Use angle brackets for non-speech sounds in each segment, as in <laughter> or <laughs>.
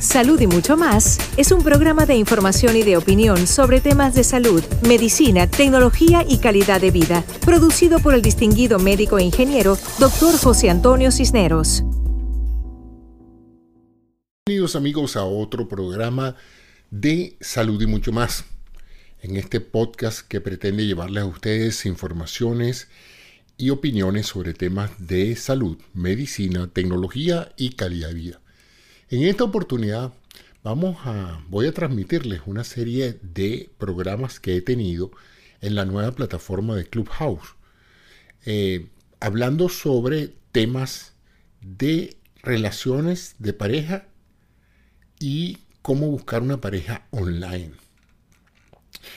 Salud y mucho más es un programa de información y de opinión sobre temas de salud, medicina, tecnología y calidad de vida, producido por el distinguido médico e ingeniero Dr. José Antonio Cisneros. Bienvenidos amigos a otro programa de salud y mucho más. En este podcast que pretende llevarles a ustedes informaciones y opiniones sobre temas de salud, medicina, tecnología y calidad de vida. En esta oportunidad vamos a, voy a transmitirles una serie de programas que he tenido en la nueva plataforma de Clubhouse, eh, hablando sobre temas de relaciones de pareja y cómo buscar una pareja online.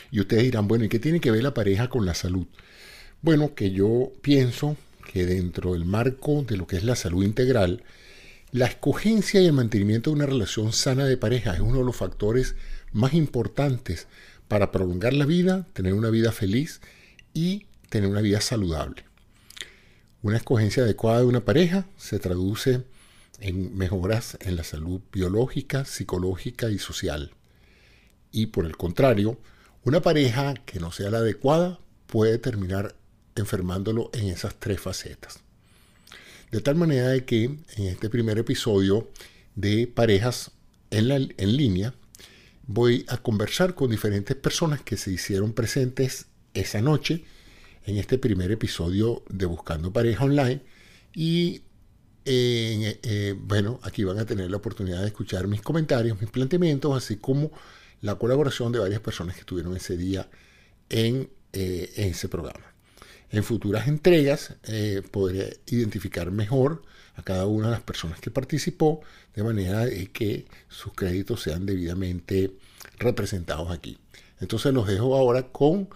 Y ustedes dirán, bueno, ¿y qué tiene que ver la pareja con la salud? Bueno, que yo pienso que dentro del marco de lo que es la salud integral, la escogencia y el mantenimiento de una relación sana de pareja es uno de los factores más importantes para prolongar la vida, tener una vida feliz y tener una vida saludable. Una escogencia adecuada de una pareja se traduce en mejoras en la salud biológica, psicológica y social. Y por el contrario, una pareja que no sea la adecuada puede terminar enfermándolo en esas tres facetas. De tal manera de que en este primer episodio de parejas en, la, en línea voy a conversar con diferentes personas que se hicieron presentes esa noche en este primer episodio de Buscando Pareja Online. Y eh, bueno, aquí van a tener la oportunidad de escuchar mis comentarios, mis planteamientos, así como la colaboración de varias personas que estuvieron ese día en, eh, en ese programa. En futuras entregas eh, podré identificar mejor a cada una de las personas que participó, de manera que sus créditos sean debidamente representados aquí. Entonces los dejo ahora con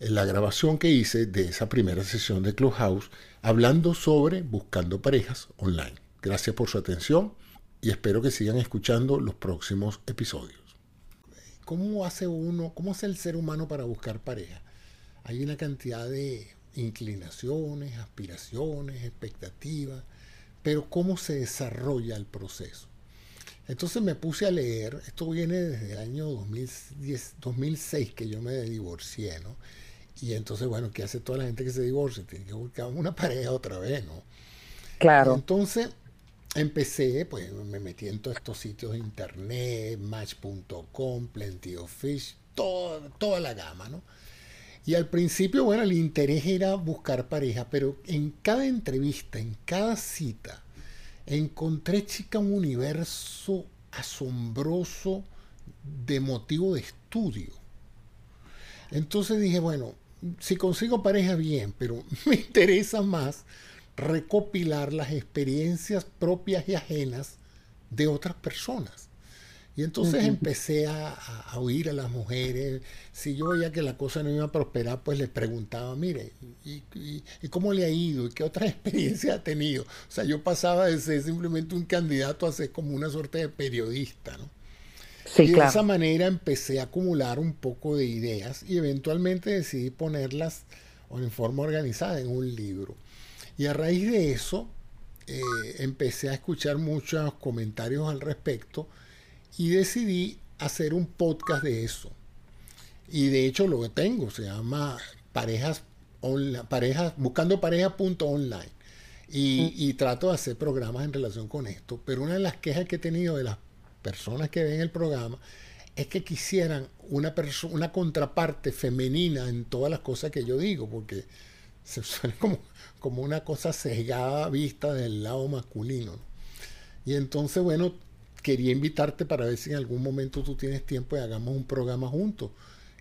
la grabación que hice de esa primera sesión de Clubhouse hablando sobre buscando parejas online. Gracias por su atención y espero que sigan escuchando los próximos episodios. ¿Cómo hace uno, cómo hace el ser humano para buscar pareja? Hay una cantidad de inclinaciones, aspiraciones, expectativas, pero cómo se desarrolla el proceso. Entonces me puse a leer, esto viene desde el año 2010, 2006 que yo me divorcié, ¿no? Y entonces, bueno, ¿qué hace toda la gente que se divorcia? Tiene que buscar una <laughs> pareja otra vez, ¿no? Claro. entonces empecé, pues me metí en todos estos sitios de internet, match.com, Plenty of Fish, toda, toda la gama, ¿no? Y al principio, bueno, el interés era buscar pareja, pero en cada entrevista, en cada cita, encontré, chica, un universo asombroso de motivo de estudio. Entonces dije, bueno, si consigo pareja, bien, pero <laughs> me interesa más recopilar las experiencias propias y ajenas de otras personas. Y entonces empecé a, oír a las mujeres. Si yo veía que la cosa no iba a prosperar, pues les preguntaba, mire, ¿y, cómo le ha ido? ¿Y qué otra <laughs> experiencia ha tenido? O sea, yo pasaba de ser simplemente un candidato a ser como una suerte de periodista, ¿no? Sí, y claro. de esa manera empecé a acumular un poco de ideas y eventualmente decidí ponerlas en forma organizada en un libro. Y a raíz de eso, eh, empecé a escuchar muchos comentarios al respecto y decidí hacer un podcast de eso. Y de hecho lo que tengo, se llama parejas, online, parejas buscando pareja.online. Y, y trato de hacer programas en relación con esto. Pero una de las quejas que he tenido de las personas que ven el programa es que quisieran una, una contraparte femenina en todas las cosas que yo digo, porque se <laughs> suena como, como una cosa sesgada vista del lado masculino. Y entonces, bueno, quería invitarte para ver si en algún momento tú tienes tiempo y hagamos un programa juntos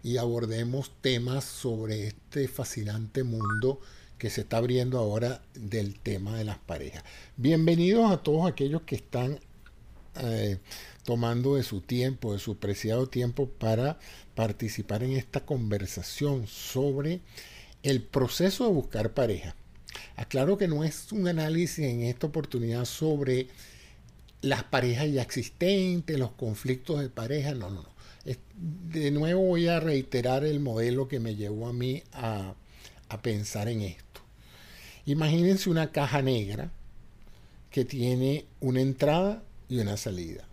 y abordemos temas sobre este fascinante mundo que se está abriendo ahora del tema de las parejas. Bienvenidos a todos aquellos que están eh, tomando de su tiempo, de su preciado tiempo para participar en esta conversación sobre el proceso de buscar pareja. Aclaro que no es un análisis en esta oportunidad sobre las parejas ya existentes, los conflictos de pareja, no, no, no. De nuevo voy a reiterar el modelo que me llevó a mí a, a pensar en esto. Imagínense una caja negra que tiene una entrada y una salida.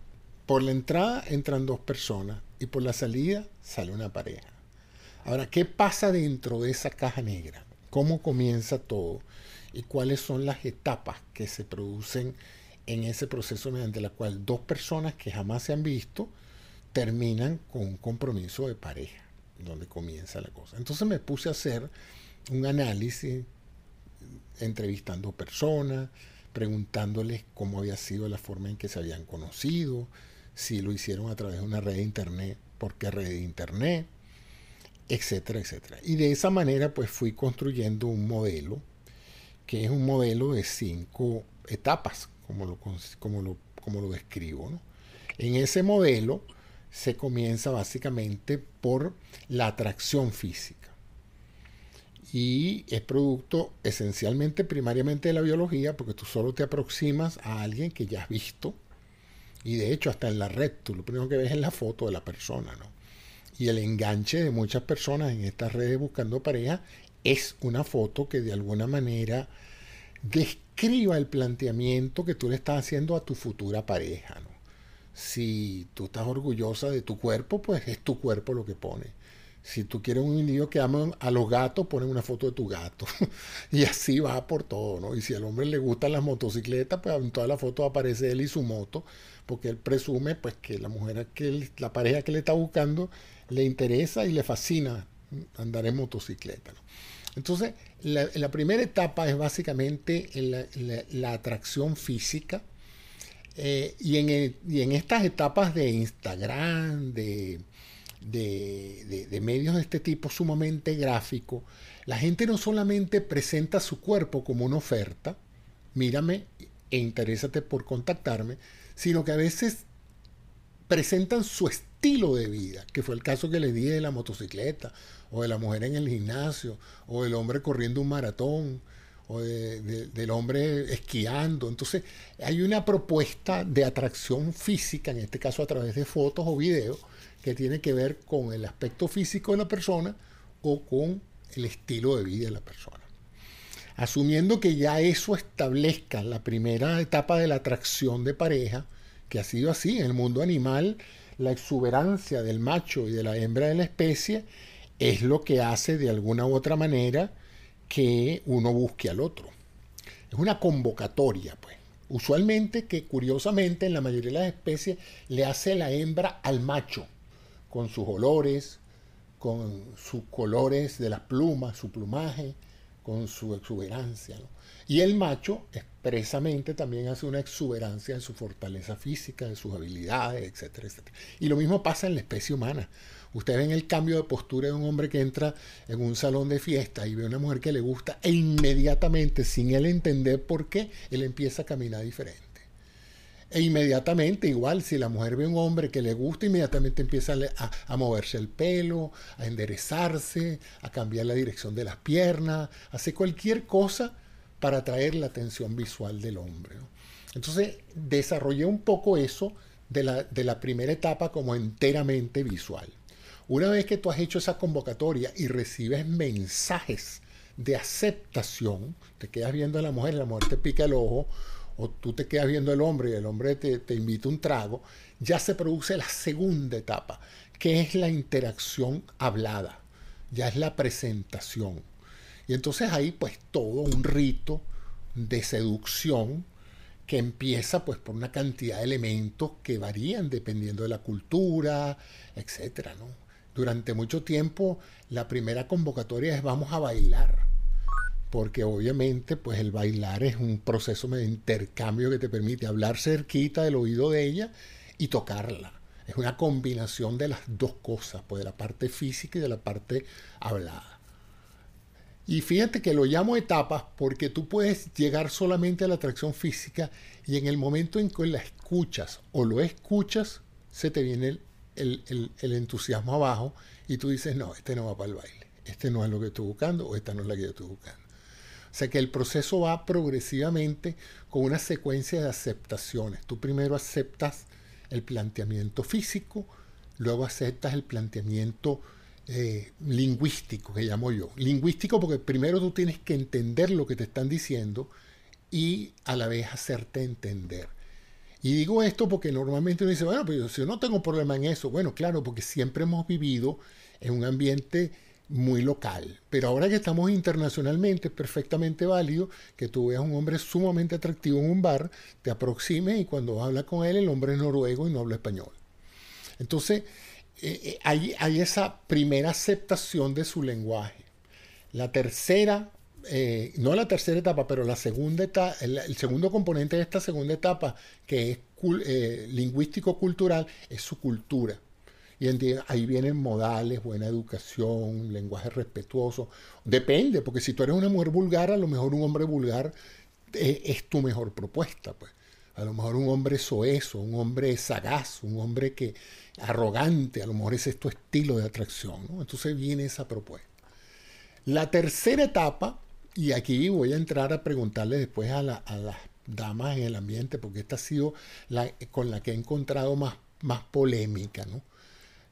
por la entrada entran dos personas y por la salida sale una pareja. Ahora, ¿qué pasa dentro de esa caja negra? ¿Cómo comienza todo? ¿Y cuáles son las etapas que se producen en ese proceso mediante la cual dos personas que jamás se han visto terminan con un compromiso de pareja, donde comienza la cosa? Entonces me puse a hacer un análisis entrevistando personas, preguntándoles cómo había sido la forma en que se habían conocido, si lo hicieron a través de una red de internet, por qué red de internet, etcétera, etcétera. Y de esa manera pues fui construyendo un modelo, que es un modelo de cinco etapas, como lo, como lo, como lo describo. En ese modelo se comienza básicamente por la atracción física y es producto esencialmente, primariamente de la biología, porque tú solo te aproximas a alguien que ya has visto, y de hecho hasta en la red, tú lo primero que ves es la foto de la persona, ¿no? Y el enganche de muchas personas en estas redes buscando pareja es una foto que de alguna manera describa el planteamiento que tú le estás haciendo a tu futura pareja, ¿no? Si tú estás orgullosa de tu cuerpo, pues es tu cuerpo lo que pone si tú quieres un individuo que ama a los gatos, ponen una foto de tu gato. <laughs> y así va por todo, ¿no? Y si al hombre le gustan las motocicletas, pues en toda la foto aparece él y su moto, porque él presume pues que la mujer que la pareja que le está buscando le interesa y le fascina andar en motocicleta. Entonces, la, primera etapa es básicamente la, atracción física. Eh, y, en estas etapas de Instagram, de, de, medios de este tipo sumamente gráfico, la gente no solamente presenta su cuerpo como una oferta, mírame e interésate por contactarme, sino que a veces presentan su estilo de vida, que fue el caso que le di de la motocicleta, o de la mujer en el gimnasio, o del hombre corriendo un maratón, o del hombre esquiando. Entonces, hay una propuesta de atracción física, en este caso a través de fotos o videos, que tiene que ver con el aspecto físico de la persona o con el estilo de vida de la persona. Asumiendo que ya eso establezca la primera etapa de la atracción de pareja, que ha sido así en el mundo animal, la exuberancia del macho y de la hembra de la especie es lo que hace de alguna u otra manera que uno busque al otro. Es una convocatoria, pues. Usualmente que curiosamente en la mayoría de las especies le hace la hembra al macho con sus olores, con sus colores de las plumas, su plumaje, con su exuberancia. Y el macho expresamente también hace una exuberancia en su fortaleza física, en sus habilidades, etcétera, etcétera. Y lo mismo pasa en la especie humana. Ustedes ven el cambio de postura de un hombre que entra en un salón de fiesta y ve a una mujer que le gusta e inmediatamente, sin él entender por qué, él empieza a caminar diferente. E inmediatamente, igual, si la mujer ve a un hombre que le gusta, inmediatamente empieza a, moverse el pelo, a enderezarse, a cambiar la dirección de las piernas, hace cualquier cosa para atraer la atención visual del hombre. Entonces, desarrollé un poco eso de la, de la primera etapa como enteramente visual. Una vez que tú has hecho esa convocatoria y recibes mensajes de aceptación, te quedas viendo a la mujer, la mujer te pica el ojo, o tú te quedas viendo al hombre y el hombre te, te invita un trago, ya se produce la segunda etapa, que es la interacción hablada, ya es la presentación. Y entonces ahí pues todo un rito de seducción que empieza pues por una cantidad de elementos que varían dependiendo de la cultura, etcétera, ¿no? Durante mucho tiempo la primera convocatoria es vamos a bailar porque obviamente pues el bailar es un proceso de intercambio que te permite hablar cerquita del oído de ella y tocarla. Es una combinación de las dos cosas, pues de la parte física y de la parte hablada. Y fíjate que lo llamo etapas porque tú puedes llegar solamente a la atracción física y en el momento en que la escuchas o lo escuchas, se te viene el, entusiasmo abajo y tú dices, no, este no va para el baile, este no es lo que estoy buscando o esta no es la que yo estoy buscando. O sea que el proceso va progresivamente con una secuencia de aceptaciones. Tú primero aceptas el planteamiento físico, luego aceptas el planteamiento eh, lingüístico, que llamo yo. Lingüístico porque primero tú tienes que entender lo que te están diciendo y a la vez hacerte entender. Y digo esto porque normalmente uno dice, bueno, pero si yo no tengo problema en eso, bueno, claro, porque siempre hemos vivido en un ambiente muy local. Pero ahora que estamos internacionalmente, es perfectamente válido que tú veas un hombre sumamente atractivo en un bar, te aproximes y cuando habla con él, el hombre es noruego y no habla español. Entonces, eh, eh, hay, hay, esa primera aceptación de su lenguaje. La tercera, eh, no la tercera etapa, pero la segunda etapa, el, segundo componente de esta segunda etapa, que es lingüístico-cultural, es su cultura. Y ahí vienen modales, buena educación, lenguaje respetuoso. Depende, porque si tú eres una mujer vulgar, a lo mejor un hombre vulgar es tu mejor propuesta. Pues. A lo mejor un hombre soeso, un hombre sagaz, un hombre que arrogante, a lo mejor ese es tu estilo de atracción. Entonces viene esa propuesta. La tercera etapa, y aquí voy a entrar a preguntarle después a, las damas en el ambiente, porque esta ha sido la con la que he encontrado más, más polémica. ¿no?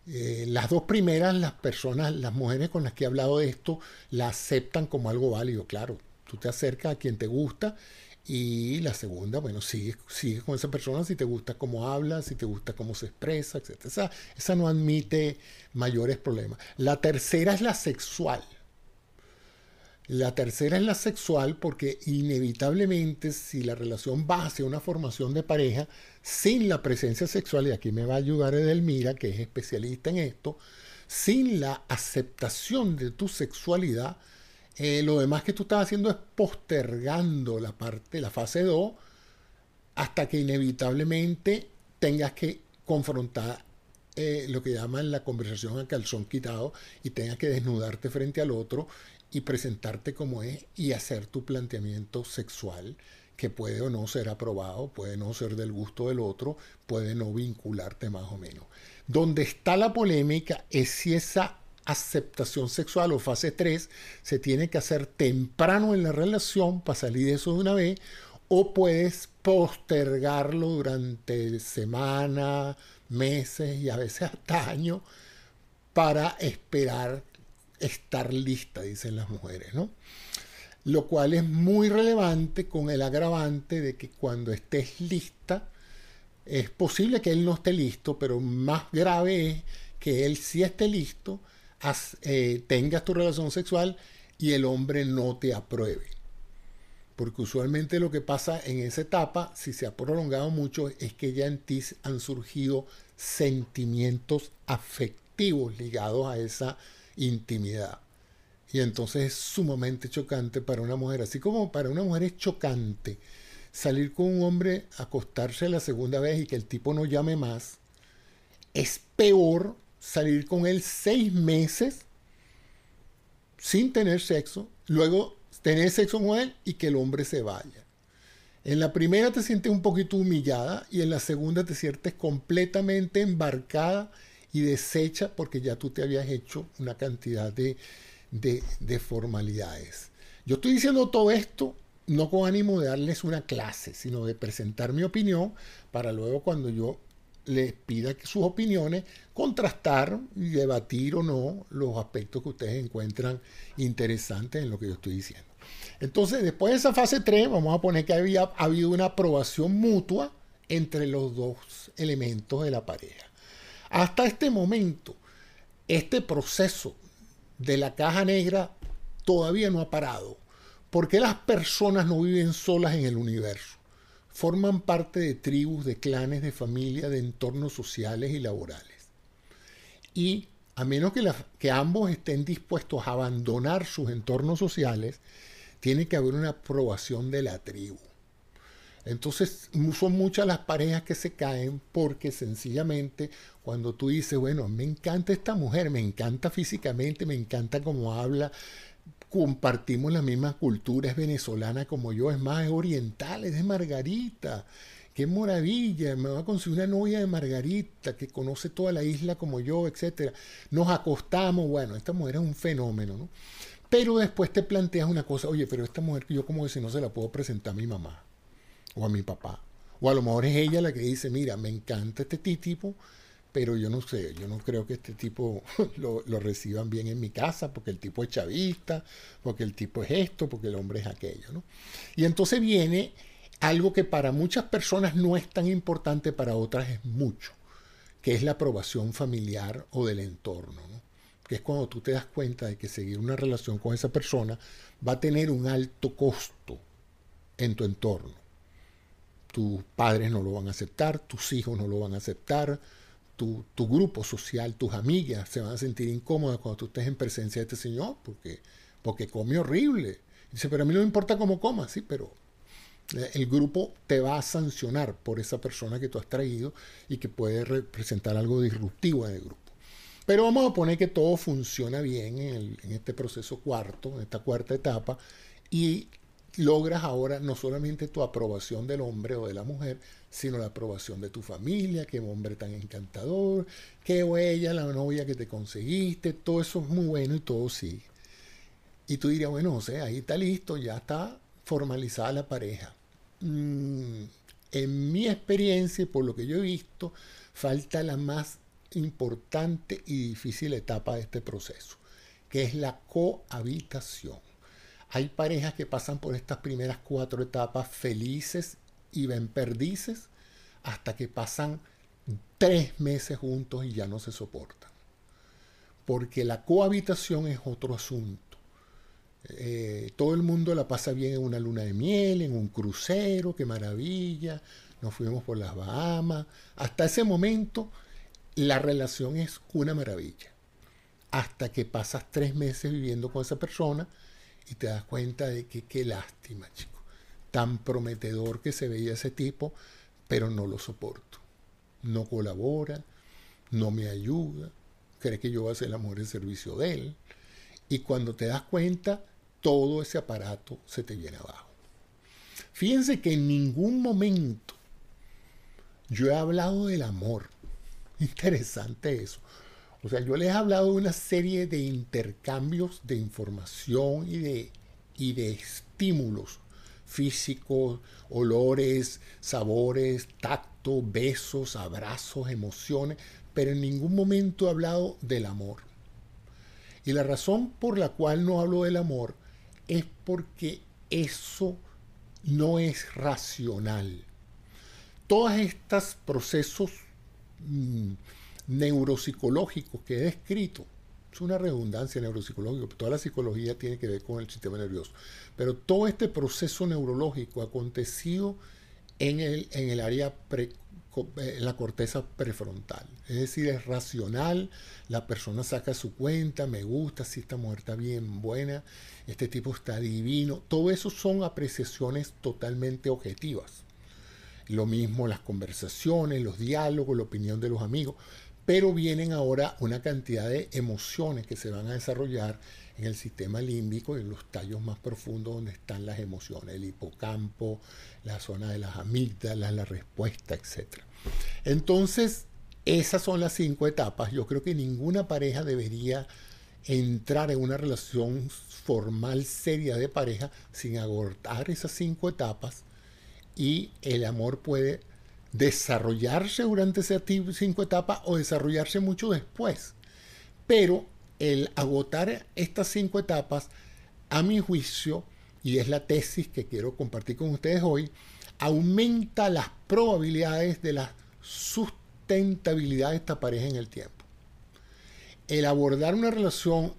Eh, las dos primeras, las personas, las mujeres con las que he hablado de esto, la aceptan como algo válido, claro. Tú te acercas a quien te gusta y la segunda, bueno, sigues, con esa persona si te gusta cómo habla, si te gusta cómo se expresa, etc. Esa, esa no admite mayores problemas. La tercera es la sexual. La tercera es la sexual porque inevitablemente si la relación va hacia una formación de pareja sin la presencia sexual, y aquí me va a ayudar Edelmira, que es especialista en esto, sin la aceptación de tu sexualidad, eh, lo demás que tú estás haciendo es postergando la parte, la fase 2, hasta que inevitablemente tengas que confrontar eh, lo que llaman la conversación a calzón quitado y tengas que desnudarte frente al otro y presentarte como es y hacer tu planteamiento sexual que puede o no ser aprobado, puede no ser del gusto del otro, puede no vincularte más o menos. Donde está la polémica es si esa aceptación sexual o fase 3 se tiene que hacer temprano en la relación para salir de eso de una vez o puedes postergarlo durante semanas, meses y a veces hasta años para esperar estar lista, dicen las mujeres, ¿no? Lo cual es muy relevante con el agravante de que cuando estés lista, es posible que él no esté listo, pero más grave es que él sí esté listo, eh, tengas tu relación sexual y el hombre no te apruebe. Porque usualmente lo que pasa en esa etapa, si se ha prolongado mucho, es que ya en ti han surgido sentimientos afectivos ligados a esa intimidad. Y entonces es sumamente chocante para una mujer, así como para una mujer es chocante salir con un hombre, acostarse la segunda vez y que el tipo no llame más, es peor salir con él seis meses sin tener sexo, luego tener sexo con él y que el hombre se vaya. En la primera te sientes un poquito humillada y en la segunda te sientes completamente embarcada y deshecha porque ya tú te habías hecho una cantidad de, de, formalidades. Yo estoy diciendo todo esto no con ánimo de darles una clase, sino de presentar mi opinión para luego cuando yo les pida sus opiniones, contrastar y debatir o no los aspectos que ustedes encuentran interesantes en lo que yo estoy diciendo. Entonces, después de esa fase 3, vamos a poner que había habido una aprobación mutua entre los dos elementos de la pareja. Hasta este momento, este proceso de la caja negra todavía no ha parado. porque las personas no viven solas en el universo? Forman parte de tribus, de clanes, de familias, de entornos sociales y laborales. Y a menos que, que ambos estén dispuestos a abandonar sus entornos sociales, tiene que haber una aprobación de la tribu. Entonces son muchas las parejas que se caen porque sencillamente cuando tú dices, bueno, me encanta esta mujer, me encanta físicamente, me encanta cómo habla, compartimos la misma cultura, es venezolana como yo, es más, es oriental, es de Margarita. Qué maravilla, me va a conseguir una novia de Margarita que conoce toda la isla como yo, etc. Nos acostamos, bueno, esta mujer es un fenómeno, ¿no? Pero después te planteas una cosa, oye, pero esta mujer que yo como que si no se la puedo presentar a mi mamá o a mi papá. O a lo mejor es ella la que dice, mira, me encanta este tipo, pero yo no sé, yo no creo que este tipo <laughs> lo, reciban bien en mi casa, porque el tipo es chavista, porque el tipo es esto, porque el hombre es aquello. ¿no? Y entonces viene algo que para muchas personas no es tan importante, para otras es mucho, que es la aprobación familiar o del entorno. Que es cuando tú te das cuenta de que seguir una relación con esa persona va a tener un alto costo en tu entorno. Tus padres no lo van a aceptar, tus hijos no lo van a aceptar, tu, grupo social, tus amigas se van a sentir incómodas cuando tú estés en presencia de este señor, porque, porque come horrible. Dice, pero a mí no me importa cómo coma, sí, pero eh, el grupo te va a sancionar por esa persona que tú has traído y que puede representar algo disruptivo en el grupo. Pero vamos a poner que todo funciona bien en, en este proceso cuarto, en esta cuarta etapa, y logras ahora no solamente tu aprobación del hombre o de la mujer, sino la aprobación de tu familia, qué hombre tan encantador, qué ella, la novia que te conseguiste, todo eso es muy bueno y todo sigue. Y tú dirías, bueno, sea, ahí está listo, ya está formalizada la pareja. Mm, en mi experiencia y por lo que yo he visto, falta la más importante y difícil etapa de este proceso, que es la cohabitación. Hay parejas que pasan por estas primeras cuatro etapas felices y ven perdices hasta que pasan tres meses juntos y ya no se soportan. Porque la cohabitación es otro asunto. Eh, todo el mundo la pasa bien en una luna de miel, en un crucero, qué maravilla. Nos fuimos por las Bahamas. Hasta ese momento la relación es una maravilla. Hasta que pasas tres meses viviendo con esa persona y te das cuenta de que qué lástima, chico. Tan prometedor que se veía ese tipo, pero no lo soporto. No colabora, no me ayuda, cree que yo voy a ser el amor en servicio de él. Y cuando te das cuenta, todo ese aparato se te viene abajo. Fíjense que en ningún momento yo he hablado del amor. <laughs> Interesante eso. O sea, yo les he hablado de una serie de intercambios de información y de, y de estímulos físicos, olores, sabores, tacto, besos, abrazos, emociones, pero en ningún momento he hablado del amor. Y la razón por la cual no hablo del amor es porque eso no es racional. Todos estos procesos mm, neuropsicológicos que he descrito, es una redundancia neuropsicológica, toda la psicología tiene que ver con el sistema nervioso, pero todo este proceso neurológico acontecido en el, en el área pre, en la corteza prefrontal. Es decir, es racional, la persona saca su cuenta, me gusta, si esta mujer está bien buena, este tipo está divino. Todo eso son apreciaciones totalmente objetivas. Lo mismo las conversaciones, los diálogos, la opinión de los amigos pero vienen ahora una cantidad de emociones que se van a desarrollar en el sistema límbico, en los tallos más profundos donde están las emociones, el hipocampo, la zona de las amígdalas, la respuesta, etc. Entonces, esas son las cinco etapas. Yo creo que ninguna pareja debería entrar en una relación formal seria de pareja sin agotar esas cinco etapas y el amor puede desarrollarse durante esas cinco etapas o desarrollarse mucho después. Pero el agotar estas cinco etapas, a mi juicio, y es la tesis que quiero compartir con ustedes hoy, aumenta las probabilidades de la sustentabilidad de esta pareja en el tiempo. El abordar una relación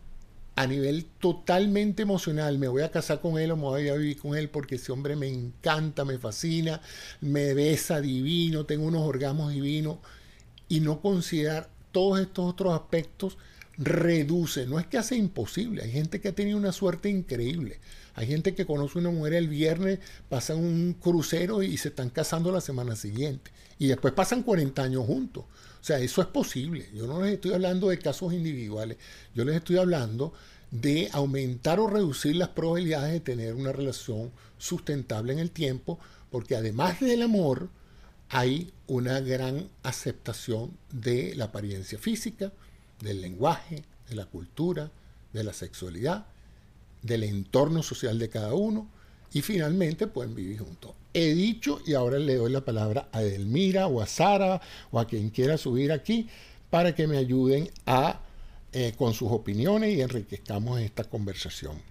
a nivel totalmente emocional, me voy a casar con él o me voy a vivir con él porque ese hombre me encanta, me fascina, me besa divino, tengo unos orgasmos divinos y no considerar todos estos otros aspectos reduce, no es que hace imposible, hay gente que ha tenido una suerte increíble, hay gente que conoce una mujer el viernes, pasan un crucero y se están casando la semana siguiente. Y después pasan 40 años juntos. Sea, eso es posible. Yo no les estoy hablando de casos individuales, yo les estoy hablando de aumentar o reducir las probabilidades de tener una relación sustentable en el tiempo, porque además del amor, hay una gran aceptación de la apariencia física, del lenguaje, de la cultura, de la sexualidad, del entorno social de cada uno y finalmente pueden vivir juntos. He dicho y ahora le doy la palabra a Edelmira o a Sara o a quien quiera subir aquí para que me ayuden a, eh, con sus opiniones y enriquezcamos esta conversación.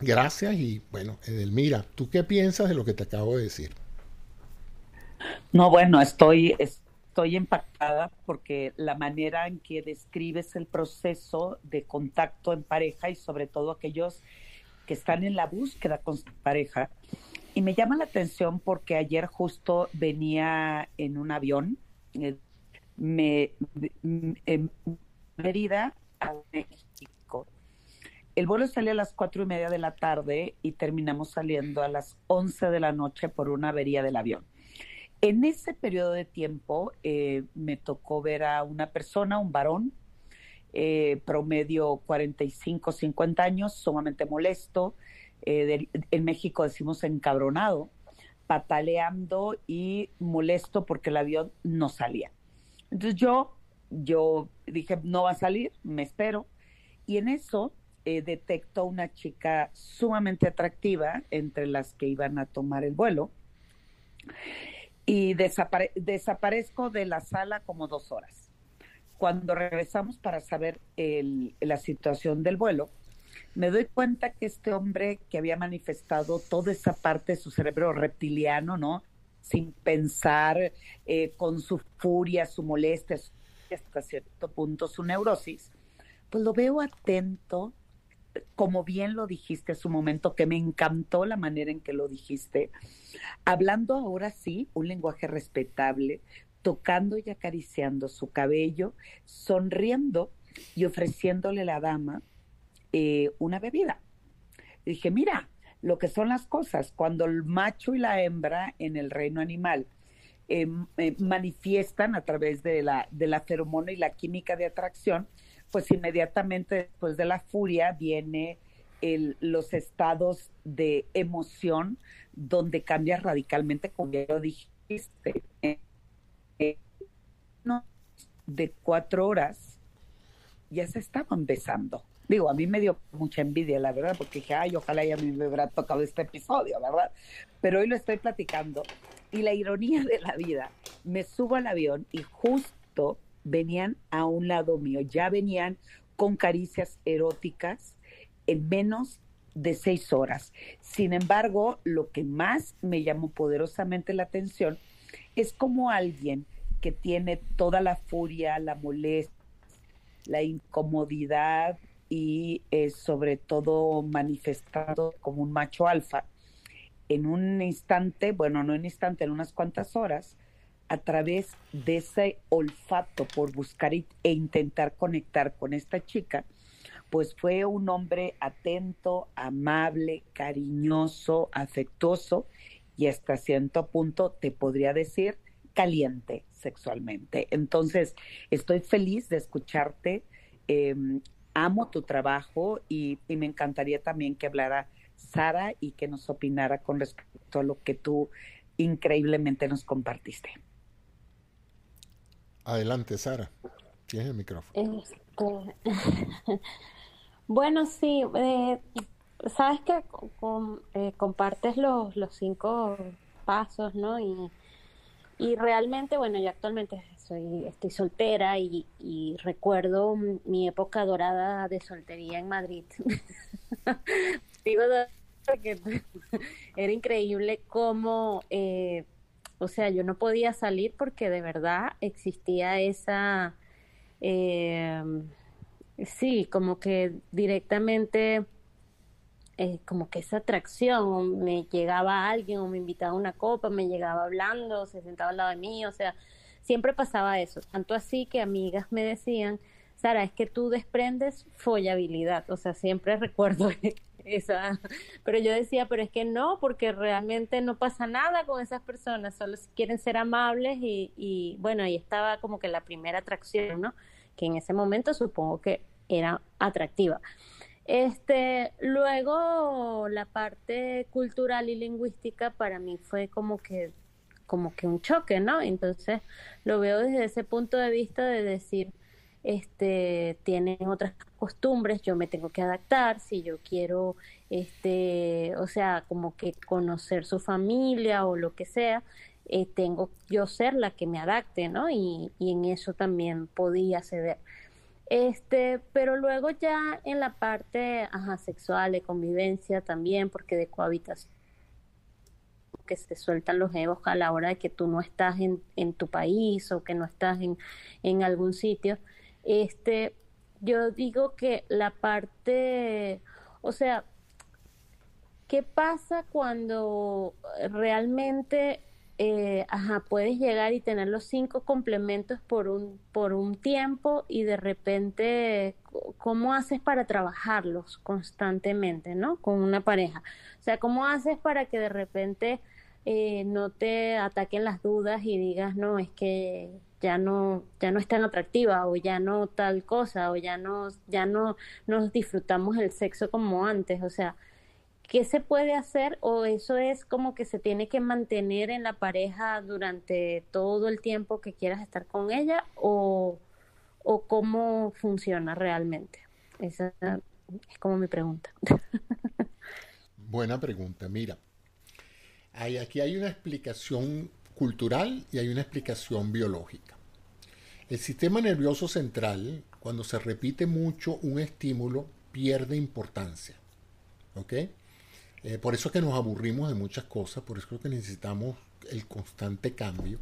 Gracias y bueno, Edelmira, ¿tú qué piensas de lo que te acabo de decir? No, bueno, estoy, estoy impactada porque la manera en que describes el proceso de contacto en pareja y sobre todo aquellos que están en la búsqueda con su pareja. Y me llama la atención porque ayer justo venía en un avión, eh, me, en Mérida a México. El vuelo salió a las cuatro y media de la tarde y terminamos saliendo a las once de la noche por una avería del avión. En ese periodo de tiempo eh, me tocó ver a una persona, un varón, eh, promedio 45, 50 años, sumamente molesto. Eh, en México decimos encabronado, pataleando y molesto porque el avión no salía. Entonces yo, yo dije, no va a salir, me espero. Y en eso detecto una chica sumamente atractiva entre las que iban a tomar el vuelo y desaparezco de la sala como dos horas. Cuando regresamos para saber la situación del vuelo, me doy cuenta que este hombre que había manifestado toda esa parte de su cerebro reptiliano, ¿no? Sin pensar, eh, con su furia, su molestia, hasta cierto punto su neurosis, pues lo veo atento, como bien lo dijiste hace un momento, que me encantó la manera en que lo dijiste, hablando ahora sí un lenguaje respetable, tocando y acariciando su cabello, sonriendo y ofreciéndole a la dama eh, una bebida. dije, mira, lo que son las cosas, cuando el macho y la hembra en el reino animal em, eh, manifiestan a través de la, de la feromona y la química de atracción, pues inmediatamente después de la furia viene el, los estados de emoción donde cambia radicalmente, como ya lo dijiste, de cuatro horas ya se estaban besando. Digo, a mí me dio mucha envidia, la verdad, porque dije, ay, ojalá ya me hubiera tocado este episodio, ¿verdad? Pero hoy lo estoy platicando. Y la ironía de la vida, me subo al avión y justo venían a un lado mío, ya venían con caricias eróticas en menos de seis horas. Sin embargo, lo que más me llamó poderosamente la atención es como alguien que tiene toda la furia, la molestia, la incomodidad y eh, sobre todo manifestado como un macho alfa, en un instante, bueno, no en un instante, en unas cuantas horas, a través de ese olfato por buscar e intentar conectar con esta chica, pues fue un hombre atento, amable, cariñoso, afectuoso y hasta cierto punto te podría decir caliente sexualmente. Entonces, estoy feliz de escucharte, em, amo tu trabajo y, y me encantaría también que hablara Sara y que nos opinara con respecto a lo que tú increíblemente nos compartiste. Adelante, Sara. Tienes el micrófono. Este, <laughs> bueno, sí. Eh, sabes que eh, compartes los, los cinco pasos, ¿no? Y, y realmente, bueno, yo actualmente soy, estoy soltera y, recuerdo mi época dorada de soltería en Madrid. <laughs> <laughs> Era increíble cómo eh, o sea, yo no podía salir porque de verdad existía esa, eh, sí, como que directamente, eh, como que esa atracción, me llegaba alguien o me invitaba a una copa, me llegaba hablando, se sentaba al lado de mí, o sea, siempre pasaba eso. Tanto así que amigas me decían, Sara, es que tú desprendes follabilidad, o sea, siempre <laughs> recuerdo <laughs> esa, pero yo decía, pero es que no, porque realmente no pasa nada con esas personas, solo quieren ser amables y, y bueno, ahí estaba como que la primera atracción, ¿no? Que en ese momento supongo que era atractiva. Este, luego la parte cultural y lingüística para mí fue como que como que un choque, ¿no? Entonces lo veo desde ese punto de vista de decir, este, tienen otras costumbres, yo me tengo que adaptar, si yo quiero, este, o sea, como que conocer su familia o lo que sea, eh, tengo yo ser la que me adapte, ¿no? Y, y en eso también podía ceder. Este, pero luego ya en la parte sexual, de convivencia también, porque de cohabitación, que se sueltan los egos a la hora de que tú no estás en, en tu país o que no estás en, en algún sitio. Este, yo digo que la parte, o sea, ¿qué pasa cuando realmente eh, ajá, puedes llegar y tener los cinco complementos por un, por un tiempo y de repente, ¿cómo haces para trabajarlos constantemente, ¿no? Con una pareja. O sea, ¿cómo haces para que de repente eh, no te ataquen las dudas y digas, no, es que ya no, ya no es tan atractiva o ya no tal cosa o ya no, ya no nos disfrutamos el sexo como antes. O sea, ¿qué se puede hacer o eso es como que se tiene que mantener en la pareja durante todo el tiempo que quieras estar con ella o, o cómo funciona realmente? Esa es como mi pregunta. <laughs> Buena pregunta, mira. Hay, aquí hay una explicación cultural y hay una explicación biológica. El sistema nervioso central, cuando se repite mucho un estímulo, pierde importancia. ¿Ok? Eh, por eso es que nos aburrimos de muchas cosas, por eso es que necesitamos el constante cambio,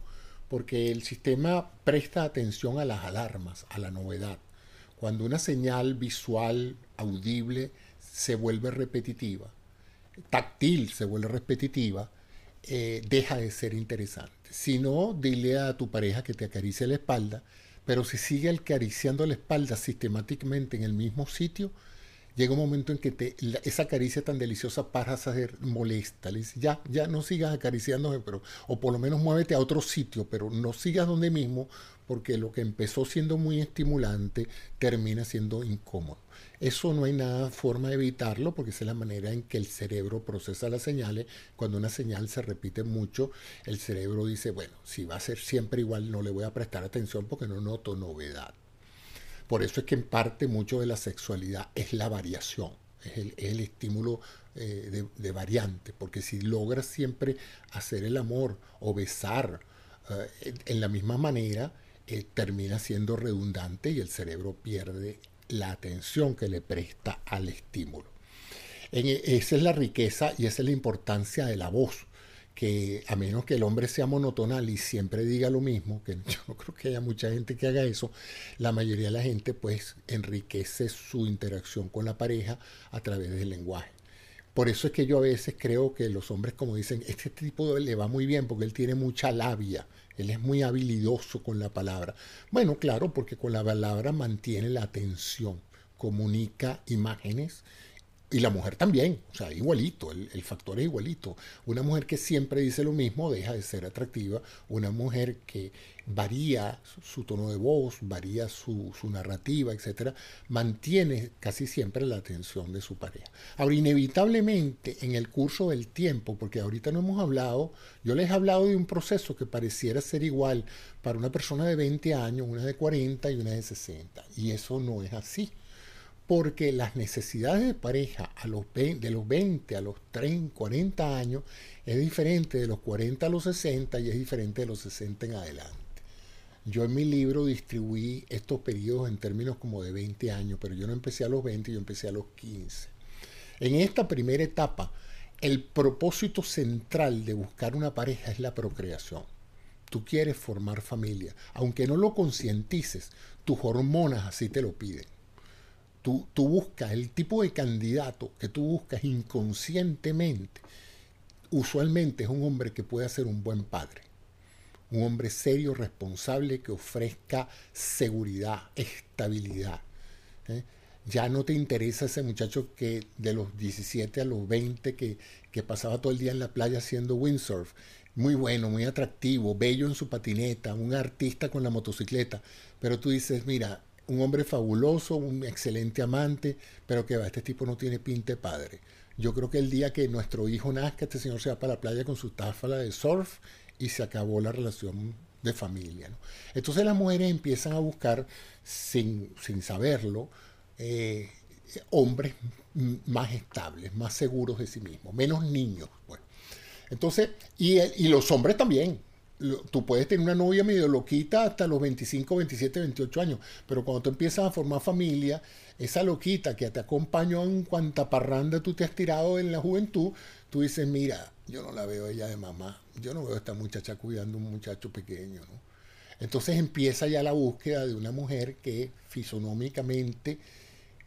porque el sistema presta atención a las alarmas, a la novedad. Cuando una señal visual, audible, se vuelve repetitiva, táctil se vuelve repetitiva, eh, deja de ser interesante. Si no, dile a tu pareja que te acaricie la espalda, pero si sigue acariciando la espalda sistemáticamente en el mismo sitio, llega un momento en que esa caricia tan deliciosa para a ser molesta. Le ya, ya no sigas acariciándome, pero, o por lo menos muévete a otro sitio, pero no sigas donde mismo, porque lo que empezó siendo muy estimulante termina siendo incómodo. Eso no hay nada forma de evitarlo porque es la manera en que el cerebro procesa las señales. Cuando una señal se repite mucho, el cerebro dice, bueno, si va a ser siempre igual, no le voy a prestar atención porque no noto novedad. Por eso es que en parte mucho de la sexualidad es la variación, es el, estímulo eh, de, variante, porque si logras siempre hacer el amor o besar eh, en la misma manera, eh, termina siendo redundante y el cerebro pierde la atención que le presta al estímulo. esa es la riqueza y esa es la importancia de la voz que a menos que el hombre sea monotonal y siempre diga lo mismo, que <laughs> yo no creo que haya mucha gente que haga eso, la mayoría de la gente pues enriquece su interacción con la pareja a través del lenguaje. Por eso es que yo a veces creo que los hombres como dicen, este tipo le va muy bien porque él tiene mucha labia, él es muy habilidoso con la palabra. Bueno, claro, porque con la palabra mantiene la atención, comunica imágenes y la mujer también, o sea, igualito, el, factor es igualito. Una mujer que siempre dice lo mismo deja de ser atractiva. Una mujer que varía su, tono de voz, varía su, su narrativa, etcétera, mantiene casi siempre la atención de su pareja. Ahora, inevitablemente, en el curso del tiempo, porque ahorita no hemos hablado, yo les he hablado de un proceso que pareciera ser igual para una persona de 20 años, una de 40 y una de 60. Y eso no es así porque las necesidades de pareja de los 20 a los 30, 40 años es diferente de los 40 a los 60 y es diferente de los 60 en adelante. Yo en mi libro distribuí estos periodos en términos como de 20 años, pero yo no empecé a los 20, yo empecé a los 15. En esta primera etapa, el propósito central de buscar una pareja es la procreación. Tú quieres formar familia, aunque no lo concientices, tus hormonas así te lo piden tú, buscas, el tipo de candidato que tú buscas inconscientemente, usualmente es un hombre que puede ser un buen padre. Un hombre serio, responsable, que ofrezca seguridad, estabilidad. ¿eh? Ya no te interesa ese muchacho que de los 17 a los 20 que, que pasaba todo el día en la playa haciendo windsurf. Muy bueno, muy atractivo, bello en su patineta, un artista con la motocicleta. Pero tú dices, mira, un hombre fabuloso, un excelente amante, pero que va, este tipo no tiene pinte padre. Yo creo que el día que nuestro hijo nazca, este señor se va para la playa con su táfala de surf y se acabó la relación de familia. Entonces las mujeres empiezan a buscar, sin, sin saberlo, eh, hombres más estables, más seguros de sí mismos, menos niños. Bueno. Entonces, y, y los hombres también, tú puedes tener una novia medio loquita hasta los 25, 27, 28 años, pero cuando tú empiezas a formar familia, esa loquita que te acompañó en cuanta parranda tú te has tirado en la juventud, tú dices, mira, yo no la veo ella de mamá, yo no veo a esta muchacha cuidando a un muchacho pequeño, ¿no? Entonces empieza ya la búsqueda de una mujer que fisonómicamente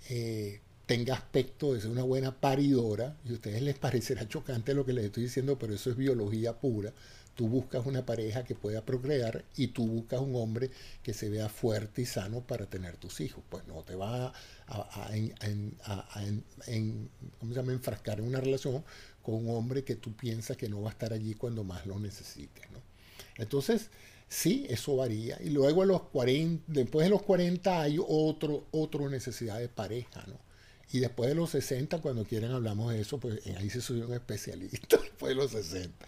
eh, tenga aspecto de ser una buena paridora, y a ustedes les parecerá chocante lo que les estoy diciendo, pero eso es biología pura. Tú buscas una pareja que pueda procrear y tú buscas un hombre que se vea fuerte y sano para tener tus hijos. Pues no te vas a, enfrascar en una relación con un hombre que tú piensas que no va a estar allí cuando más lo necesites. Entonces, sí, eso varía. Y luego a los 40, después de los 40 hay otro, otra necesidad de pareja. ¿no? Y después de los 60, cuando quieran hablamos de eso, pues ahí se subió un especialista, <laughs> después de los 60.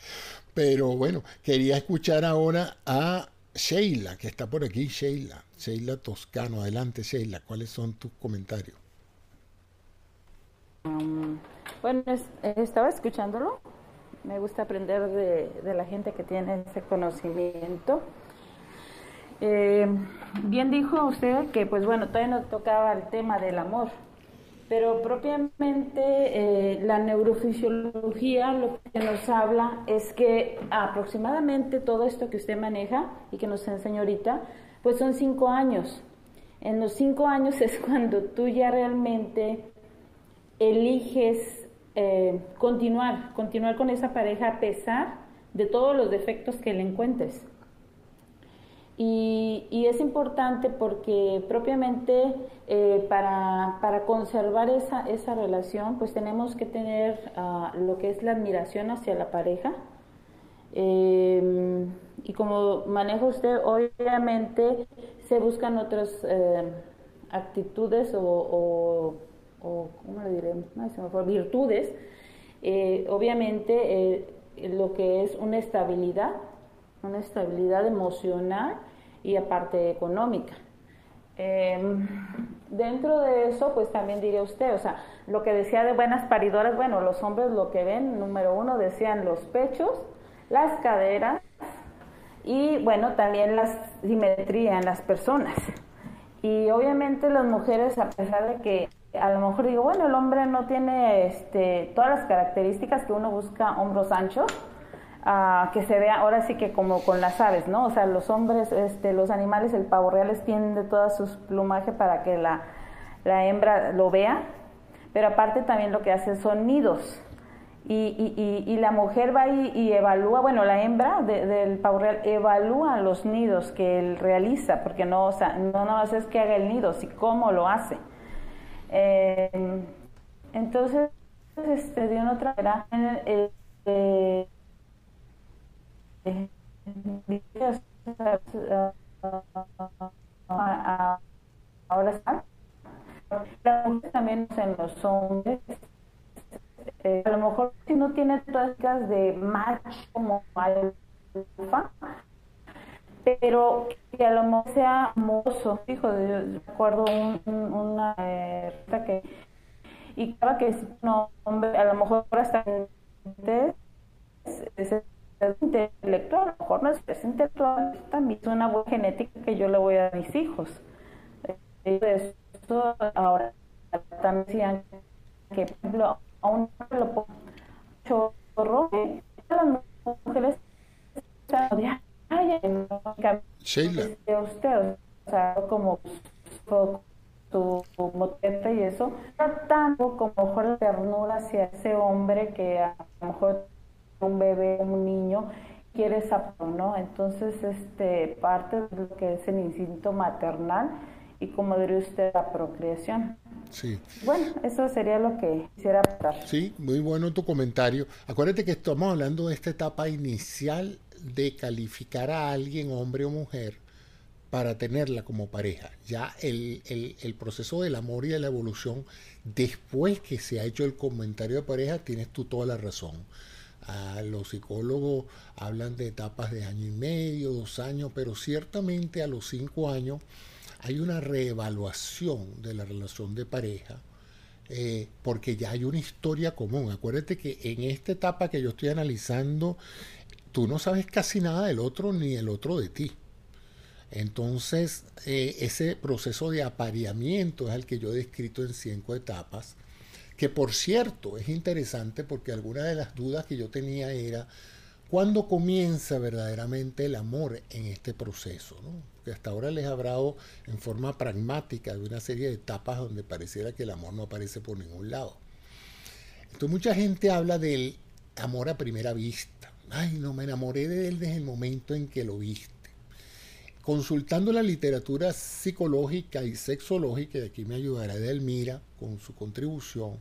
Pero bueno, quería escuchar ahora a Sheila, que está por aquí, Sheila, Sheila Toscano. Adelante, Sheila, ¿cuáles son tus comentarios? Um, bueno, estaba escuchándolo. Me gusta aprender de, la gente que tiene ese conocimiento. Eh, bien dijo usted que, pues bueno, todavía no tocaba el tema del amor pero propiamente eh, la neurofisiología lo que nos habla es que aproximadamente todo esto que usted maneja y que nos enseñó ahorita, pues son cinco años. En los cinco años <laughs> es cuando tú ya realmente eliges eh, continuar, continuar con esa pareja a pesar de todos los defectos que le encuentres. Y, es importante porque propiamente eh, para, para, conservar esa, esa, relación, pues tenemos que tener ah, lo que es la admiración hacia la pareja. Em, y como maneja usted, obviamente se buscan otras eh, actitudes o, o, ¿cómo le diré? virtudes. Eh, obviamente lo que es una estabilidad, una estabilidad emocional y aparte económica. Em, dentro de eso, pues también diría usted, o sea, lo que decía de buenas paridoras, bueno, los hombres lo que ven, número uno, decían los pechos, las caderas y, bueno, también la simetría en las personas. Y obviamente las mujeres, a pesar de que a lo mejor digo, bueno, el hombre no tiene este, todas las características que uno busca, hombros anchos, que se vea ahora sí que como con las aves, ¿no? O sea, los hombres, este, los animales, el pavo real extiende toda su plumaje para que la, la, hembra lo vea, pero aparte también lo que hace son nidos. Y, y, y, la mujer va y, evalúa, bueno, la hembra del pavo real evalúa los nidos que él realiza, porque no, o sea, no nada más es que haga el nido, sino cómo lo hace. Eh, entonces, este, de una otra manera, eh, ahora está también en los hombres. Eh, a lo mejor si no tiene todas de macho como alfa pero que a lo mejor sea mozo. Hijo de recuerdo un, una eh, que y claro que si no mis hijos. Eh, eso ahora también decían que, por ejemplo, a un lo pongo chorro, las mujeres Sheila. usted, o sea, como su motete y eso, tanto como mejor ternura hacia ese hombre que a lo mejor un bebé, un niño, quiere sapo, ¿no? Entonces, este, parte de lo que es el instinto maternal y como diría usted, la procreación. Sí. Bueno, eso sería lo que quisiera hablar. Sí, muy bueno tu comentario. Acuérdate que estamos hablando de esta etapa inicial de calificar a alguien, hombre o mujer, para tenerla como pareja. Ya el, el, el, proceso del amor y de la evolución, después que se ha hecho el comentario de pareja, tienes tú toda la razón los psicólogos hablan de etapas de año y medio, dos años, pero ciertamente a los cinco años hay una reevaluación de la relación de pareja, eh, porque ya hay una historia común. Acuérdate que en esta etapa que yo estoy analizando, tú no sabes casi nada del otro ni el otro de ti. Entonces, eh, ese proceso de apareamiento es el que yo he descrito en cinco etapas, que por cierto es interesante porque alguna de las dudas que yo tenía era cuándo comienza verdaderamente el amor en este proceso. Porque hasta ahora les he hablado en forma pragmática de una serie de etapas donde pareciera que el amor no aparece por ningún lado. Entonces mucha gente habla del amor a primera vista. Ay, no, me enamoré de él desde el momento en que lo viste consultando la literatura psicológica y sexológica, y aquí me ayudará Edelmira con su contribución,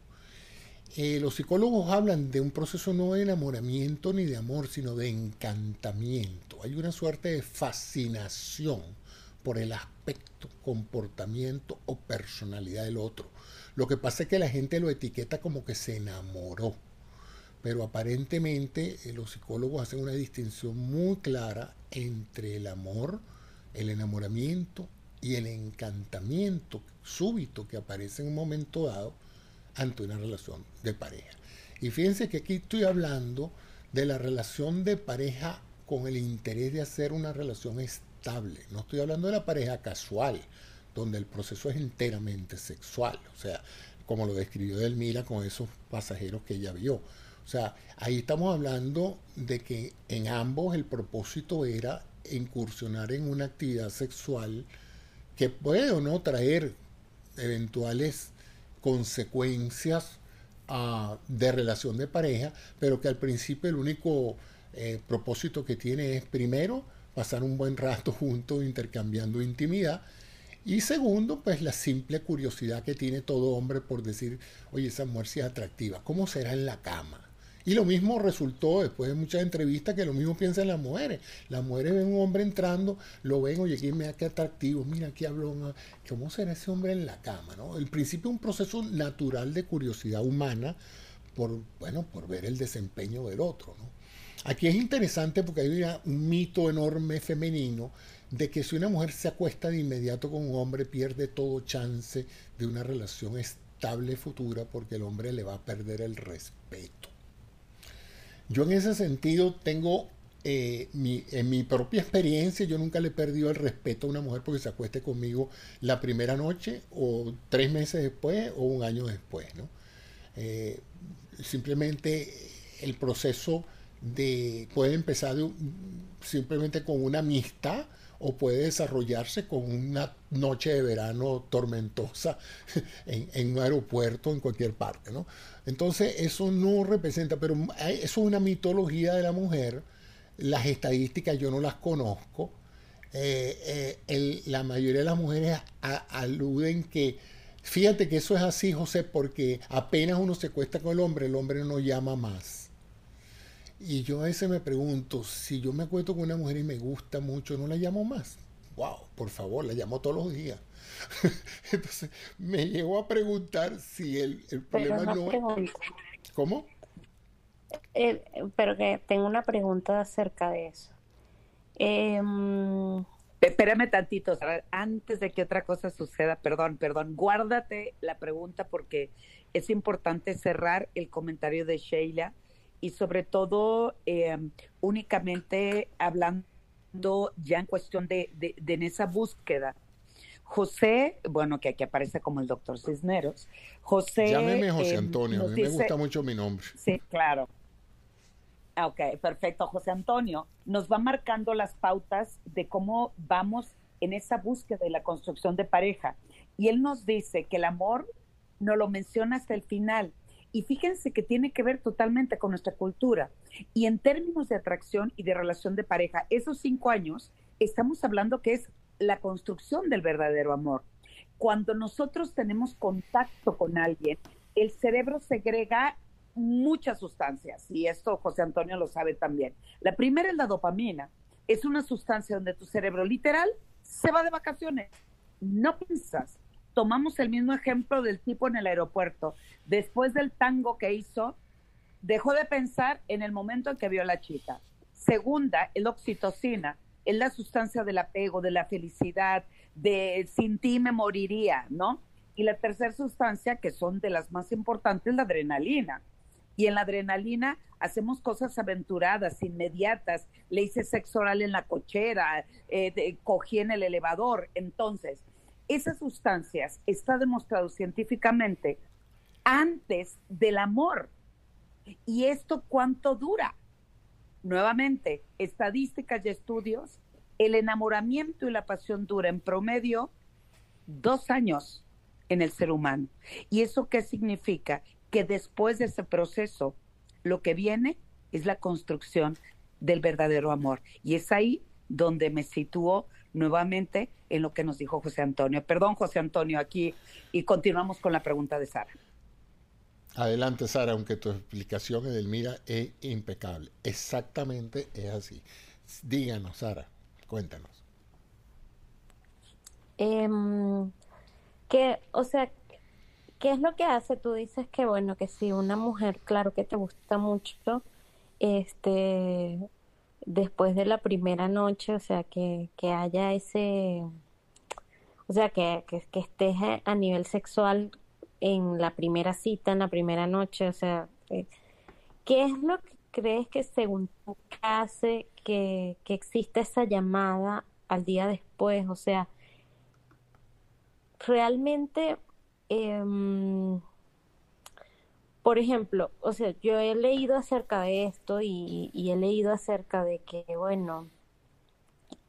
eh, los psicólogos hablan de un proceso no de enamoramiento ni de amor, sino de encantamiento. Hay una suerte de fascinación por el aspecto, comportamiento o personalidad del otro. Lo que pasa es que la gente lo etiqueta como que se enamoró. Pero aparentemente eh, los psicólogos hacen una distinción muy clara entre el amor, el enamoramiento y el encantamiento súbito que aparece en un momento dado ante una relación de pareja. Y fíjense que aquí estoy hablando de la relación de pareja con el interés de hacer una relación estable. No estoy hablando de la pareja casual, donde el proceso es enteramente sexual. O sea, como lo describió Delmira con esos pasajeros que ella vio. O sea, ahí estamos hablando de que en ambos el propósito era incursionar en una actividad sexual que puede o no traer eventuales consecuencias ah, de relación de pareja, pero que al principio el único eh, propósito que tiene es primero pasar un buen rato <laughs> juntos intercambiando intimidad y segundo, pues la simple curiosidad que tiene todo hombre por decir, oye, esa mujer sí es atractiva, ¿cómo será en la cama? Y lo mismo resultó después de muchas entrevistas que lo mismo piensan las mujeres. Las mujeres ven un hombre entrando, lo ven, oye, aquí me qué atractivo, mira, aquí habló, ¿cómo será ese hombre en la cama? ¿no? El principio es un proceso natural de curiosidad humana por, bueno, por ver el desempeño del otro. ¿no? Aquí es interesante porque hay un mito enorme femenino de que si una mujer se acuesta de inmediato con un hombre pierde todo chance de una relación estable futura porque el hombre le va a perder el respeto. Yo en ese sentido tengo, eh, en mi propia experiencia, yo nunca le he perdido el respeto a una mujer porque se acueste conmigo la primera noche o tres meses después o un año después. ¿no? Eh, simplemente el proceso de puede empezar simplemente con una amistad o puede desarrollarse con una noche de verano tormentosa <laughs> en, un aeropuerto, en cualquier parte. ¿no? Entonces eso no representa, pero eso es una mitología de la mujer, las estadísticas yo no las conozco, eh, eh, la mayoría de las mujeres aluden que, fíjate que eso es así, José, porque apenas uno se cuesta con el hombre, el hombre no llama más. Y yo a veces me pregunto, si yo me acuesto con una mujer y me gusta mucho, ¿no la llamo más? Wow, por favor, la llamo todos los días. <laughs> Entonces, me llego a preguntar si el, problema no es... ¿Cómo? Eh, pero que tengo una pregunta acerca de eso. Eh, Espérame tantito, antes de que otra cosa suceda, perdón, perdón, guárdate la pregunta porque es importante cerrar el comentario de Sheila y sobre todo eh, únicamente hablando ya en cuestión de, de, en esa búsqueda. José, bueno, que aquí aparece como el doctor Cisneros. José. Llámeme José em, Antonio, a mí me gusta mucho mi nombre. Sí, claro. Ah, ok, perfecto. José Antonio nos va marcando las pautas de cómo vamos en esa búsqueda de la construcción de pareja. Y él nos dice que el amor no lo menciona hasta el final, y fíjense que tiene que ver totalmente con nuestra cultura. Y en términos de atracción y de relación de pareja, esos cinco años, estamos hablando que es la construcción del verdadero amor. Cuando nosotros tenemos contacto con alguien, el cerebro segrega muchas sustancias, y esto José Antonio lo sabe también. La primera es la dopamina. Es una sustancia donde tu cerebro literal se va de vacaciones. No piensas, tomamos el mismo ejemplo del tipo en el aeropuerto. Después del tango que hizo, dejó de pensar en el momento en que vio a la chica. Segunda, el oxitocina, es la sustancia del apego, de la felicidad, de sin ti me moriría, ¿no? Y la tercera sustancia, que son de las más importantes, la adrenalina. Y en la adrenalina hacemos cosas aventuradas, inmediatas. Le hice sexo oral en la cochera, eh, cogí en el elevador. Entonces, esas sustancias está demostrado científicamente antes del amor. ¿Y esto cuánto dura? Nuevamente, estadísticas y estudios, el enamoramiento y la pasión dura en promedio dos años en el ser humano. ¿Y eso qué significa? Que después de ese proceso, lo que viene es la construcción del verdadero amor. Y es ahí donde me sitúo nuevamente en lo que nos dijo José Antonio. Perdón, José Antonio, aquí y continuamos con la pregunta de Sara. Adelante, Sara, aunque tu explicación, Edelmira, es impecable. Exactamente es así. Díganos, Sara, cuéntanos. Em, que, o sea, ¿qué es lo que hace? Tú dices que, bueno, que si una mujer, claro que te gusta mucho, este, después de la primera noche, o sea, que, que haya ese, o sea, que, que, que estés a nivel sexual en la primera cita, en la primera noche? O sea, eh, ¿qué es lo que crees que según tu hace que, que exista esa llamada al día después? O sea, realmente, em, por ejemplo, o sea, yo he leído acerca de esto y, y he leído acerca de que, bueno,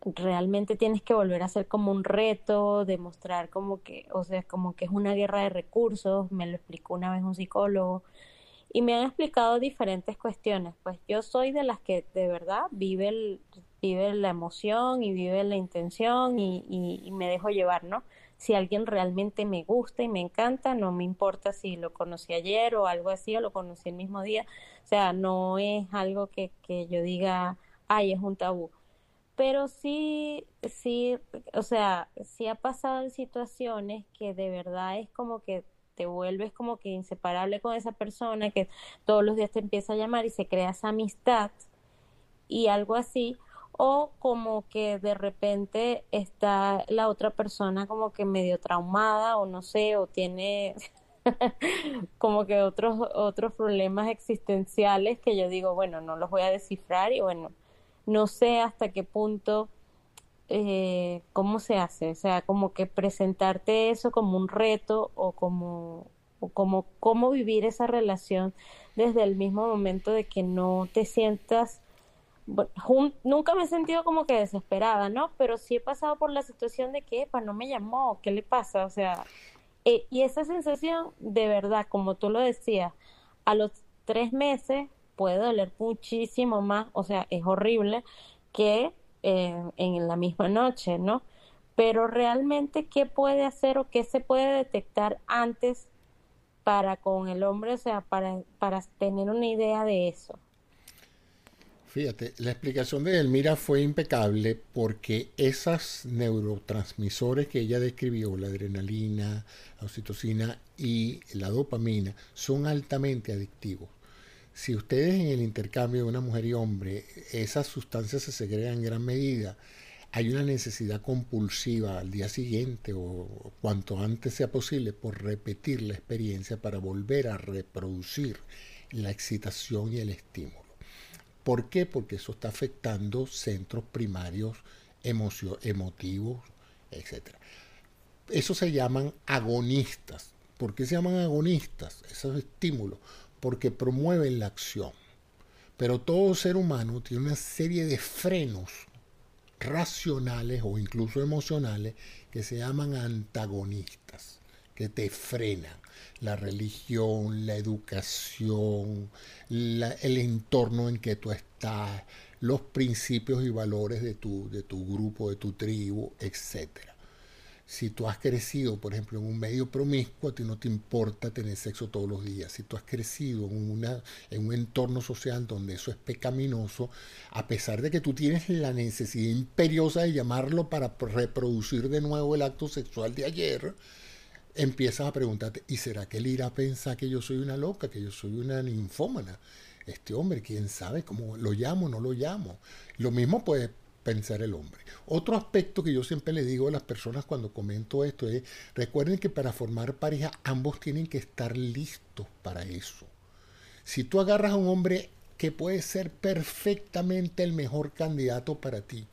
realmente tienes que volver a hacer como un reto, demostrar como que, o sea, como que es una guerra de recursos, me lo explicó una vez un psicólogo, y me han explicado diferentes cuestiones. Pues yo soy de las que de verdad vive, el, vive la emoción y vive la intención y, y, me dejo llevar, ¿no? Si alguien realmente me gusta y me encanta, no me importa si lo conocí ayer o algo así o lo conocí el mismo día. O sea, no es algo que, que yo diga, ay, es un tabú pero sí, sí, o sea, sí ha pasado en situaciones que de verdad es como que te vuelves como que inseparable con esa persona, que todos los días te empieza a llamar y se crea esa amistad y algo así, o como que de repente está la otra persona como que medio traumada o no sé, o tiene <laughs> como que otros otros problemas existenciales que yo digo, bueno, no los voy a descifrar y bueno, no sé hasta qué punto, eh, cómo se hace, o sea, como que presentarte eso como un reto o como, o como cómo vivir esa relación desde el mismo momento de que no te sientas nunca me he sentido como que desesperada, ¿no? Pero sí he pasado por la situación de que, epa, no me llamó, ¿qué le pasa? O sea, eh, y esa sensación, de verdad, como tú lo decías, a los tres meses puede doler muchísimo más, o sea, es horrible que eh, en la misma noche, ¿no? Pero realmente, ¿qué puede hacer o qué se puede detectar antes para con el hombre, o sea, para, para tener una idea de eso? Fíjate, la explicación de Elmira fue impecable porque esas neurotransmisores que ella describió, la adrenalina, la oxitocina y la dopamina, son altamente adictivos si ustedes en el intercambio de una mujer y hombre, esas sustancias se segregan en gran medida, hay una necesidad compulsiva al día siguiente o cuanto antes sea posible por repetir la experiencia para volver a reproducir la excitación y el estímulo. ¿Por qué? Porque eso está afectando centros primarios emotivos, etc. Eso se llaman agonistas. ¿Por qué se llaman agonistas? Esos estímulos porque promueven la acción. Pero todo ser humano tiene una serie de frenos racionales o incluso emocionales que se llaman antagonistas, que te frenan. La religión, la educación, el entorno en que tú estás, los principios y valores de tu, de tu grupo, de tu tribu, etcétera si tú has crecido, por ejemplo, en un medio promiscuo, a ti no te importa tener sexo todos los días. Si tú has crecido en, una, en un entorno social donde eso es pecaminoso, a pesar de que tú tienes la necesidad imperiosa de llamarlo para reproducir de nuevo el acto sexual de ayer, empiezas a preguntarte, ¿y será que él irá a pensar que yo soy una loca, que yo soy una ninfómana? Este hombre, quién sabe cómo lo llamo, no lo llamo. Lo mismo puede pensar el hombre. Otro aspecto que yo siempre le digo a las personas cuando comento esto es, recuerden que para formar pareja ambos tienen que estar listos para eso. Si tú agarras a un hombre que puede ser perfectamente el mejor candidato para ti,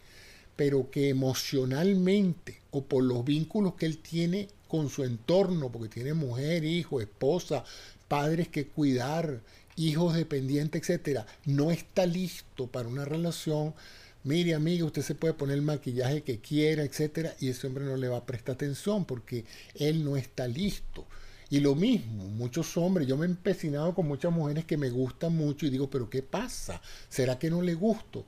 pero que emocionalmente o por los vínculos que él tiene con su entorno, porque tiene mujer, hijo, esposa, padres que cuidar, hijos dependientes, etcétera, no está listo para una relación, mire amiga, usted se puede poner el maquillaje que quiera, etcétera, y ese hombre no le va a prestar atención porque él no está listo. Y lo mismo, muchos hombres, yo me he empecinado con muchas mujeres que me gustan mucho y digo, pero ¿qué pasa? ¿Será que no le gusto?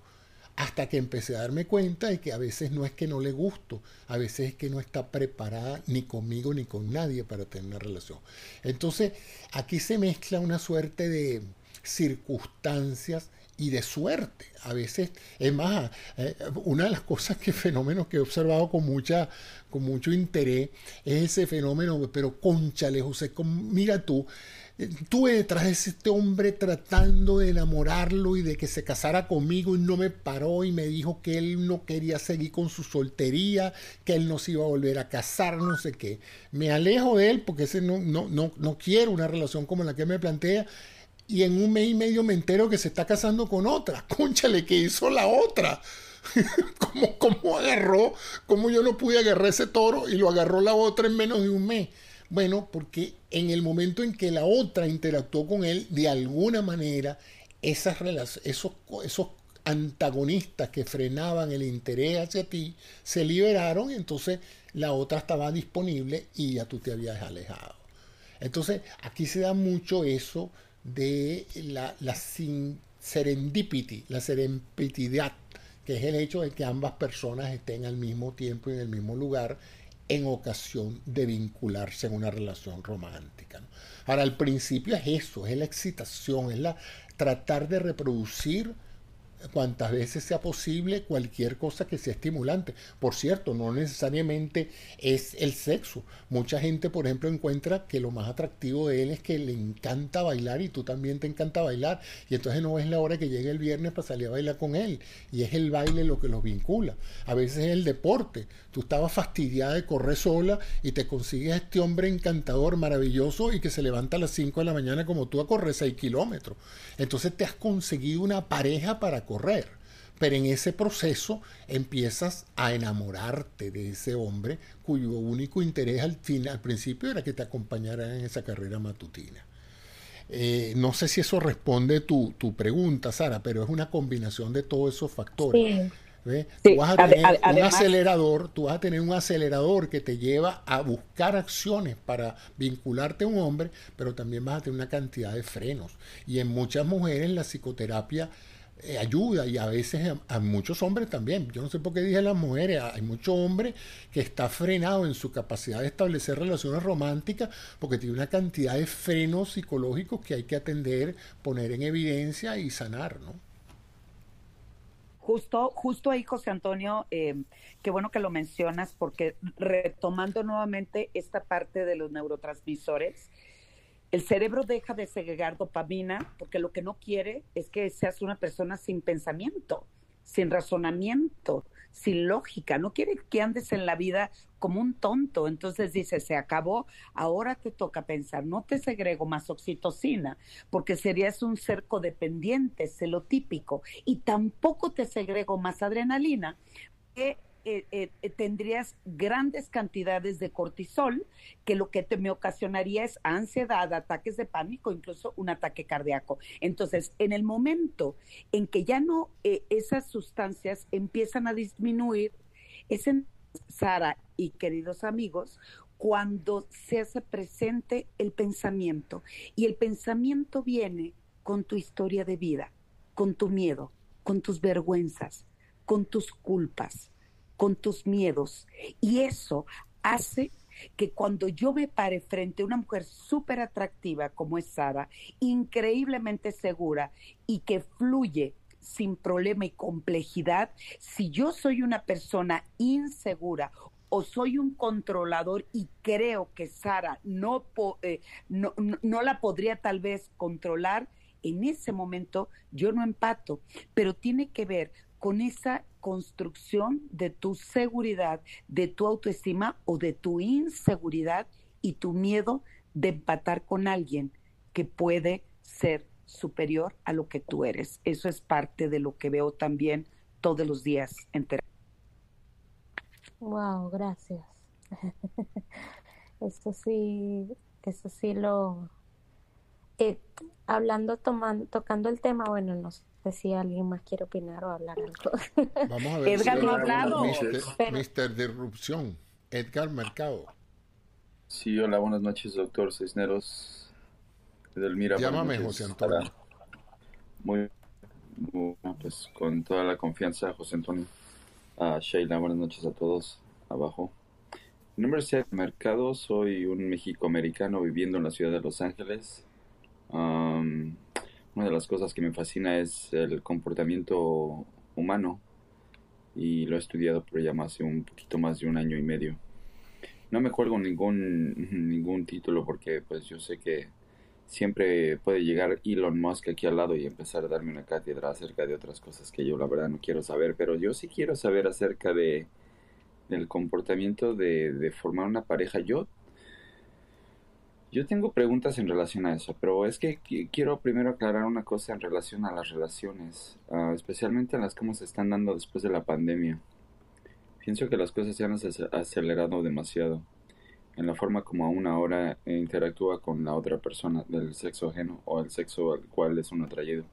Hasta que empecé a darme cuenta de que a veces no es que no le gusto, a veces es que no está preparada ni conmigo ni con nadie para tener una relación. Entonces, aquí se mezcla una suerte de circunstancias y de suerte. A veces, es más, eh, una de las cosas que fenómenos que he observado con mucha, con mucho interés es ese fenómeno, pero conchale, José, mira tú, tuve detrás de este hombre tratando de enamorarlo y de que se casara conmigo y no me paró y me dijo que él no quería seguir con su soltería, que él no se iba a volver a casar, no sé qué. Me alejo de él porque ese no, no, no, no quiero una relación como la que me plantea y en un mes y medio me entero que se está casando con otra. <laughs> Conchale, que hizo la otra. <laughs> ¿Cómo, ¿Cómo agarró? ¿Cómo yo no pude agarrar ese toro y lo agarró la otra en menos de un mes? Bueno, porque en el momento en que la otra interactuó con él, de alguna manera, esas esos, esos antagonistas que frenaban el interés hacia ti se liberaron entonces la otra estaba disponible y ya tú te habías alejado. Entonces, aquí se da mucho eso de la, la serendipity, la serendipitidad, que es el hecho de que ambas personas estén al mismo tiempo y en el mismo lugar en ocasión de vincularse en una relación romántica. Ahora, al principio es eso, es la excitación, es la tratar de reproducir cuantas veces sea posible cualquier cosa que sea estimulante. Por cierto, no necesariamente es el sexo. Mucha gente, por ejemplo, encuentra que lo más atractivo de él es que le encanta bailar y tú también te encanta bailar. Y entonces no es la hora que llegue el viernes para salir a bailar con él. Y es el baile lo que los vincula. A veces es el deporte. Tú estabas fastidiada de correr sola y te consigues este hombre encantador, maravilloso y que se levanta a las 5 de la mañana como tú a correr 6 kilómetros. Entonces te has conseguido una pareja para correr. Pero en ese proceso empiezas a enamorarte de ese hombre cuyo único interés al, fin, al principio era que te acompañara en esa carrera matutina. Eh, no sé si eso responde tu, tu pregunta, Sara, pero es una combinación de todos esos factores. Tú vas a tener un acelerador, tú vas a tener un acelerador que te lleva a buscar acciones para vincularte a un hombre, pero también vas a tener una cantidad de frenos. Y en muchas mujeres la psicoterapia eh, ayuda y a veces a, muchos hombres también. Yo no sé por qué dije las mujeres, hay muchos hombres que está frenado en su capacidad de establecer relaciones románticas porque tiene una cantidad de frenos psicológicos que hay que atender, poner en evidencia y sanar, ¿no? Justo, justo ahí, José Antonio, eh, qué bueno que lo mencionas, porque retomando nuevamente esta parte de los neurotransmisores, el cerebro deja de segregar dopamina porque lo que no quiere es que seas una persona sin pensamiento, sin razonamiento, sin lógica. No quiere que andes en la vida como un tonto. Entonces dice, se acabó, ahora te toca pensar. No te segrego más oxitocina porque serías un ser codependiente, celotípico. Y tampoco te segrego más adrenalina. Que eh, eh, eh, tendrías grandes cantidades de cortisol, que lo que te me ocasionaría es ansiedad, ataques de pánico, incluso un ataque cardíaco. Entonces, en el momento en que ya no esas sustancias empiezan a disminuir, es en Sara y queridos amigos, cuando se hace presente el pensamiento. Y el pensamiento viene con tu historia de vida, con tu miedo, con tus vergüenzas, con tus culpas con tus miedos. Y eso hace que cuando yo me pare frente a una mujer súper atractiva como es Sara, increíblemente segura y que fluye sin problema y complejidad, si yo soy una persona insegura o soy un controlador y creo que Sara no, eh, no, no, la podría tal vez controlar, en ese momento yo no empato, pero tiene que ver con esa construcción de tu seguridad, de tu autoestima o de tu inseguridad y tu miedo de empatar con alguien que puede ser superior a lo que tú eres. Eso es parte de lo que veo también todos los días en terapia. Wow, gracias. <laughs> eso sí, eso sí lo eh, hablando, tomando, tocando el tema, bueno, no sé si alguien más quiere opinar o hablar algo. Vamos a <laughs> ver Edgar si no ha hablado. Mister, Mister Disrupción, Edgar Mercado. Sí, hola, buenas noches, doctor Cisneros. Edelmira, Llámame José. Antonio. Muy, muy- pues con toda la confianza, José Antonio. A Sheila, buenas noches a todos abajo. Mi nombre es Ed Mercado, soy un mexicoamericano viviendo en la ciudad de Los Ángeles. Am, una de las cosas que me fascina es el comportamiento humano y lo he estudiado por ya más de un poquito más de un año y medio. No me cuelgo ningún, <laughs> ningún título porque pues yo sé que siempre puede llegar Elon Musk aquí al lado y empezar a darme una cátedra acerca de otras cosas que yo la verdad no quiero saber, pero yo sí quiero saber acerca de del comportamiento de, de formar una pareja. Yo yo tengo preguntas en relación a eso, pero es que qui- quiero primero aclarar una cosa en relación a las relaciones, ah, especialmente las que se están dando después de la pandemia. Pienso que las cosas se han ace- acelerado demasiado en la forma como aún ahora interactúa con la otra persona del sexo ajeno o el sexo al cual es uno atraído.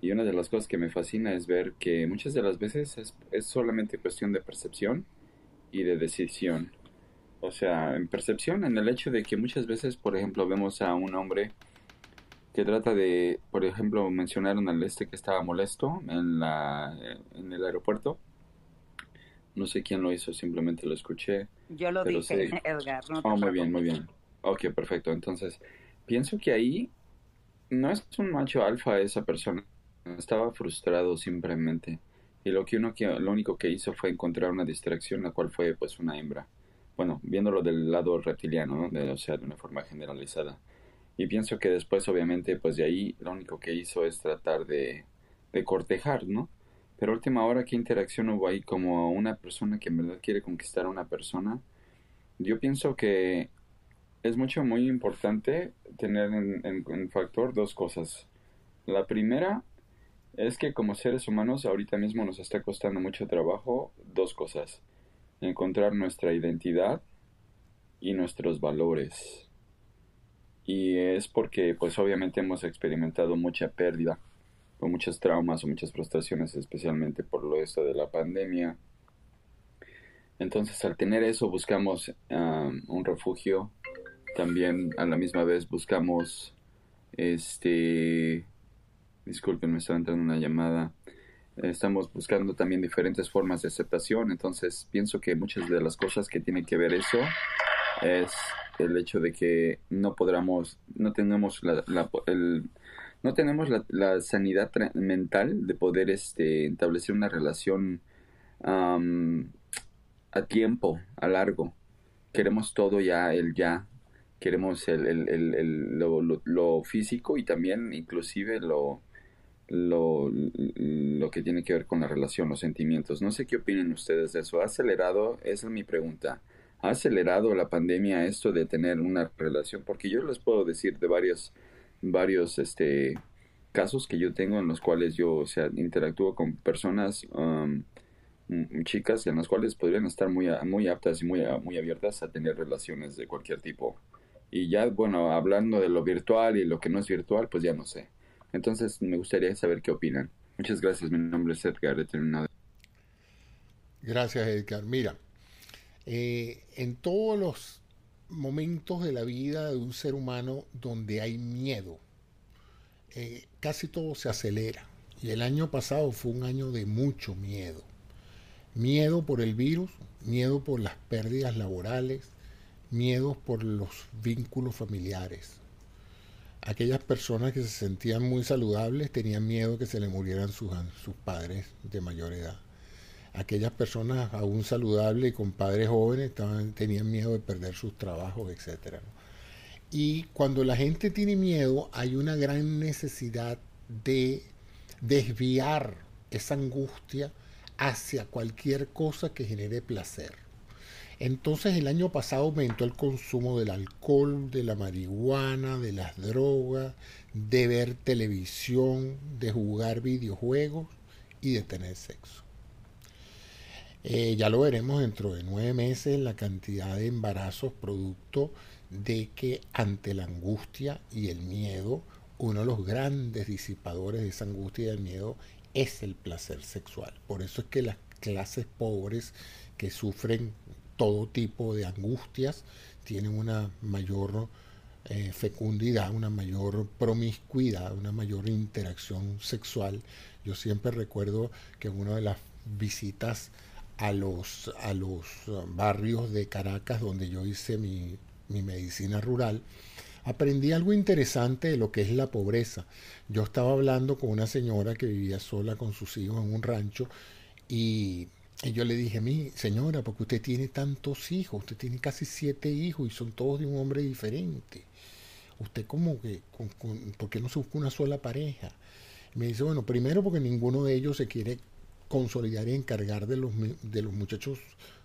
Y una de las cosas que me fascina es ver que muchas de las veces es, es solamente cuestión de percepción y de decisión. O sea, en percepción, en el hecho de que muchas veces, por ejemplo, vemos a un hombre que trata de, por ejemplo, mencionaron al este que estaba molesto en la en el aeropuerto. No sé quién lo hizo, simplemente lo escuché. Yo lo dije. <laughs> Edgar. No te Oh, muy bien, muy bien. Ok, perfecto. Entonces, pienso que ahí no es un macho alfa esa persona. Estaba frustrado simplemente. Y lo que uno que lo único que hizo fue encontrar una distracción, la cual fue pues una hembra. Bueno, viéndolo del lado reptiliano, ¿no? De- o sea, de una forma generalizada. Y pienso que después, obviamente, pues de ahí lo único que hizo es tratar de, de cortejar, ¿no? Pero última hora, ¿qué interacción hubo ahí como una persona que en verdad quiere conquistar a una persona? Yo pienso que es mucho, muy importante tener en, en- en factor dos cosas. La primera es que como seres humanos ahorita mismo nos está costando mucho trabajo dos cosas. Encontrar nuestra identidad y nuestros valores. Y es porque pues obviamente hemos experimentado mucha pérdida, con muchos traumas o muchas frustraciones, especialmente por lo esto de la pandemia. Entonces al tener eso buscamos un refugio, también a la misma vez buscamos este disculpen me estaba entrando una llamada estamos buscando también diferentes formas de aceptación. Entonces pienso que muchas de las cosas que tienen que ver eso es el hecho de que no podamos no tenemos la, la- el, no tenemos la, la sanidad mental de poder este establecer una relación a tiempo a largo. Queremos todo ya el ya. Queremos el- el- el- lo, lo- lo físico y también inclusive lo, lo, lo que tiene que ver con la relación, los sentimientos. No sé qué opinen ustedes de eso. ¿Ha acelerado? Esa es mi pregunta. ¿Ha acelerado la pandemia esto de tener una relación? Porque yo les puedo decir de varios, varios este, casos que yo tengo en los cuales yo o sea, interactúo con personas, um, chicas, en las cuales podrían estar muy, muy aptas y muy, muy abiertas a tener relaciones de cualquier tipo. Y ya, bueno, hablando de lo virtual y lo que no es virtual, pues ya no sé. Entonces, me gustaría saber qué opinan. Muchas gracias, mi nombre es Edgar, he. Gracias, Edgar. Mira, eh, en todos los momentos de la vida de un ser humano donde hay miedo, eh, casi todo se acelera. Y el año pasado fue un año de mucho miedo. Miedo por el virus, miedo por las pérdidas laborales, miedo por los vínculos familiares. Aquellas personas que se sentían muy saludables tenían miedo que se le murieran sus, sus padres de mayor edad aquellas personas aún saludables y con padres jóvenes tenían miedo de perder sus trabajos. ¿no? Y cuando la gente tiene miedo, hay una gran necesidad de desviar esa angustia hacia cualquier cosa que genere placer. Entonces el año pasado aumentó el consumo del alcohol, de la marihuana, de las drogas, de ver televisión, de jugar videojuegos y de tener sexo. Eh, ya lo veremos dentro de nueve meses la cantidad de embarazos producto de que ante la angustia y el miedo, uno de los grandes disipadores de esa angustia y del miedo es el placer sexual. Por eso es que las clases pobres que sufren todo tipo de angustias tienen una mayor eh, fecundidad, una mayor promiscuidad, una mayor interacción sexual. Yo siempre recuerdo que en una de las visitas a los, a los barrios de Caracas donde yo hice mi, mi medicina rural, aprendí algo interesante de lo que es la pobreza. Yo estaba hablando con una señora que vivía sola con sus hijos en un rancho y, yo le dije, mi señora, porque usted tiene tantos hijos, usted tiene casi siete hijos y son todos de un hombre diferente. Usted como que, ¿por qué no se busca una sola pareja? me dice, bueno, primero porque ninguno de ellos se quiere consolidar y encargar de los, de los muchachos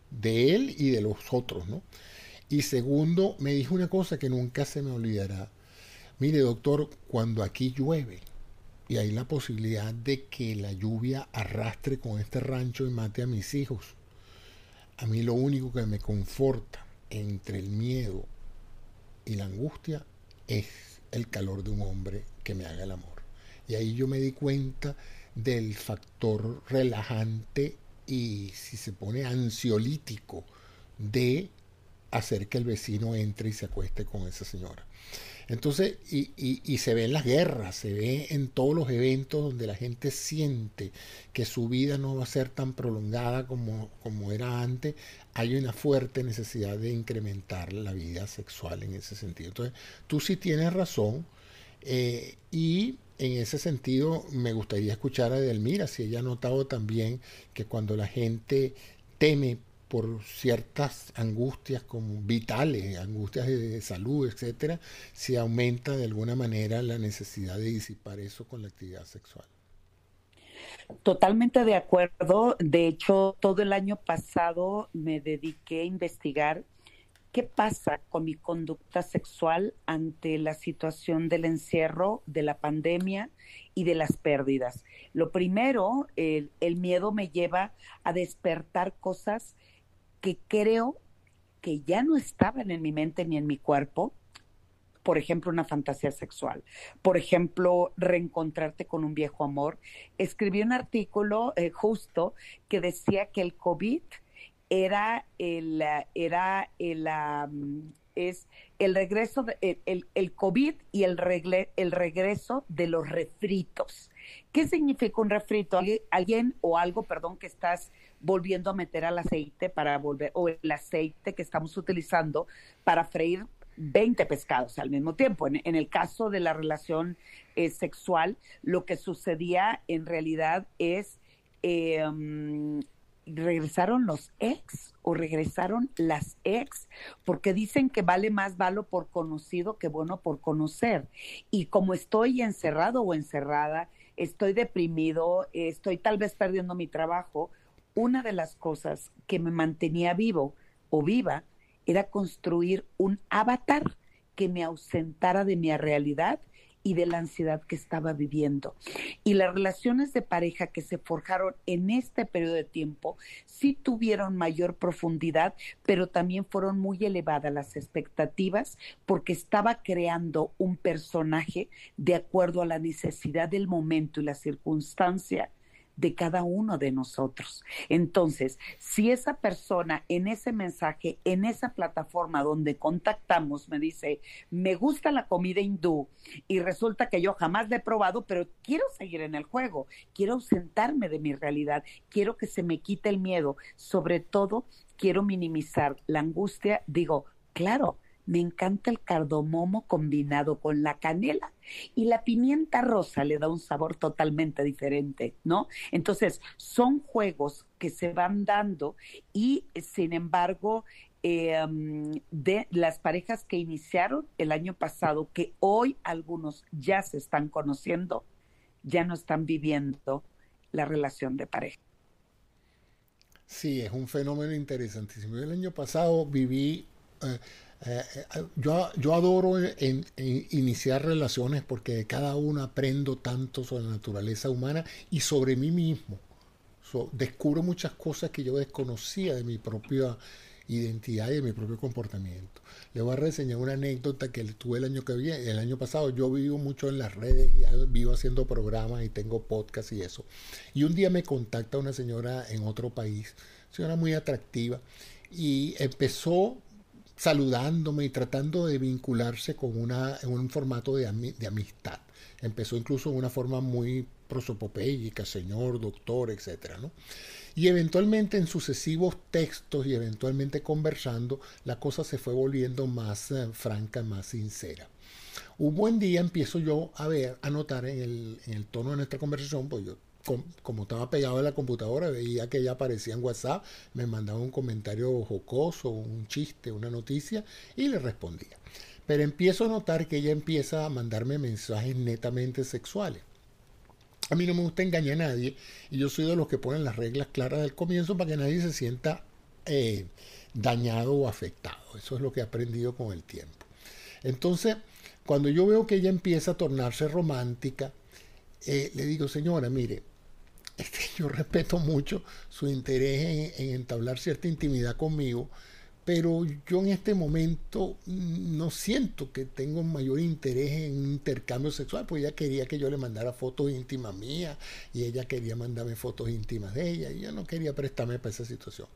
de él y de los otros, ¿no? Y segundo, me dijo una cosa que nunca se me olvidará. Mire, doctor, cuando aquí llueve y hay la posibilidad de que la lluvia arrastre con este rancho y mate a mis hijos, a mí lo único que me conforta entre el miedo y la angustia es el calor de un hombre que me haga el amor. Y ahí yo me di cuenta del factor relajante y si se pone ansiolítico de hacer que el vecino entre y se acueste con esa señora. Entonces, y, y, se ve en las guerras, se ve en todos los eventos donde la gente siente que su vida no va a ser tan prolongada como, como era antes, hay una fuerte necesidad de incrementar la vida sexual en ese sentido. Entonces, tú sí tienes razón eh, y en ese sentido me gustaría escuchar a Edelmira si ella ha notado también que cuando la gente teme por ciertas angustias como vitales, angustias de salud, etcétera, si aumenta de alguna manera la necesidad de disipar eso con la actividad sexual. Totalmente de acuerdo. De hecho, todo el año pasado me dediqué a investigar qué pasa con mi conducta sexual ante la situación del encierro, de la pandemia y de las pérdidas. Lo primero, el miedo me lleva a despertar cosas que creo que ya no estaban en mi mente ni en mi cuerpo, por ejemplo, una fantasía sexual, por ejemplo, reencontrarte con un viejo amor. Escribí un artículo eh, justo que decía que el COVID era el, era el, es el regreso, de, el, el, COVID y el, el regreso de los refritos. ¿Qué significa un refrito? Alguien o algo, perdón, que estás volviendo a meter al aceite para volver, o el aceite que estamos utilizando para freír 20 pescados al mismo tiempo. En, el caso de la relación eh, sexual, lo que sucedía en realidad es em, regresaron los ex o regresaron las ex, porque dicen que vale más valo por conocido que bueno por conocer. Y como estoy encerrado o encerrada, estoy deprimido, estoy tal vez perdiendo mi trabajo, una de las cosas que me mantenía vivo o viva era construir un avatar que me ausentara de mi realidad y de la ansiedad que estaba viviendo. Y las relaciones de pareja que se forjaron en este periodo de tiempo sí tuvieron mayor profundidad, pero también fueron muy elevadas las expectativas porque estaba creando un personaje de acuerdo a la necesidad del momento y la circunstancia de cada uno de nosotros. Entonces, si esa persona en ese mensaje, en esa plataforma donde contactamos, me dice, me gusta la comida hindú y resulta que yo jamás la he probado, pero quiero seguir en el juego, quiero ausentarme de mi realidad, quiero que se me quite el miedo, sobre todo quiero minimizar la angustia, digo, claro, me encanta el cardomomo combinado con la canela y la pimienta rosa le da un sabor totalmente diferente, ¿no? Entonces, son juegos que se van dando y, sin embargo, em, de las parejas que iniciaron el año pasado, que hoy algunos ya se están conociendo, ya no están viviendo la relación de pareja. Sí, es un fenómeno interesantísimo. el año pasado viví, eh, eh, eh, yo, yo adoro en, iniciar relaciones porque de cada uno aprendo tanto sobre la naturaleza humana y sobre mí mismo. descubro muchas cosas que yo desconocía de mi propia identidad y de mi propio comportamiento. Le voy a reseñar una anécdota que tuve el año que viene, el año pasado. Yo vivo mucho en las redes, vivo haciendo programas y tengo podcast y eso. Y un día me contacta una señora en otro país, señora muy atractiva, y empezó saludándome y tratando de vincularse con una, en un formato de, de amistad. Empezó incluso en una forma muy prosopopéyica, señor, doctor, etcétera, ¿no? Y eventualmente en sucesivos textos y eventualmente conversando, la cosa se fue volviendo más eh, franca, más sincera. Un buen día empiezo yo a ver, a notar en el, tono de nuestra conversación, pues yo como estaba pegado a la computadora, veía que ella aparecía en WhatsApp, me mandaba un comentario jocoso, un chiste, una noticia, y le respondía. Pero empiezo a notar que ella empieza a mandarme mensajes netamente sexuales. A mí no me gusta engañar a nadie y yo soy de los que ponen las reglas claras del comienzo para que nadie se sienta eh, dañado o afectado. Eso es lo que he aprendido con el tiempo. Entonces, cuando yo veo que ella empieza a tornarse romántica, eh, le digo, señora, mire, <laughs> yo respeto mucho su interés en entablar cierta intimidad conmigo, pero yo en este momento no siento que tengo mayor interés en un intercambio sexual, pues ella quería que yo le mandara fotos íntimas mías y ella quería mandarme fotos íntimas de ella y yo no quería prestarme para esa situación.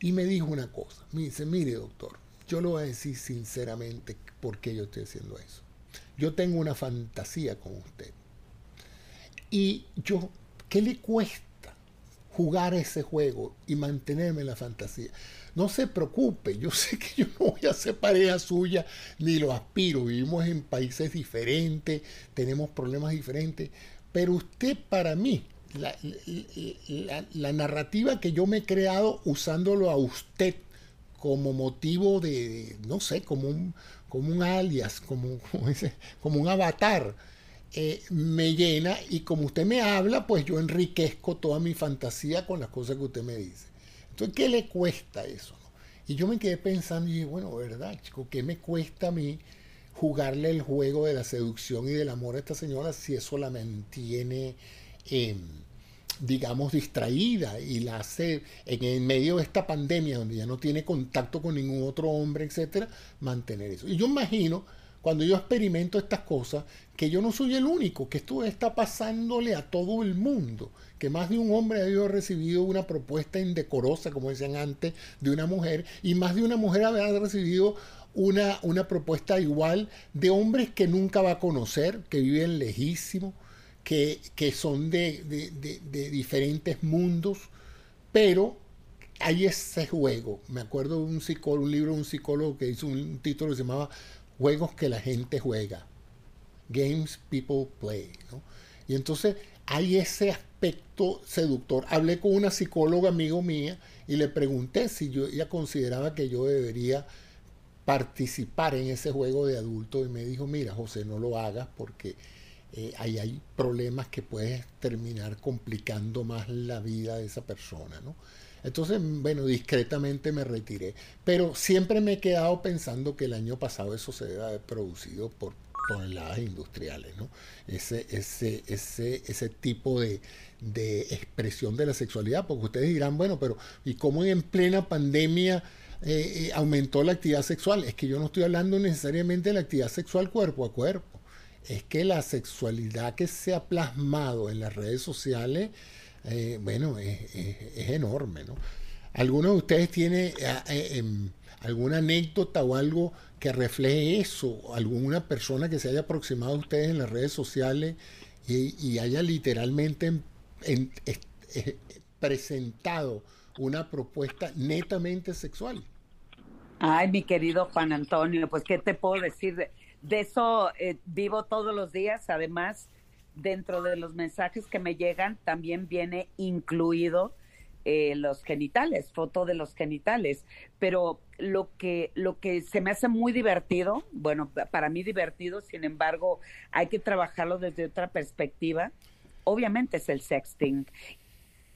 Y me dijo una cosa, me dice, mire doctor, yo lo voy a decir sinceramente por qué yo estoy haciendo eso. Yo tengo una fantasía con usted. Y yo, ¿qué le cuesta jugar ese juego y mantenerme en la fantasía? No se preocupe, yo <laughs> sé que yo no voy a ser pareja suya, ni lo aspiro. Vivimos en países diferentes, tenemos problemas diferentes, pero usted para mí, la, narrativa que yo me he creado usándolo a usted como motivo de, no sé, como un, como un alias, como, <laughs> como, un avatar, eh, me llena y como usted me habla, pues yo enriquezco toda mi fantasía con las cosas que usted me dice. Entonces, ¿qué le cuesta eso? Y yo me quedé pensando y dije, bueno, ¿verdad, chico? ¿Qué me cuesta a mí jugarle el juego de la seducción y del amor a esta señora si eso la mantiene, em, digamos, distraída y la hace en medio de esta pandemia donde ya no tiene contacto con ningún otro hombre, etcétera, mantener eso? Y yo imagino cuando yo experimento estas cosas, que yo no soy el único, que esto está pasándole a todo el mundo, que más de un hombre ha recibido una propuesta indecorosa, como decían antes, de una mujer, y más de una mujer ha recibido una, una propuesta igual de hombres que nunca va a conocer, que viven lejísimos, que, que son de, de diferentes mundos, pero hay ese juego. Me acuerdo de un psicólogo, un libro de un psicólogo que hizo un título que se llamaba juegos que la gente juega. Games people play. Y entonces hay ese aspecto seductor. Hablé con una psicóloga amigo mía y le pregunté si yo, ella consideraba que yo debería participar en ese juego de adulto y me dijo, mira José, no lo hagas porque eh, ahí hay problemas que puedes terminar complicando más la vida de esa persona. ¿no? Entonces, bueno, discretamente me retiré. Pero siempre me he quedado pensando que el año pasado eso se debe haber producido por toneladas industriales, ¿no? Ese, ese, ese, ese tipo de, expresión de la sexualidad, porque ustedes dirán, bueno, pero ¿y cómo en plena pandemia eh, eh, aumentó la actividad sexual? Es que yo no estoy hablando necesariamente de la actividad sexual cuerpo a cuerpo, es que la sexualidad que se ha plasmado en las redes sociales eh, bueno, es, enorme, ¿no? ¿Alguno de ustedes tiene eh, eh, em, alguna anécdota o algo que refleje eso? ¿Alguna persona que se haya aproximado a ustedes en las redes sociales y, haya literalmente presentado una propuesta netamente sexual? Ay, mi querido Juan Antonio, pues qué te puedo decir de, eso vivo todos los días, además dentro de los mensajes que me llegan también viene incluido eh, los genitales, foto de los genitales. Pero lo que, lo que se me hace muy divertido, bueno, para mí divertido, sin embargo, hay que trabajarlo desde otra perspectiva, obviamente es el sexting.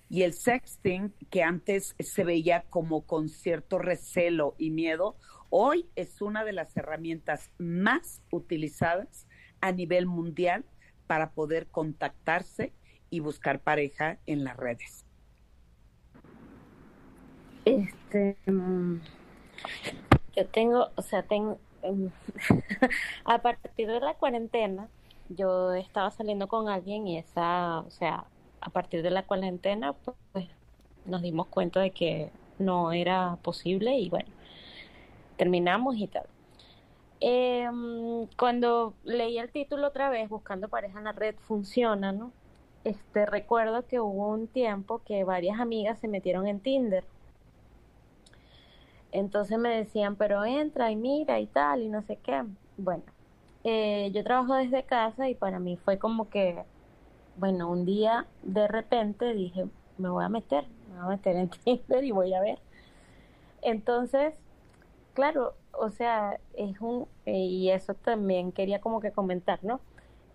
Y el sexting, que antes se veía como con cierto recelo y miedo, hoy es una de las herramientas más utilizadas a nivel mundial para poder contactarse y buscar pareja en las redes. Este, mm, yo tengo, o sea, tengo, em, <laughs> a partir de la cuarentena, yo estaba saliendo con alguien y esa, o sea, a partir de la cuarentena, pues nos dimos cuenta de que no era posible y bueno, terminamos y tal. Em, cuando leí el título otra vez, Buscando pareja en la red, funciona, ¿no? Este, recuerdo que hubo un tiempo que varias amigas se metieron en Tinder. Entonces me decían, pero entra y mira y tal, y no sé qué. Bueno, eh, yo trabajo desde casa y para mí fue como que, bueno, un día de repente dije, me voy a meter, me voy a meter en <laughs> Tinder y voy a ver. Entonces, claro, o sea, es un, y eso también quería como que comentar, ¿no?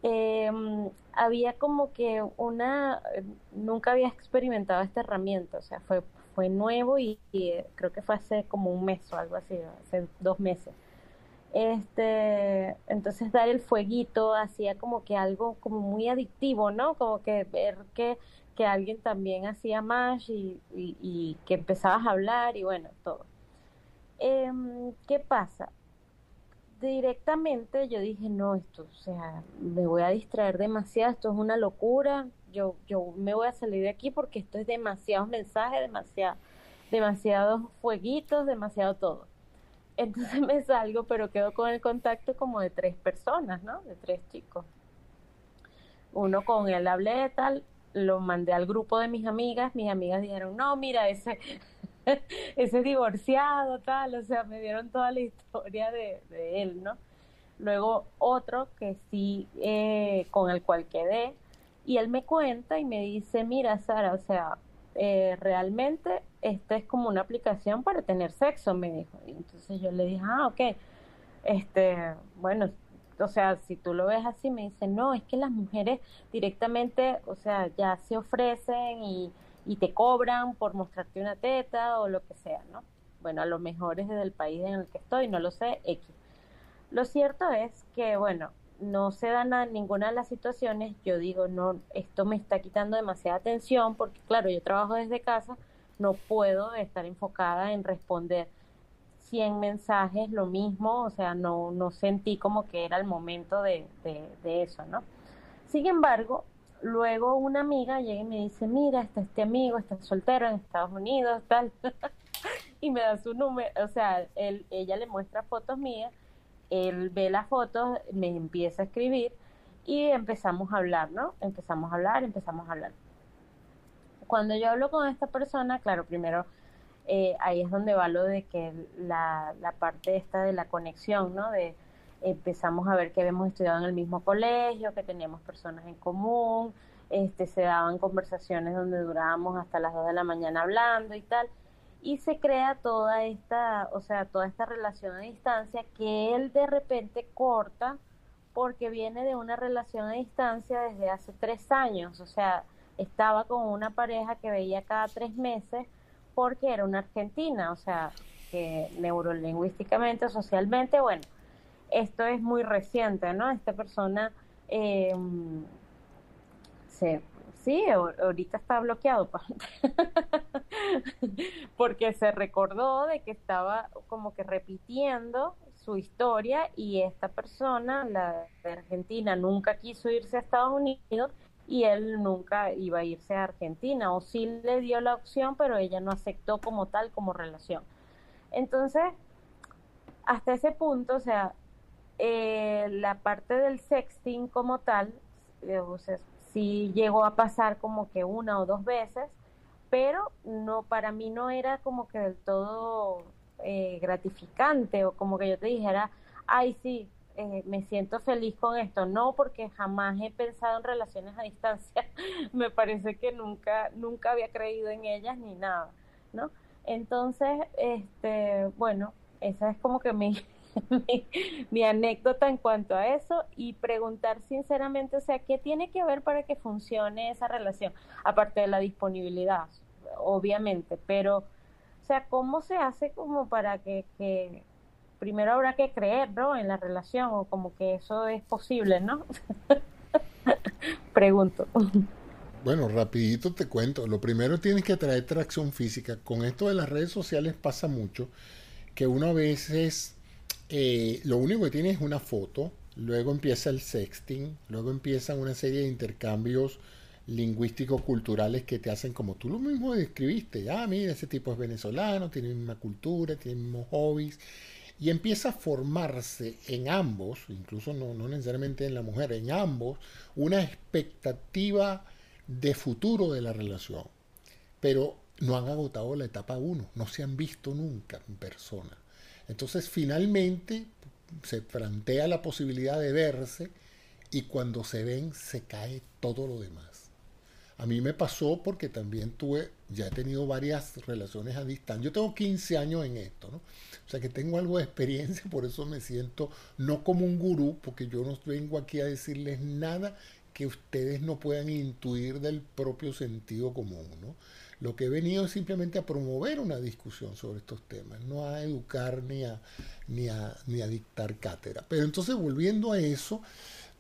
Em, había como que una, nunca había experimentado esta herramienta, o sea, fue, fue nuevo y, creo que fue hace como un mes o algo así, hace dos meses. Este, entonces dar el fueguito hacía como que algo como muy adictivo, ¿no? Como que ver que, que alguien también hacía más y, y, que empezabas a hablar y bueno, todo. Em, ¿Qué pasa? directamente yo dije, no, esto, o sea, me voy a distraer demasiado, esto es una locura, yo, yo me voy a salir de aquí porque esto es demasiados mensajes, demasiado, demasiados fueguitos, demasiado todo. Entonces <laughs> me salgo, pero quedo con el contacto como de tres personas, ¿no? De tres chicos. Uno con él hablé tal, lo mandé al grupo de mis amigas, mis amigas dijeron, no, mira, ese, <laughs> ese divorciado, tal, o sea, me dieron toda la historia de, él, ¿no? Luego otro que sí, eh, con el cual quedé, y él me cuenta y me dice, mira, Sara, o sea, eh, realmente esta es como una aplicación para tener sexo, me dijo. Y entonces yo le dije, ah, ok, este, bueno, o sea, si tú lo ves así, me dice, no, es que las mujeres directamente, o sea, ya se ofrecen y y te cobran por mostrarte una teta o lo que sea, ¿no? Bueno, a lo mejor es desde el país en el que estoy, no lo sé, X. Lo cierto es que, bueno, no se dan a ninguna de las situaciones, yo digo, no, esto me está quitando demasiada atención porque, claro, yo trabajo desde casa, no puedo estar enfocada en responder 100 mensajes, lo mismo, o sea, no, no sentí como que era el momento de, eso, ¿no? Sin embargo, luego una amiga llega y me dice, mira, está este amigo, está soltero en Estados Unidos, tal. <laughs> y me da su número, o sea, él, ella le muestra fotos mías, él ve las fotos, me empieza a escribir y empezamos a hablar, ¿no? Empezamos a hablar, empezamos a hablar. Cuando yo hablo con esta persona, claro, primero eh, ahí es donde va lo de que la, la parte esta de la conexión, ¿no? De, empezamos a ver que habíamos estudiado en el mismo colegio, que teníamos personas en común, este, se daban conversaciones donde durábamos hasta las 2 de la mañana hablando y tal, y se crea toda esta, o sea, toda esta relación a distancia que él de repente corta porque viene de una relación a distancia desde hace tres años, o sea, estaba con una pareja que veía cada tres meses porque era una argentina, o sea, que neurolingüísticamente, socialmente, bueno, esto es muy reciente, ¿no? Esta persona eh, se, sí, ahorita está bloqueado <laughs> porque se recordó de que estaba como que repitiendo su historia y esta persona, la de Argentina, nunca quiso irse a Estados Unidos y él nunca iba a irse a Argentina o sí le dio la opción, pero ella no aceptó como tal como relación. Entonces, hasta ese punto, o sea, eh, la parte del sexting como tal, eh, o sí llegó a pasar como que una o dos veces, pero no para mí no era como que del todo eh, gratificante o como que yo te dijera, ay sí, me siento feliz con esto. No, porque jamás he pensado en relaciones a distancia. <laughs> me parece que nunca, nunca había creído en ellas ni nada, ¿no? Entonces, este, bueno, esa es como que mi, <laughs> mi, anécdota en cuanto a eso y preguntar sinceramente, o sea, ¿qué tiene que ver para que funcione esa relación? Aparte de la disponibilidad, obviamente, pero, o sea, ¿cómo se hace como para que, que primero habrá que creer, ¿no? En la relación o como que eso es posible, ¿no? <laughs> Pregunto. Bueno, rapidito te cuento. Lo primero tienes que traer tracción física. Con esto de las redes sociales pasa mucho que uno a veces eh, lo único que tiene es una foto, luego empieza el sexting, luego empiezan una serie de intercambios lingüísticos culturales que te hacen como tú lo mismo describiste. Ah, mira, ese tipo es venezolano, tiene misma cultura, tiene mismos hobbies. Y empieza a formarse en ambos, incluso no, no necesariamente en la mujer, en ambos, una expectativa de futuro de la relación. Pero no han agotado la etapa 1, no se han visto nunca en persona. Entonces finalmente se plantea la posibilidad de verse y cuando se ven se cae todo lo demás. A mí me pasó porque también tuve, ya he tenido varias relaciones a distancia. Yo tengo 15 años en esto, ¿no? O sea que tengo algo de experiencia, por eso me siento no como un gurú, porque yo no vengo aquí a decirles nada que ustedes no puedan intuir del propio sentido común. ¿no? Lo que he venido es simplemente a promover una discusión sobre estos temas, no a educar ni a, ni a, ni a dictar cátedra. Pero entonces volviendo a eso,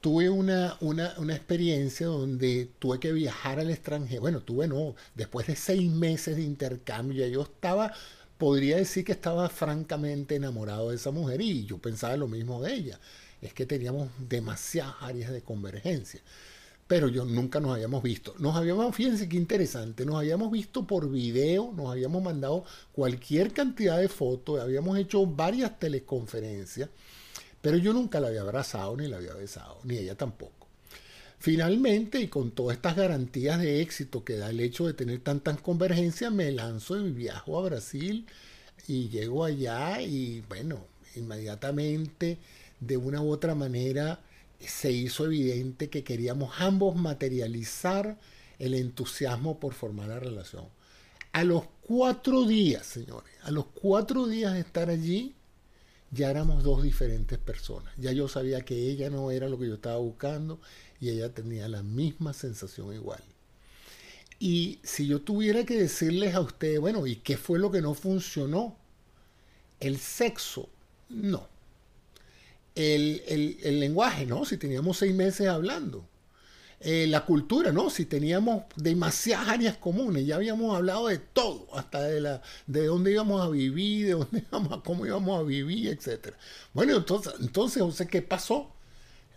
tuve una, una, una, experiencia donde tuve que viajar al extranjero. Bueno, tuve no, después de seis meses de intercambio, yo estaba, podría decir que estaba francamente enamorado de esa mujer y yo pensaba lo mismo de ella. Es que teníamos demasiadas áreas de convergencia pero yo nunca nos habíamos visto. Nos habíamos, fíjense qué interesante, nos habíamos visto por video, nos habíamos mandado cualquier cantidad de fotos, habíamos hecho varias teleconferencias, pero yo nunca la había abrazado ni la había besado, ni ella tampoco. Finalmente, y con todas estas garantías de éxito que da el hecho de tener tantas convergencias, me lanzo y viajo a Brasil y llego allá y bueno, inmediatamente, de una u otra manera, se hizo evidente que queríamos ambos materializar el entusiasmo por formar la relación. A los cuatro días, señores, a los cuatro días de estar allí, ya éramos dos diferentes personas. Ya yo sabía que ella no era lo que yo estaba buscando y ella tenía la misma sensación igual. Y si yo tuviera que decirles a ustedes, bueno, ¿y qué fue lo que no funcionó? El sexo, no el, lenguaje, ¿no? Si teníamos seis meses hablando. Eh, la cultura, ¿no? Si teníamos demasiadas áreas comunes, ya habíamos hablado de todo, hasta de, la, de dónde íbamos a vivir, de dónde <laughs> íbamos a, cómo íbamos a vivir, etc. Bueno, entonces, entonces, ¿qué pasó?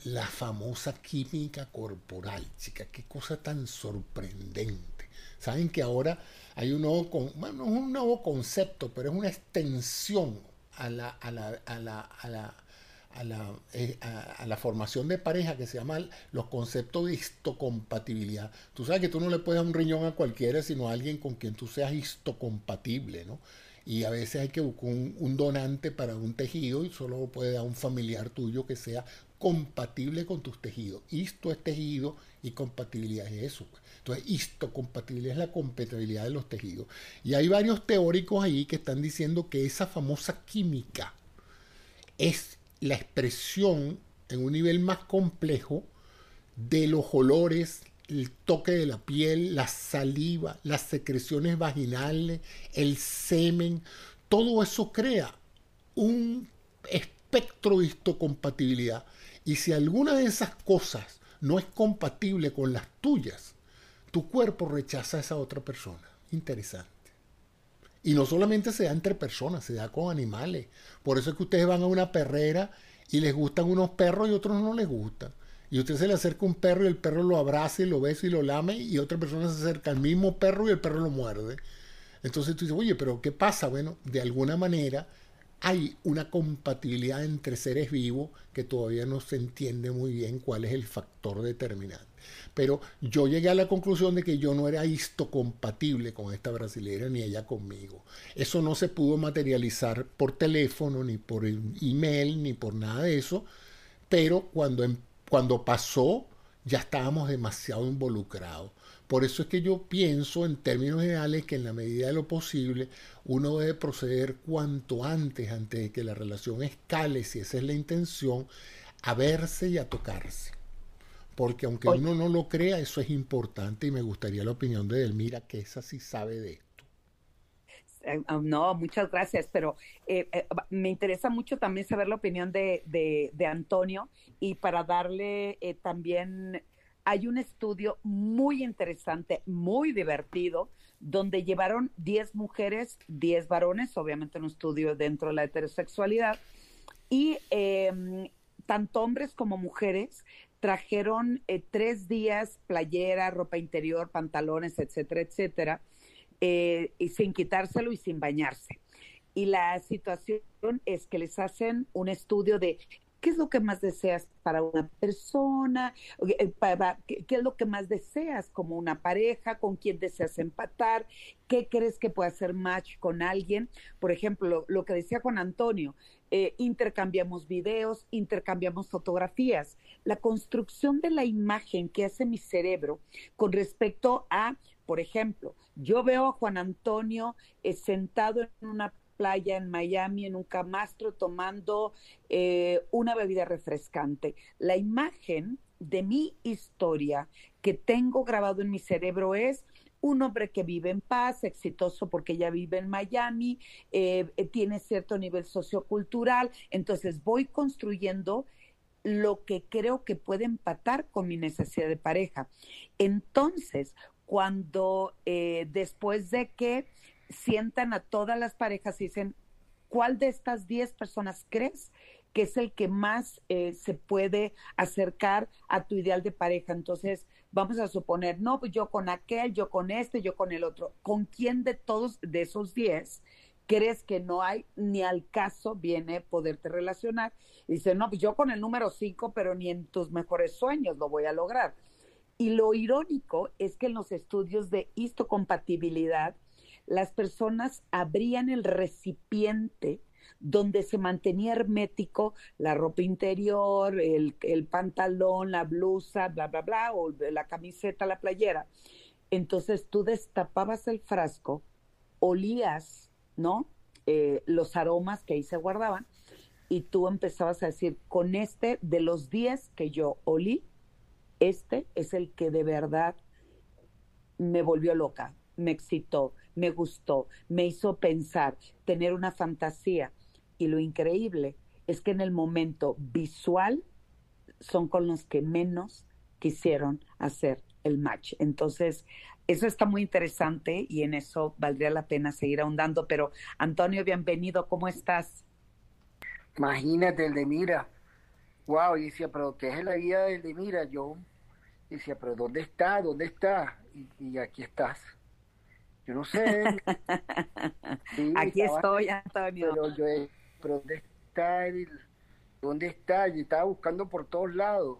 La famosa química corporal, chica, qué cosa tan sorprendente. Saben que ahora hay un nuevo, bueno, un nuevo concepto, pero es una extensión a la, a la, a la, a la eh, a la, formación de pareja que se llama los conceptos de histocompatibilidad. Tú sabes que tú no le puedes dar un riñón a cualquiera, sino a alguien con quien tú seas histocompatible, ¿no? Y a veces hay que buscar un, donante para un tejido y solo puede dar un familiar tuyo que sea compatible con tus tejidos. Histo es tejido y compatibilidad es eso. Pues. Entonces, histocompatibilidad es la compatibilidad de los tejidos. Y hay varios teóricos ahí que están diciendo que esa famosa química es la expresión en un nivel más complejo de los olores, el toque de la piel, la saliva, las secreciones vaginales, el semen, todo eso crea un espectro de histocompatibilidad. Y si alguna de esas cosas no es compatible con las tuyas, tu cuerpo rechaza a esa otra persona. Interesante. Y no solamente se da entre personas, se da con animales. Por eso es que ustedes van a una perrera y les gustan unos perros y otros no les gustan. Y usted se le acerca un perro y el perro lo abraza y lo besa y lo lame y otra persona se acerca al mismo perro y el perro lo muerde. Entonces tú dices, oye, pero ¿qué pasa? Bueno, de alguna manera hay una compatibilidad entre seres vivos que todavía no se entiende muy bien cuál es el factor determinante. Pero yo llegué a la conclusión de que yo no era histocompatible con esta brasilera ni ella conmigo. Eso no se pudo materializar por teléfono, ni por email, ni por nada de eso. Pero cuando, em, cuando pasó, ya estábamos demasiado involucrados. Por eso es que yo pienso en términos generales que en la medida de lo posible uno debe proceder cuanto antes, antes de que la relación escale, si esa es la intención, a verse y a tocarse. Porque aunque uno no lo crea, eso es importante y me gustaría la opinión de Delmira, que esa sí sabe de esto. Eh, ah, no, muchas gracias, pero eh, eh, me interesa mucho también saber la opinión de, de, Antonio y para darle también, hay un estudio muy interesante, muy divertido, donde llevaron 10 mujeres, 10 varones, obviamente un estudio dentro de la heterosexualidad, y em, tanto hombres como mujeres trajeron tres días playera, ropa interior, pantalones, etcétera, etcétera eh, sin quitárselo y sin bañarse. Y la situación es que les hacen un estudio de qué es lo que más deseas para una persona, eh, qué, es lo que más deseas como una pareja, con quién deseas empatar, qué crees que puede hacer match con alguien. Por ejemplo, lo, que decía Juan Antonio, eh, intercambiamos videos, intercambiamos fotografías. La construcción de la imagen que hace mi cerebro con respecto a, por ejemplo, yo veo a Juan Antonio eh, sentado en una playa en Miami, en un camastro, tomando eh, una bebida refrescante. La imagen de mi historia que tengo grabado en mi cerebro es un hombre que vive en paz, exitoso porque ya vive en Miami, eh, tiene cierto nivel sociocultural, entonces voy construyendo lo que creo que puede empatar con mi necesidad de pareja. Entonces, cuando eh, después de que sientan a todas las parejas y dicen, ¿cuál de estas 10 personas crees que es el que más eh, se puede acercar a tu ideal de pareja? Entonces, vamos a suponer, no, pues yo con aquel, yo con este, yo con el otro. ¿Con quién de todos de esos 10 crees que no hay ni al caso viene poderte relacionar? Y dice, no, pues yo con el número 5, pero ni en tus mejores sueños lo voy a lograr. Y lo irónico es que en los estudios de histocompatibilidad, las personas abrían el recipiente donde se mantenía hermético la ropa interior, el, pantalón, la blusa, bla, bla, bla, o la camiseta, la playera. Entonces tú destapabas el frasco, olías, ¿no? Eh, los aromas que ahí se guardaban y tú empezabas a decir, con este de los 10 que yo olí, este es el que de verdad me volvió loca, me excitó, me gustó, me hizo pensar, tener una fantasía. Y lo increíble es que en el momento visual son con los que menos quisieron hacer el match. Entonces, eso está muy interesante y en eso valdría la pena seguir ahondando. Pero, Antonio, bienvenido, ¿cómo estás? Imagínate el de Mira. Wow, y decía, pero ¿qué es la vida del de Mira? Yo decía, pero ¿dónde está? ¿Dónde está? y aquí estás. Yo no sé. <laughs> Aquí estoy, Antonio. Pero, yo, pero ¿dónde está? ¿Dónde está? Y estaba buscando por todos lados.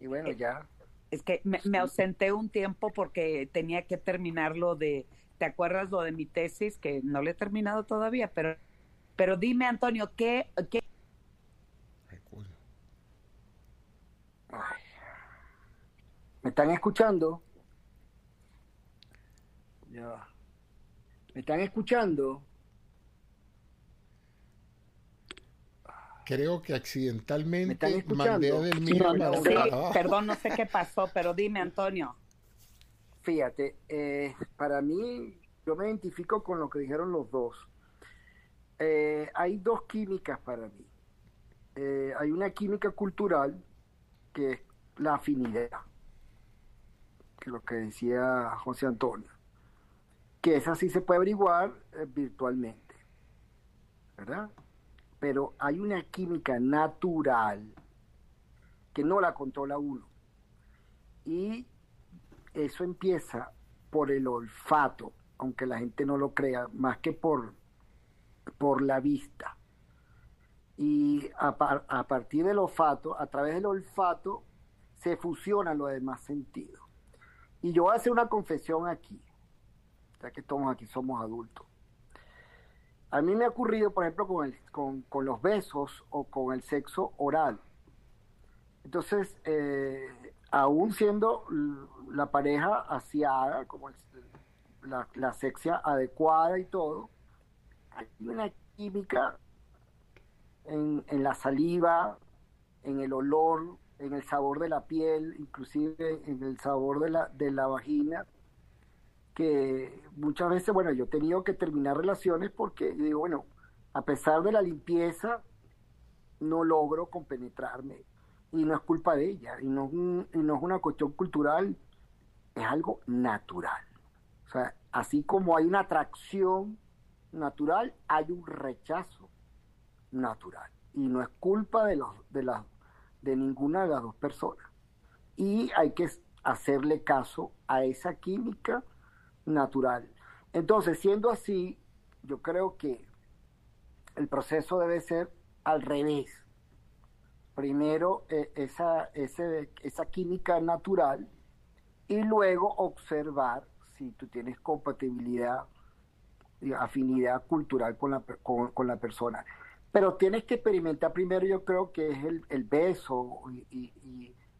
Y bueno, eh, ya. Es que me, ausenté un tiempo porque tenía que terminar lo de, ¿te acuerdas lo de mi tesis? Que no lo he terminado todavía, pero, pero dime, Antonio, ¿qué, qué... ¿Me están escuchando? ¿Me están escuchando? Creo que accidentalmente mandé a del perdón, no sé qué pasó, pero dime, Antonio. Fíjate, eh, para mí, yo me identifico con lo que dijeron los dos. Eh, hay dos químicas para mí. Eh, hay una química cultural que es la afinidad, que es lo que decía José Antonio que esa sí se puede averiguar eh, virtualmente, ¿verdad? Pero hay una química natural que no la controla uno. Y eso empieza por el olfato, aunque la gente no lo crea, más que por, por la vista. Y a, partir del olfato, a través del olfato, se fusionan los demás sentidos. Y yo voy a hacer una confesión aquí que todos aquí somos adultos. A mí me ha ocurrido, por ejemplo, con, los besos o con el sexo oral. Entonces, eh, aún siendo la pareja asiada, como la, sexia adecuada y todo, hay una química en, la saliva, en el olor, en el sabor de la piel, inclusive en el sabor de la vagina, que muchas veces, bueno, yo he tenido que terminar relaciones porque digo, bueno, a pesar de la limpieza, no logro compenetrarme. Y no es culpa de ella, y no, y no es una cuestión cultural, es algo natural. O sea, así como hay una atracción natural, hay un rechazo natural. Y no es culpa de, los, de, la, de ninguna de las dos personas. Y hay que hacerle caso a esa química natural. Entonces, siendo así, yo creo que el proceso debe ser al revés. Primero eh, esa, esa química natural y luego observar si tú tienes compatibilidad y afinidad cultural con la, con, la persona. Pero tienes que experimentar primero, yo creo que es el, beso y,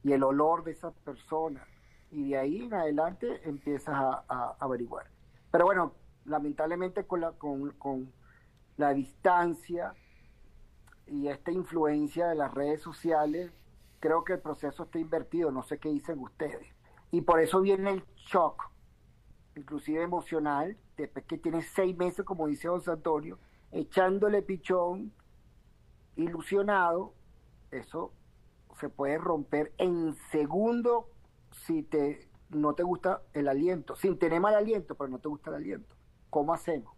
y, el olor de esa persona. Y de ahí en adelante empiezas a, averiguar. Pero bueno, lamentablemente con la, con, con la distancia y esta influencia de las redes sociales, creo que el proceso está invertido, no sé qué dicen ustedes. Y por eso viene el shock, inclusive emocional, después que tiene seis meses, como dice José Antonio, echándole pichón, ilusionado, eso se puede romper en segundo si te no te gusta el aliento, sin tener mal aliento, pero no te gusta el aliento. ¿Cómo hacemos?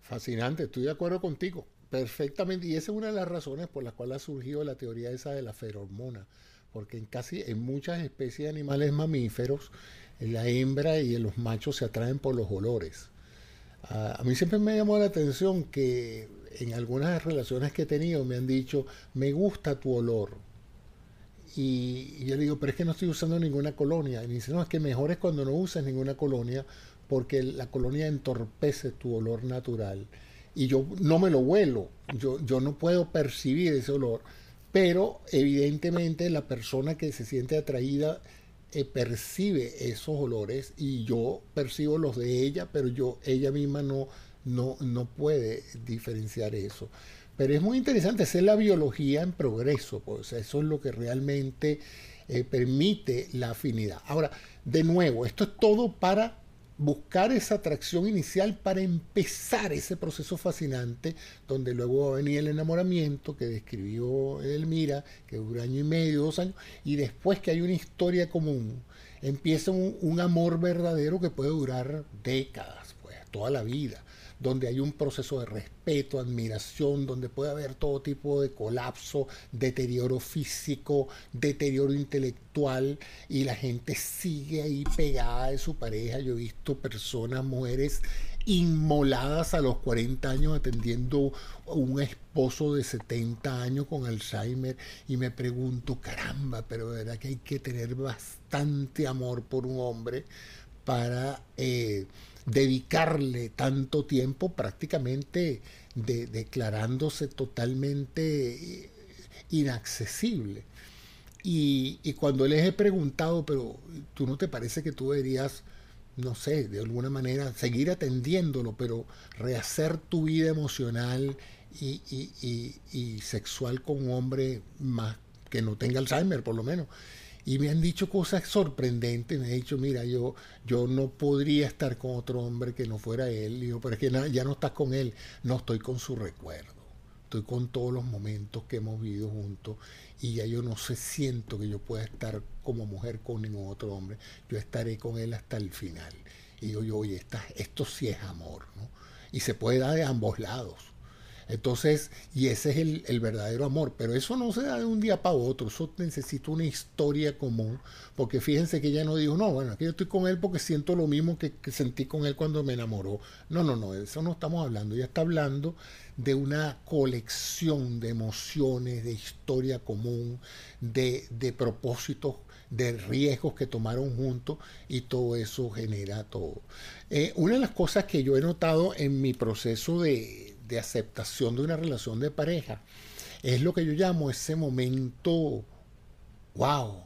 Fascinante, estoy de acuerdo contigo, perfectamente. Y esa es una de las razones por las cuales ha surgido la teoría esa de la feromona. Porque en casi en muchas especies de animales mamíferos, la hembra y los machos se atraen por los olores. a mí siempre me llamó la atención que en algunas relaciones que he tenido me han dicho, me gusta tu olor. Y, yo digo, pero es que no estoy usando ninguna colonia. Y me dice, no, es que mejor es cuando no uses ninguna colonia porque la colonia entorpece tu olor natural. Y yo no me lo huelo, yo, yo no puedo percibir ese olor, pero evidentemente la persona que se siente atraída eh, percibe esos olores y yo percibo los de ella, pero yo ella misma no, no, no puede diferenciar eso. Pero es muy interesante, es la biología en progreso, pues eso es lo que realmente eh, permite la afinidad. Ahora, de nuevo, esto es todo para buscar esa atracción inicial para empezar ese proceso fascinante, donde luego va a venir el enamoramiento que describió Elmira, que dura año y medio, dos años, y después que hay una historia común, empieza un, un amor verdadero que puede durar décadas, pues, toda la vida donde hay un proceso de respeto, admiración, donde puede haber todo tipo de colapso, deterioro físico, deterioro intelectual y la gente sigue ahí pegada de su pareja. Yo he visto personas, mujeres inmoladas a los 40 años atendiendo a un esposo de 70 años con Alzheimer y me pregunto, caramba, pero de verdad que hay que tener bastante amor por un hombre para eh, dedicarle tanto tiempo prácticamente declarándose totalmente eh, inaccesible. Y, cuando les he preguntado, pero tú no te parece que tú deberías, no sé, de alguna manera seguir atendiéndolo, pero rehacer tu vida emocional y, y, y sexual con un hombre más que no tenga Alzheimer, por lo menos y me han dicho cosas sorprendentes. Me han dicho, mira, yo, yo no podría estar con otro hombre que no fuera él. Y yo, pero es que ya no estás con él. No estoy con su recuerdo. Estoy con todos los momentos que hemos vivido juntos. Y ya yo no sé, siento que yo pueda estar como mujer con ningún otro hombre. Yo estaré con él hasta el final. Y yo, yo oye, esto sí es amor. ¿no? Y se puede dar de ambos lados entonces, y ese es el, verdadero amor, pero eso no se da de un día para otro, eso necesita una historia común, porque fíjense que ella no dijo, no, bueno, aquí yo estoy con él porque siento lo mismo que, sentí con él cuando me enamoró. No, no, no, eso no estamos hablando, ella está hablando de una colección de emociones, de historia común, de, de propósitos de riesgos que tomaron juntos y todo eso genera todo. Eh, una de las cosas que yo he notado en mi proceso de, de aceptación de una relación de pareja. Es lo que yo llamo ese momento wow.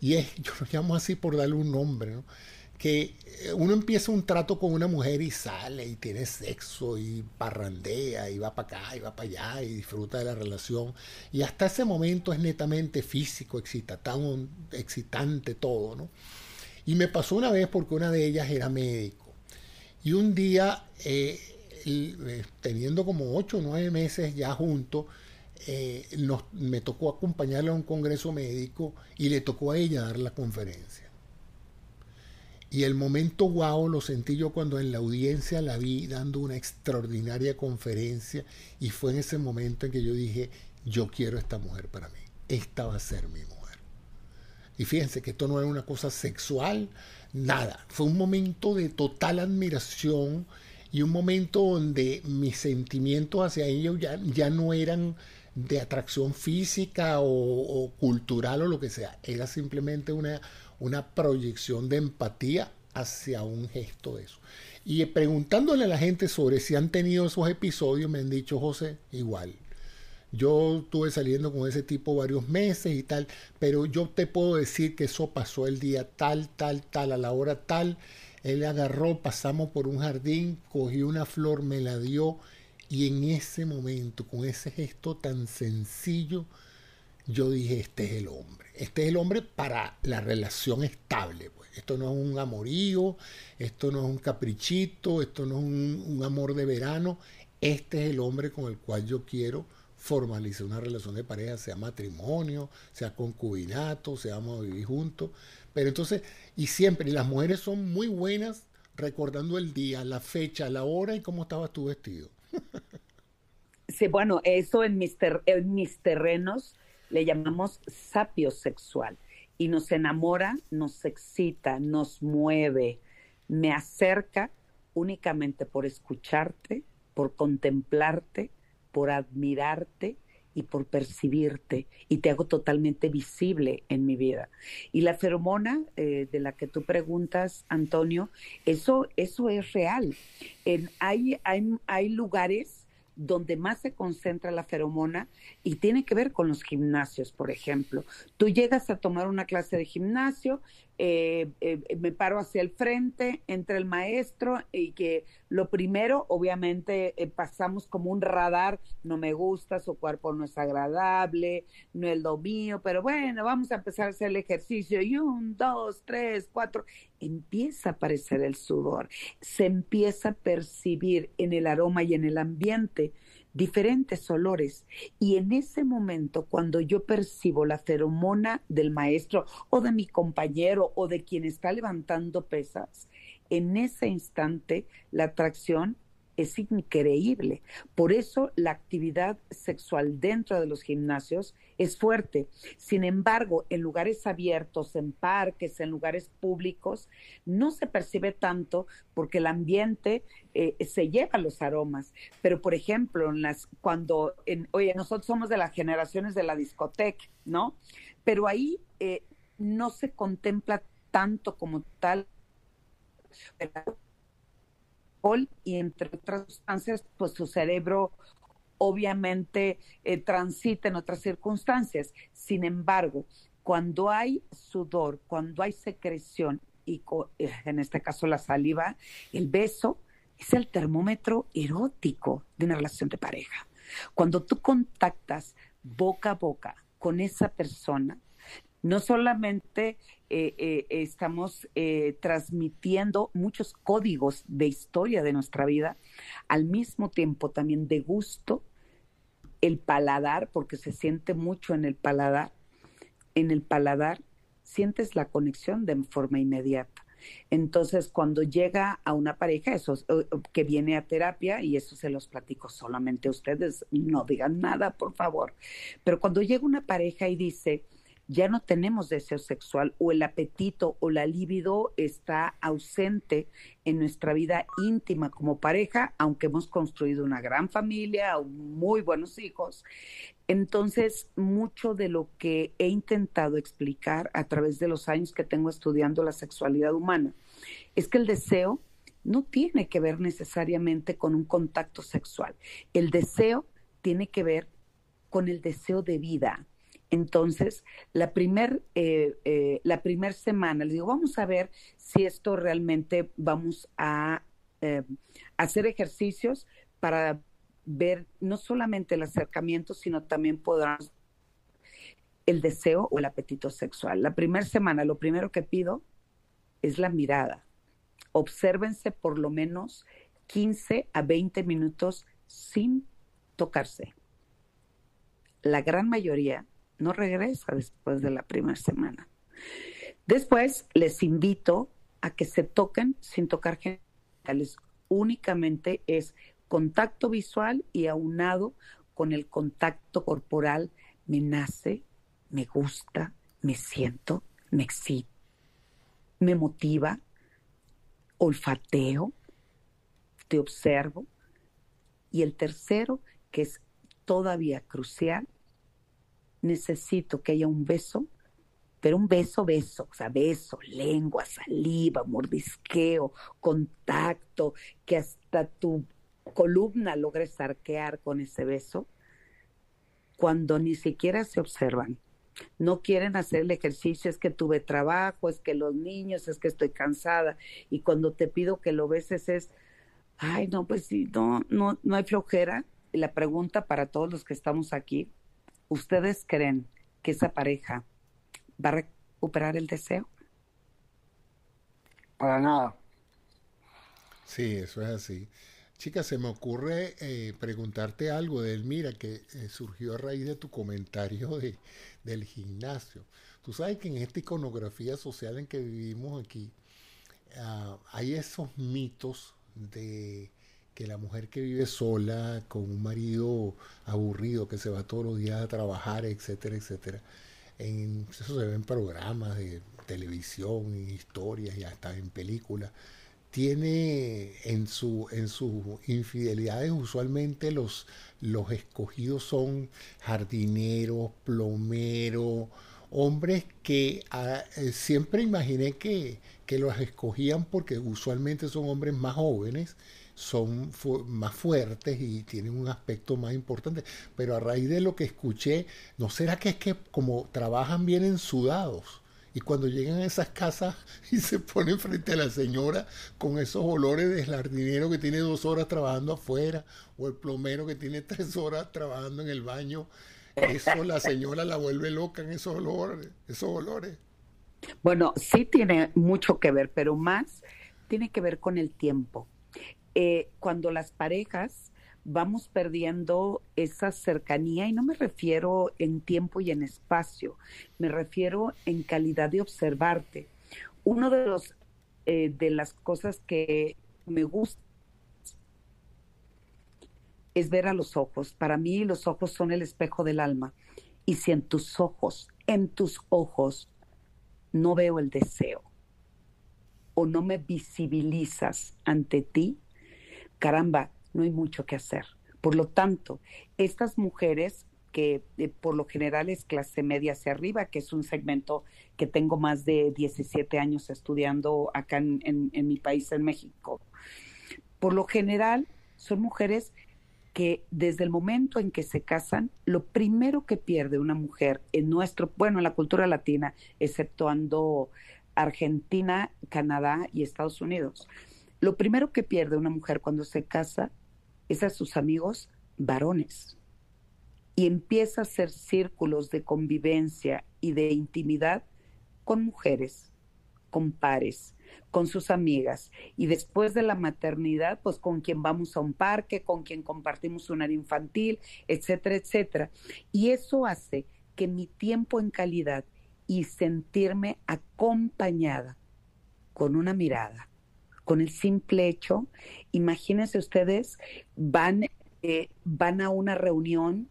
Y es, <laughs> yo lo llamo así por darle un nombre, ¿no? que eh, uno empieza un trato con una mujer y sale y tiene sexo y parrandea y va para acá y va para allá y disfruta de la relación. Y hasta ese momento es netamente físico, excitante, excitante todo, ¿no? Y me pasó una vez porque una de ellas era médico. Y un día, eh, eh, teniendo como ocho o nueve meses ya juntos, me tocó acompañarla a un congreso médico y le tocó a ella dar la conferencia. Y el momento wow lo sentí yo cuando en la audiencia la vi dando una extraordinaria conferencia y fue en ese momento en que yo dije, yo quiero esta mujer para mí, esta va a ser mi mujer. Y fíjense que esto no era una cosa sexual, nada, fue un momento de total admiración y un momento donde mis sentimientos hacia ellos ya, ya no eran de atracción física o, cultural o lo que sea, era simplemente una una proyección de empatía hacia un gesto de eso. Y preguntándole a la gente sobre si han tenido esos episodios, me han dicho, José, igual. Yo estuve saliendo con ese tipo varios meses y tal, pero yo te puedo decir que eso pasó el día tal, tal, tal, a la hora tal. Él agarró, pasamos por un jardín, cogió una flor, me la dio y en ese momento, con ese gesto tan sencillo, yo dije, este es el hombre. Este es el hombre para la relación estable. Pues. Esto no es un amorío, esto no es un caprichito, esto no es un, amor de verano. Este es el hombre con el cual yo quiero formalizar una relación de pareja, sea matrimonio, sea concubinato, sea vamos a vivir juntos. Pero entonces, y siempre, las mujeres son muy buenas recordando el día, la fecha, la hora y cómo estabas tu vestido. Sí, bueno, eso en mis, en mis terrenos le llamamos sapio sexual y nos enamora, nos excita, nos mueve, me acerca únicamente por escucharte, por contemplarte, por admirarte y por percibirte y te hago totalmente visible en mi vida. Y la feromona eh, de la que tú preguntas, Antonio, eso, eso es real. En, hay, hay, hay lugares donde más se concentra la feromona y tiene que ver con los gimnasios, por ejemplo. Tú llegas a tomar una clase de gimnasio, eh, eh, me paro hacia el frente, entra el maestro y que lo primero, obviamente, eh, pasamos como un radar, no me gusta, su cuerpo no es agradable, no es lo mío, pero bueno, vamos a empezar a hacer el ejercicio y un, dos, tres, cuatro, empieza a aparecer el sudor, se empieza a percibir en el aroma y en el ambiente diferentes olores. Y en ese momento, cuando yo percibo la feromona del maestro o de mi compañero o de quien está levantando pesas, en ese instante la atracción es increíble. Por eso la actividad sexual dentro de los gimnasios es fuerte. Sin embargo, en lugares abiertos, en parques, en lugares públicos, no se percibe tanto porque el ambiente eh, se lleva los aromas. Pero, por ejemplo, en las, cuando, en, oye, nosotros somos de las generaciones de la discoteca, ¿no? Pero ahí eh, no se contempla tanto como tal y entre otras sustancias, pues su cerebro obviamente eh, transita en otras circunstancias. Sin embargo, cuando hay sudor, cuando hay secreción, y eh, en este caso la saliva, el beso es el termómetro erótico de una relación de pareja. Cuando tú contactas boca a boca con esa persona, no solamente eh, eh, estamos eh, transmitiendo muchos códigos de historia de nuestra vida, al mismo tiempo también de gusto, el paladar, porque se siente mucho en el paladar, en el paladar sientes la conexión de forma inmediata. Entonces, cuando llega a una pareja, eso que viene a terapia, y eso se los platico solamente a ustedes, no digan nada, por favor, pero cuando llega una pareja y dice, ya no tenemos deseo sexual o el apetito o la libido está ausente en nuestra vida íntima como pareja, aunque hemos construido una gran familia, muy buenos hijos. Entonces, mucho de lo que he intentado explicar a través de los años que tengo estudiando la sexualidad humana es que el deseo no tiene que ver necesariamente con un contacto sexual. El deseo tiene que ver con el deseo de vida, Entonces, la primer, eh, eh, la primer semana, les digo, vamos a ver si esto realmente vamos a eh, hacer ejercicios para ver no solamente el acercamiento, sino también podrán el deseo o el apetito sexual. La primera semana, lo primero que pido es la mirada. Obsérvense por lo menos 15 a 20 minutos sin tocarse. La gran mayoría no regresa después de la primera semana. Después les invito a que se toquen sin tocar genitales. Únicamente es contacto visual y aunado con el contacto corporal. Me nace, me gusta, me siento, me excita, me motiva, olfateo, te observo. Y el tercero, que es todavía crucial, necesito que haya un beso, pero un beso, beso, o sea, beso, lengua, saliva, mordisqueo, contacto, que hasta tu columna logres arquear con ese beso, cuando ni siquiera se observan. No quieren hacer el ejercicio, es que tuve trabajo, es que los niños, es que estoy cansada. Y cuando te pido que lo beses es, ay, no, pues sí, no, no, no hay flojera. La pregunta para todos los que estamos aquí, ¿ustedes creen que esa pareja va a recuperar el deseo? Para nada. Sí, eso es así. Chica, se me ocurre eh, preguntarte algo de Mira, que eh, surgió a raíz de tu comentario de, del gimnasio. Tú sabes que en esta iconografía social en que vivimos aquí, ah, hay esos mitos de que la mujer que vive sola, con un marido aburrido que se va todos los días a trabajar, etcétera, etcétera. En, eso se ve en programas de televisión, en historias y hasta en películas. Tiene en, su, en sus infidelidades usualmente los, los escogidos son jardineros, plomeros, hombres que ah, eh, siempre imaginé que, que los escogían porque usualmente son hombres más jóvenes son más fuertes y tienen un aspecto más importante. Pero a raíz de lo que escuché, ¿no será que es que como trabajan vienen sudados? Y cuando llegan a esas casas <laughs> y se ponen frente a la señora con esos olores del jardinero que tiene dos horas trabajando afuera o el plomero que tiene tres horas trabajando en el baño, eso la señora la vuelve loca en esos olores, esos olores. Bueno, sí tiene mucho que ver, pero más tiene que ver con el tiempo. Eh, cuando las parejas vamos perdiendo esa cercanía, y no me refiero en tiempo y en espacio, me refiero en calidad de observarte. Uno de los eh, de las cosas que me gusta es ver a los ojos. Para mí los ojos son el espejo del alma. Y si en tus ojos, en tus ojos, no veo el deseo o no me visibilizas ante ti, caramba, no hay mucho que hacer. Por lo tanto, estas mujeres que eh, por lo general es clase media hacia arriba, que es un segmento que tengo más de 17 años estudiando acá en, en mi país, en México. Por lo general son mujeres que desde el momento en que se casan, lo primero que pierde una mujer en nuestro, bueno, en la cultura latina, exceptuando Argentina, Canadá y Estados Unidos, lo primero que pierde una mujer cuando se casa es a sus amigos varones y empieza a hacer círculos de convivencia y de intimidad con mujeres, con pares, con sus amigas y después de la maternidad, pues con quien vamos a un parque, con quien compartimos un área infantil, etcétera, etcétera. Y eso hace que mi tiempo en calidad y sentirme acompañada con una mirada, con el simple hecho, imagínense ustedes, van, eh, van a una reunión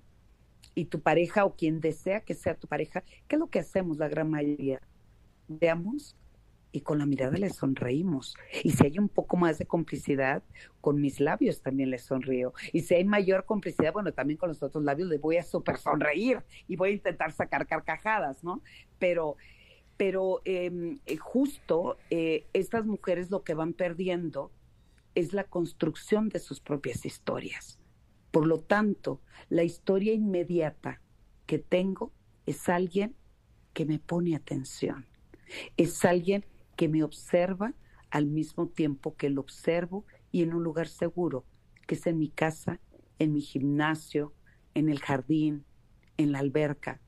y tu pareja o quien desea que sea tu pareja, ¿qué es lo que hacemos la gran mayoría? Veamos y con la mirada le sonreímos. Y si hay un poco más de complicidad, con mis labios también les sonrío. Y si hay mayor complicidad, bueno, también con los otros labios le voy a súper sonreír y voy a intentar sacar carcajadas, ¿no? Pero pero em, eh, justo eh, estas mujeres lo que van perdiendo es la construcción de sus propias historias. Por lo tanto, la historia inmediata que tengo es alguien que me pone atención, es alguien que me observa al mismo tiempo que lo observo y en un lugar seguro, que es en mi casa, en mi gimnasio, en el jardín, en la alberca.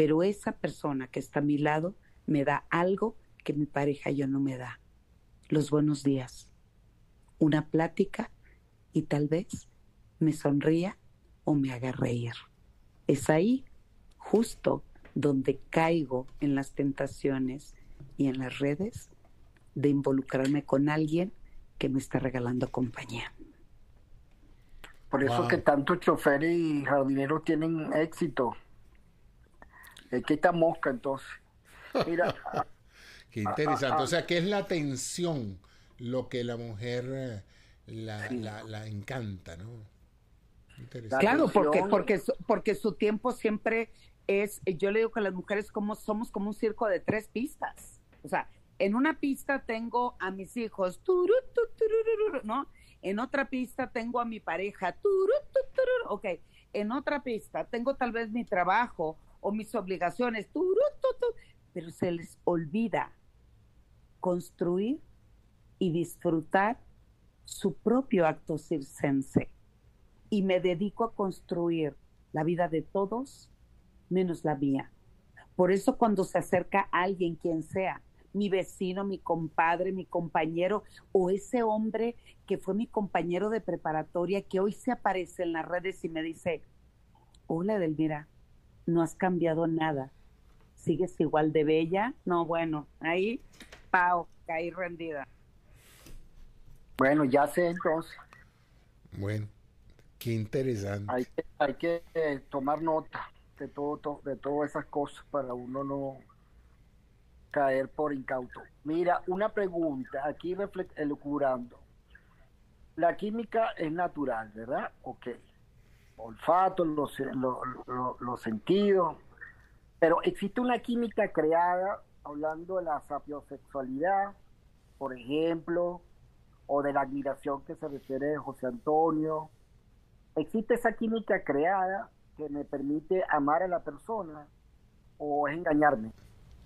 Pero esa persona que está a mi lado me da algo que mi pareja yo no me da. Los buenos días, una plática y tal vez me sonría o me haga reír. Es ahí, justo donde caigo en las tentaciones y en las redes de involucrarme con alguien que me está regalando compañía. Por eso que tantos choferes y jardineros tienen éxito. Es que esta mosca entonces. Mira. <laughs> Qué interesante. O sea, ¿qué es la atención lo que la mujer eh, la, la, encanta, ¿no? Claro, porque, porque, porque su tiempo siempre es, yo le digo que las mujeres como somos como un circo de tres pistas. O sea, en una pista tengo a mis hijos, ¿no? En otra pista tengo a mi pareja, ok. En otra pista tengo tal vez mi trabajo o mis obligaciones, pero se les olvida construir y disfrutar su propio acto circense. Y me dedico a construir la vida de todos menos la mía. Por eso cuando se acerca alguien, quien sea, mi vecino, mi compadre, mi compañero o ese hombre que fue mi compañero de preparatoria que hoy se aparece en las redes y me dice, hola Edelmira, no has cambiado nada, sigues igual de bella. No, bueno, ahí, pao, caí rendida. Bueno, ya sé entonces. Bueno, qué interesante. Hay que, hay que eh, tomar nota de todo, de todas esas cosas para uno no caer por incauto. Mira, una pregunta, aquí elucubrando. La química es natural, ¿verdad? Ok. Olfato, los, sentidos. Pero existe una química creada, hablando de la sapiosexualidad, por ejemplo, o de la admiración que se refiere a José Antonio. ¿Existe esa química creada que me permite amar a la persona o es engañarme?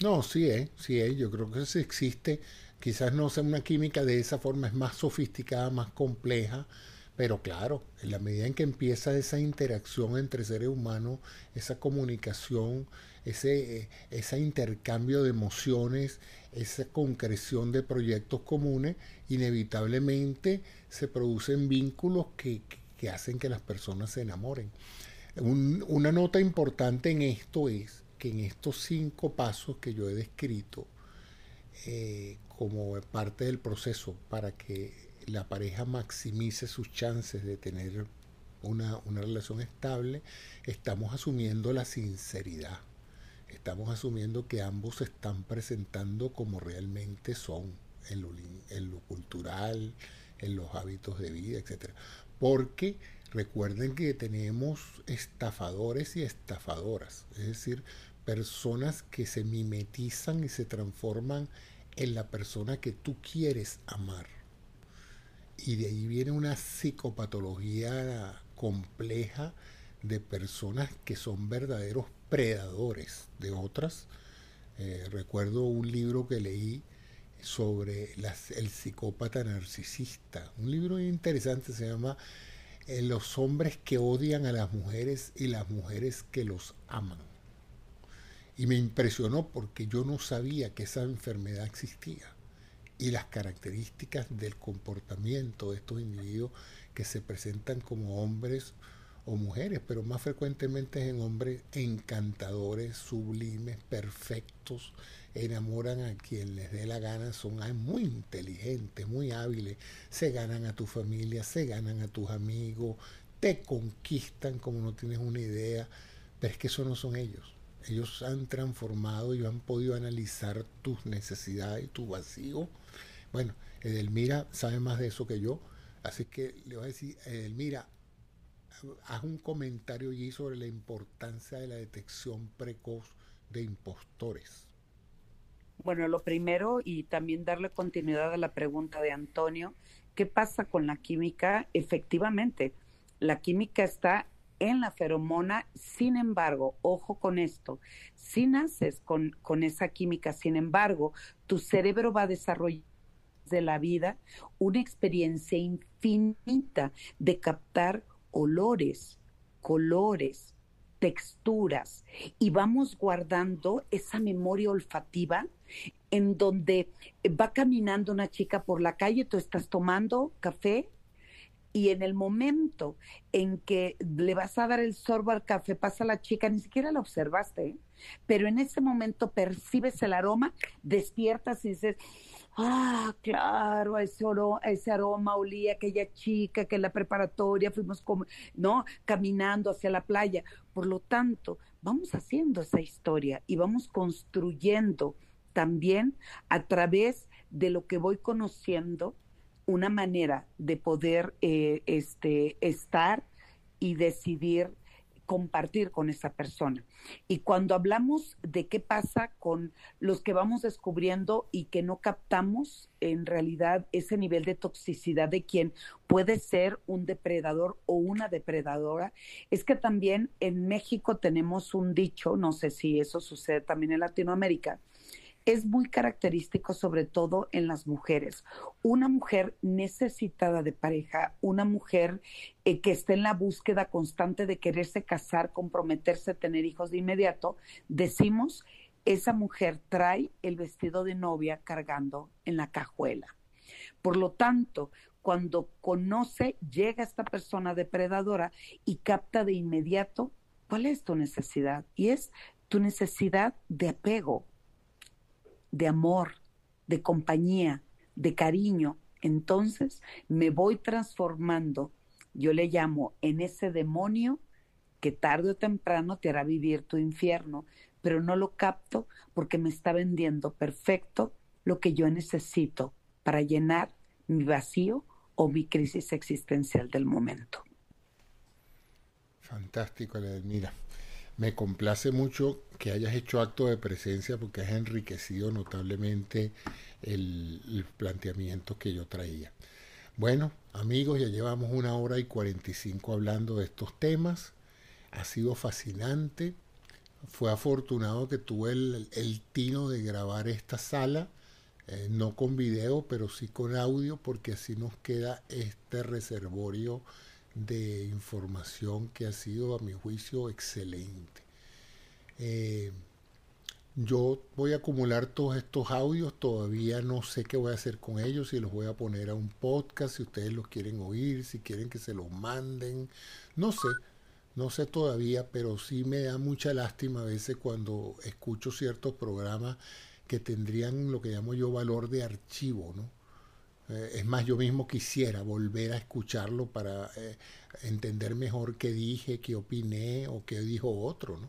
No, sí es, sí es, yo creo que sí existe. Quizás no sea una química de esa forma, es más sofisticada, más compleja, pero claro, en la medida en que empieza esa interacción entre seres humanos, esa comunicación, ese, eh, ese intercambio de emociones, esa concreción de proyectos comunes, inevitablemente se producen vínculos que, que hacen que las personas se enamoren. una nota importante en esto es en estos cinco pasos que yo he descrito eh, como parte del proceso para que la pareja maximice sus chances de tener una, una relación estable, estamos asumiendo la sinceridad. Estamos asumiendo que ambos se están presentando como realmente son en lo, en lo cultural, en los hábitos de vida, etc. Porque recuerden que tenemos estafadores y estafadoras, es decir, personas que se mimetizan y se transforman en la persona que tú quieres amar. Y de ahí viene una psicopatología compleja de personas que son verdaderos predadores de otras. Eh, recuerdo un libro que leí sobre el psicópata narcisista. Un libro interesante se llama eh, Los hombres que odian a las mujeres y las mujeres que los aman. Y me impresionó porque yo no sabía que esa enfermedad existía y las características del comportamiento de estos individuos que se presentan como hombres o mujeres, pero más frecuentemente en hombres encantadores, sublimes, perfectos, enamoran a quien les dé la gana, son muy inteligentes, muy hábiles, se ganan a tu familia, se ganan a tus amigos, te conquistan como no tienes una idea, pero es que eso no son ellos ellos han transformado y han podido analizar tus necesidades y tu vacío. Bueno, Edelmira sabe más de eso que yo, así que le voy a decir, Edelmira, haz un comentario allí sobre la importancia de la detección precoz de impostores. Bueno, lo primero y también darle continuidad a la pregunta de Antonio, ¿qué pasa con la química? Efectivamente, la química está en la feromona. Sin embargo, ojo con esto, si naces con, con esa química, sin embargo, tu cerebro va a desarrollar de la vida una experiencia infinita de captar olores, colores, texturas y vamos guardando esa memoria olfativa en donde va caminando una chica por la calle, tú estás tomando café y en el momento en que le vas a dar el sorbo al café, pasa la chica, ni siquiera la observaste, ¿eh? pero en ese momento percibes el aroma, despiertas y dices, ah, claro, ese, ese aroma olía aquella chica que en la preparatoria fuimos como, ¿no? caminando hacia la playa. Por lo tanto, vamos haciendo esa historia y vamos construyendo también a través de lo que voy conociendo una manera de poder eh, este, estar y decidir compartir con esa persona. Y cuando hablamos de qué pasa con los que vamos descubriendo y que no captamos en realidad ese nivel de toxicidad de quien puede ser un depredador o una depredadora, es que también en México tenemos un dicho, no sé si eso sucede también en Latinoamérica, es muy característico sobre todo en las mujeres. Una mujer necesitada de pareja, una mujer eh, que esté en la búsqueda constante de quererse casar, comprometerse, tener hijos de inmediato, decimos, esa mujer trae el vestido de novia cargando en la cajuela. Por lo tanto, cuando conoce, llega esta persona depredadora y capta de inmediato cuál es tu necesidad. Y es tu necesidad de apego, de amor, de compañía, de cariño, entonces me voy transformando, yo le llamo en ese demonio que tarde o temprano te hará vivir tu infierno, pero no lo capto porque me está vendiendo perfecto lo que yo necesito para llenar mi vacío o mi crisis existencial del momento. Fantástico, Mira. Me complace mucho que hayas hecho acto de presencia porque has enriquecido notablemente el, planteamiento que yo traía. Bueno, amigos, ya llevamos una hora y 45 hablando de estos temas. Ha sido fascinante. Fue afortunado que tuve el, tino de grabar esta sala, eh, no con video, pero sí con audio, porque así nos queda este reservorio de información que ha sido a mi juicio excelente. Eh, yo voy a acumular todos estos audios, todavía no sé qué voy a hacer con ellos, si los voy a poner a un podcast, si ustedes los quieren oír, si quieren que se los manden, no sé, no sé todavía, pero sí me da mucha lástima a veces cuando escucho ciertos programas que tendrían lo que llamo yo valor de archivo, ¿no? Eh, es más, yo mismo quisiera volver a escucharlo para eh, entender mejor qué dije, qué opiné o qué dijo otro, ¿no?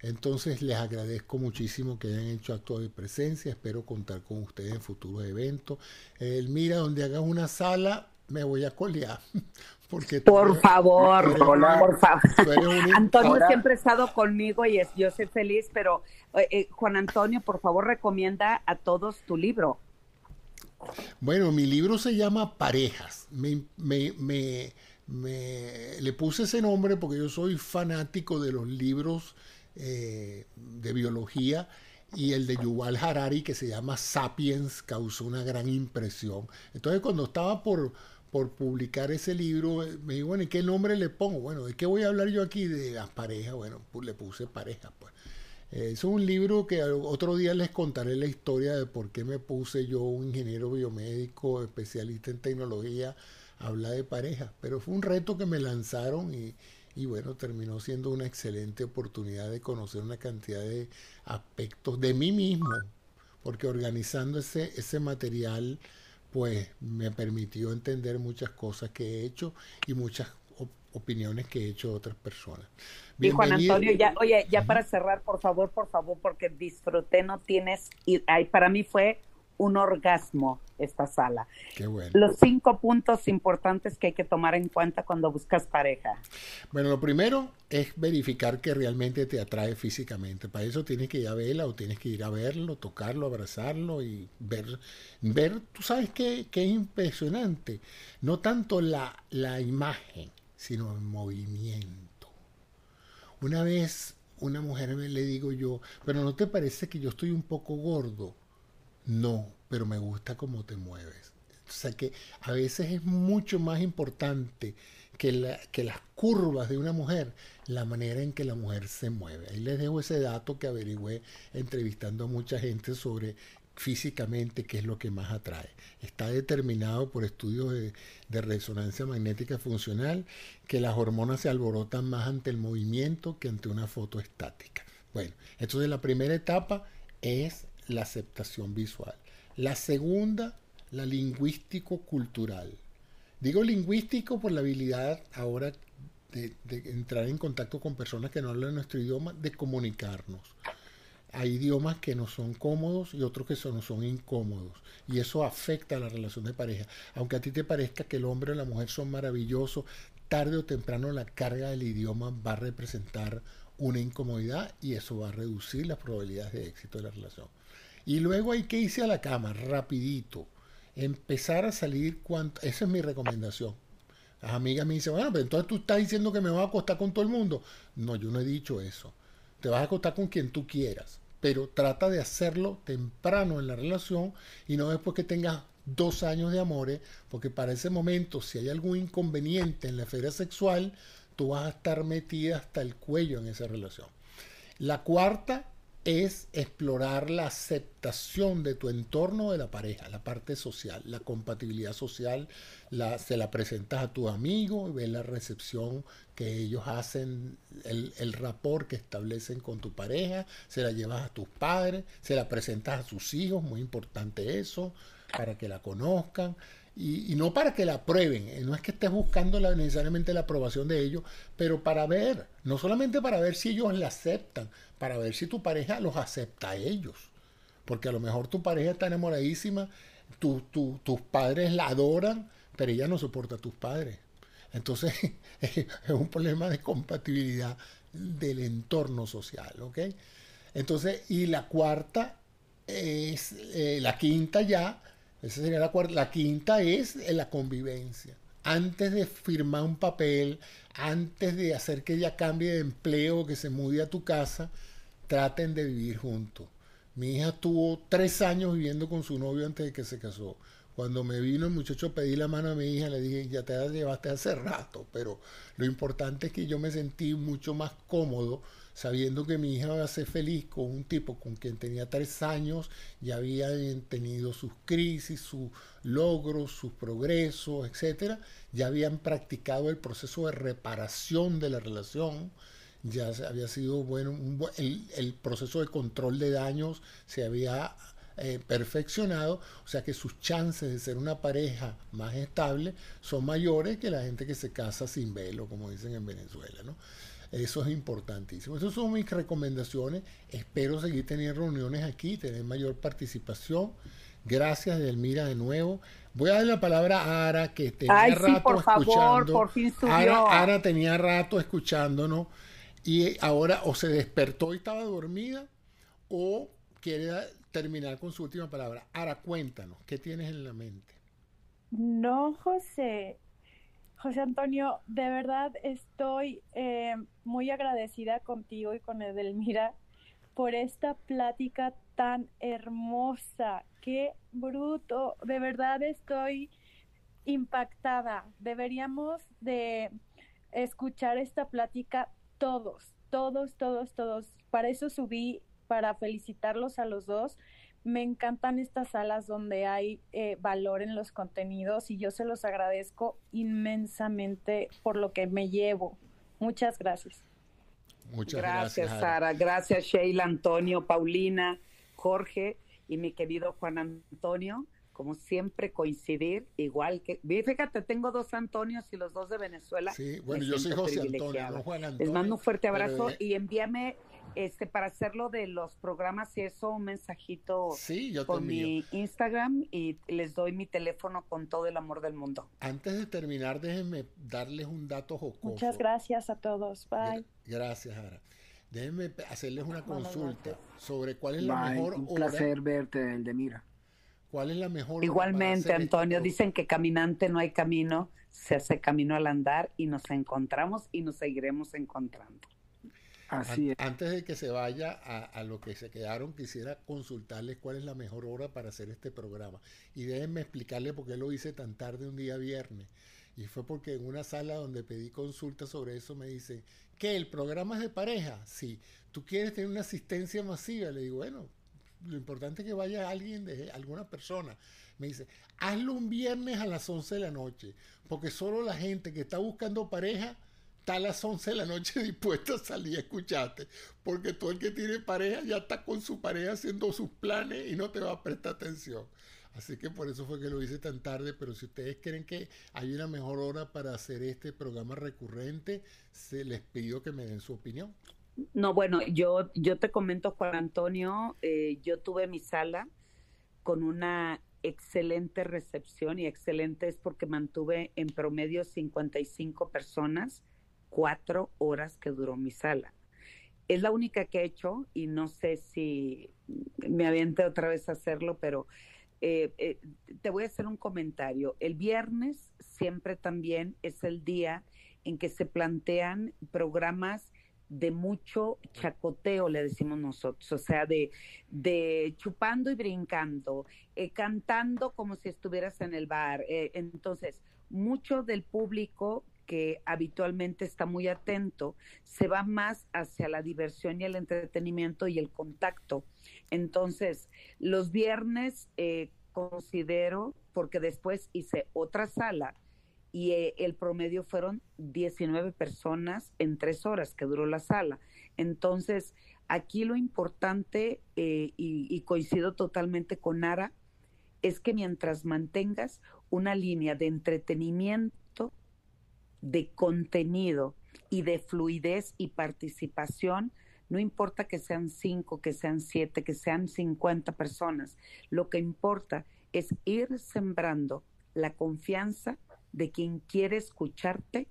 Entonces les agradezco muchísimo que hayan hecho acto de presencia, espero contar con ustedes en futuros eventos. El mira, donde hagas una sala, me voy a colear. <laughs> Porque por favor, por favor. <laughs> Antonio siempre ha estado conmigo y es, yo soy feliz, pero eh, Juan Antonio, por favor, recomienda a todos tu libro. Bueno, mi libro se llama Parejas. Me, le puse ese nombre porque yo soy fanático de los libros eh, de biología y el de Yuval Harari que se llama Sapiens causó una gran impresión. Entonces cuando estaba por, por publicar ese libro, me dijo, bueno, ¿y qué nombre le pongo? Bueno, ¿de qué voy a hablar yo aquí? De las parejas. Bueno, pues le puse pareja. Pues. Es un libro que otro día les contaré la historia de por qué me puse yo, un ingeniero biomédico, especialista en tecnología, a hablar de pareja. Pero fue un reto que me lanzaron y, y bueno, terminó siendo una excelente oportunidad de conocer una cantidad de aspectos de mí mismo, porque organizando ese, ese material, pues me permitió entender muchas cosas que he hecho y muchas opiniones que he hecho de otras personas. Y Juan Antonio, ya, oye, ya para cerrar, por favor, por favor, porque disfruté, no tienes, y para mí fue un orgasmo esta sala. Qué bueno. Los cinco puntos importantes que hay que tomar en cuenta cuando buscas pareja. Bueno, lo primero es verificar que realmente te atrae físicamente. Para eso tienes que ir a verla o tienes que ir a verlo, tocarlo, abrazarlo y ver, ver, tú sabes que, es impresionante. No tanto la, la imagen, sino el movimiento Una vez una mujer me le digo yo, pero ¿no te parece que yo estoy un poco gordo? No, pero me gusta cómo te mueves. O sea que a veces es mucho más importante que, la, que las curvas de una mujer, la manera en que la mujer se mueve. Ahí les dejo ese dato que averigüé entrevistando a mucha gente sobre físicamente qué es lo que más atrae. Está determinado por estudios de, resonancia magnética funcional que las hormonas se alborotan más ante el movimiento que ante una foto estática. Bueno, entonces la primera etapa es la aceptación visual. La segunda, la lingüístico-cultural. Digo lingüístico por la habilidad ahora de, entrar en contacto con personas que no hablan nuestro idioma, de comunicarnos. Hay idiomas que no son cómodos y otros que no son incómodos. Y eso afecta a la relación de pareja. Aunque a ti te parezca que el hombre o la mujer son maravillosos, tarde o temprano la carga del idioma va a representar una incomodidad y eso va a reducir las probabilidades de éxito de la relación. Y luego hay que irse a la cama rapidito empezar a salir cuanto... Esa es mi recomendación. Las amigas me dicen, bueno, pero entonces tú estás diciendo que me voy a acostar con todo el mundo. No, yo no he dicho eso. Te vas a acostar con quien tú quieras, pero trata de hacerlo temprano en la relación y no después que tengas dos años de amores, porque para ese momento, si hay algún inconveniente en la esfera sexual, tú vas a estar metida hasta el cuello en esa relación. La cuarta es explorar la aceptación de tu entorno de la pareja, la parte social, la compatibilidad social, la, se la presentas a tu amigo, ves la recepción que ellos hacen, el, el rapport que establecen con tu pareja, se la llevas a tus padres, se la presentas a sus hijos, muy importante eso, para que la conozcan. Y, no para que la aprueben, no es que estés buscando necesariamente la aprobación de ellos, pero para ver, no solamente para ver si ellos la aceptan, para ver si tu pareja los acepta a ellos. Porque a lo mejor tu pareja está enamoradísima, tu, tu, tus padres la adoran, pero ella no soporta a tus padres. Entonces <laughs> es un problema de compatibilidad del entorno social, ¿ok? Entonces, y la cuarta es, eh, la quinta ya, esa sería la cuarta, la quinta es la convivencia. Antes de firmar un papel, antes de hacer que ella cambie de empleo, que se mude a tu casa, traten de vivir juntos. Mi hija tuvo tres años viviendo con su novio antes de que se casó. Cuando me vino el muchacho a pedir la mano a mi hija, le dije, ya te la llevaste hace rato, pero lo importante es que yo me sentí mucho más cómodo sabiendo que mi hija iba a ser feliz con un tipo con quien tenía tres años, ya había tenido sus crisis, sus logros, sus progresos, etcétera, ya habían practicado el proceso de reparación de la relación, ya había sido bueno, el, proceso de control de daños se había eh, perfeccionado, o sea que sus chances de ser una pareja más estable son mayores que la gente que se casa sin velo, como dicen en Venezuela, ¿no? Eso es importantísimo. Esas son mis recomendaciones. Espero seguir teniendo reuniones aquí, tener mayor participación. Gracias, Delmira, de nuevo. Voy a dar la palabra a Ara, que tenía Ay, rato sí, por escuchando. Favor, por fin subió. Ara, Ara tenía rato escuchándonos y ahora o se despertó y estaba dormida o quiere terminar con su última palabra. Ara, cuéntanos, ¿qué tienes en la mente? No, José. José Antonio, de verdad estoy eh, muy agradecida contigo y con Edelmira por esta plática tan hermosa. Qué bruto. De verdad estoy impactada. Deberíamos de escuchar esta plática todos, todos, todos, todos. Para eso subí, para felicitarlos a los dos. Me encantan estas salas donde hay eh, valor en los contenidos y yo se los agradezco inmensamente por lo que me llevo. Muchas gracias. Muchas gracias, gracias Sara. Gracias, Sheila, Antonio, Paulina, Jorge y mi querido Juan Antonio como siempre, coincidir, igual que... Fíjate, tengo dos Antonios y los dos de Venezuela. Sí, bueno, yo soy José Antonio, no Juan Antonio. Les mando un fuerte abrazo pero, eh, y envíame este para hacerlo de los programas y eso, un mensajito sí, yo por mi Instagram y les doy mi teléfono con todo el amor del mundo. Antes de terminar, déjenme darles un dato jocoso. Muchas gracias a todos. Bye. Gracias, Ara. Déjenme hacerles una consulta sobre cuál es la Bye, mejor un hora. placer verte, Eldemira. ¿Cuál es la mejor Igualmente, Antonio, dicen que caminante no hay camino, se hace camino al andar y nos encontramos y nos seguiremos encontrando. Así Antes de que se vaya a, a, lo que se quedaron, quisiera consultarles cuál es la mejor hora para hacer este programa. Y déjenme explicarle por qué lo hice tan tarde un día viernes. Y fue porque en una sala donde pedí consulta sobre eso me dicen, ¿qué? ¿El programa es de pareja? Sí. ¿Tú quieres tener una asistencia masiva? Le digo, bueno, lo importante es que vaya alguien de alguna persona. Me dice, hazlo un viernes a las 11 de la noche, porque solo la gente que está buscando pareja está a las 11 de la noche dispuesta a salir a porque todo el que tiene pareja ya está con su pareja haciendo sus planes y no te va a prestar atención. Así que por eso fue que lo hice tan tarde, pero si ustedes creen que hay una mejor hora para hacer este programa recurrente, se les pido que me den su opinión. No, bueno, yo, yo te comento, Juan Antonio, eh, yo tuve mi sala con una excelente recepción y excelente es porque mantuve en promedio 55 personas, cuatro horas que duró mi sala. Es la única que he hecho y no sé si me aviente otra vez a hacerlo, pero eh, eh, te voy a hacer un comentario. El viernes siempre también es el día en que se plantean programas de mucho chacoteo, le decimos nosotros, o sea, de, de chupando y brincando, eh, cantando como si estuvieras en el bar. Entonces, mucho del público que habitualmente está muy atento, se va más hacia la diversión y el entretenimiento y el contacto. Entonces, los viernes eh, considero, porque después hice otra sala, y eh, el promedio fueron 19 personas en tres horas que duró la sala. Entonces, aquí lo importante, eh, y, coincido totalmente con Ara, es que mientras mantengas una línea de entretenimiento, de contenido y de fluidez y participación, no importa que sean cinco, que sean siete, que sean 50 personas, lo que importa es ir sembrando la confianza de quien quiere escucharte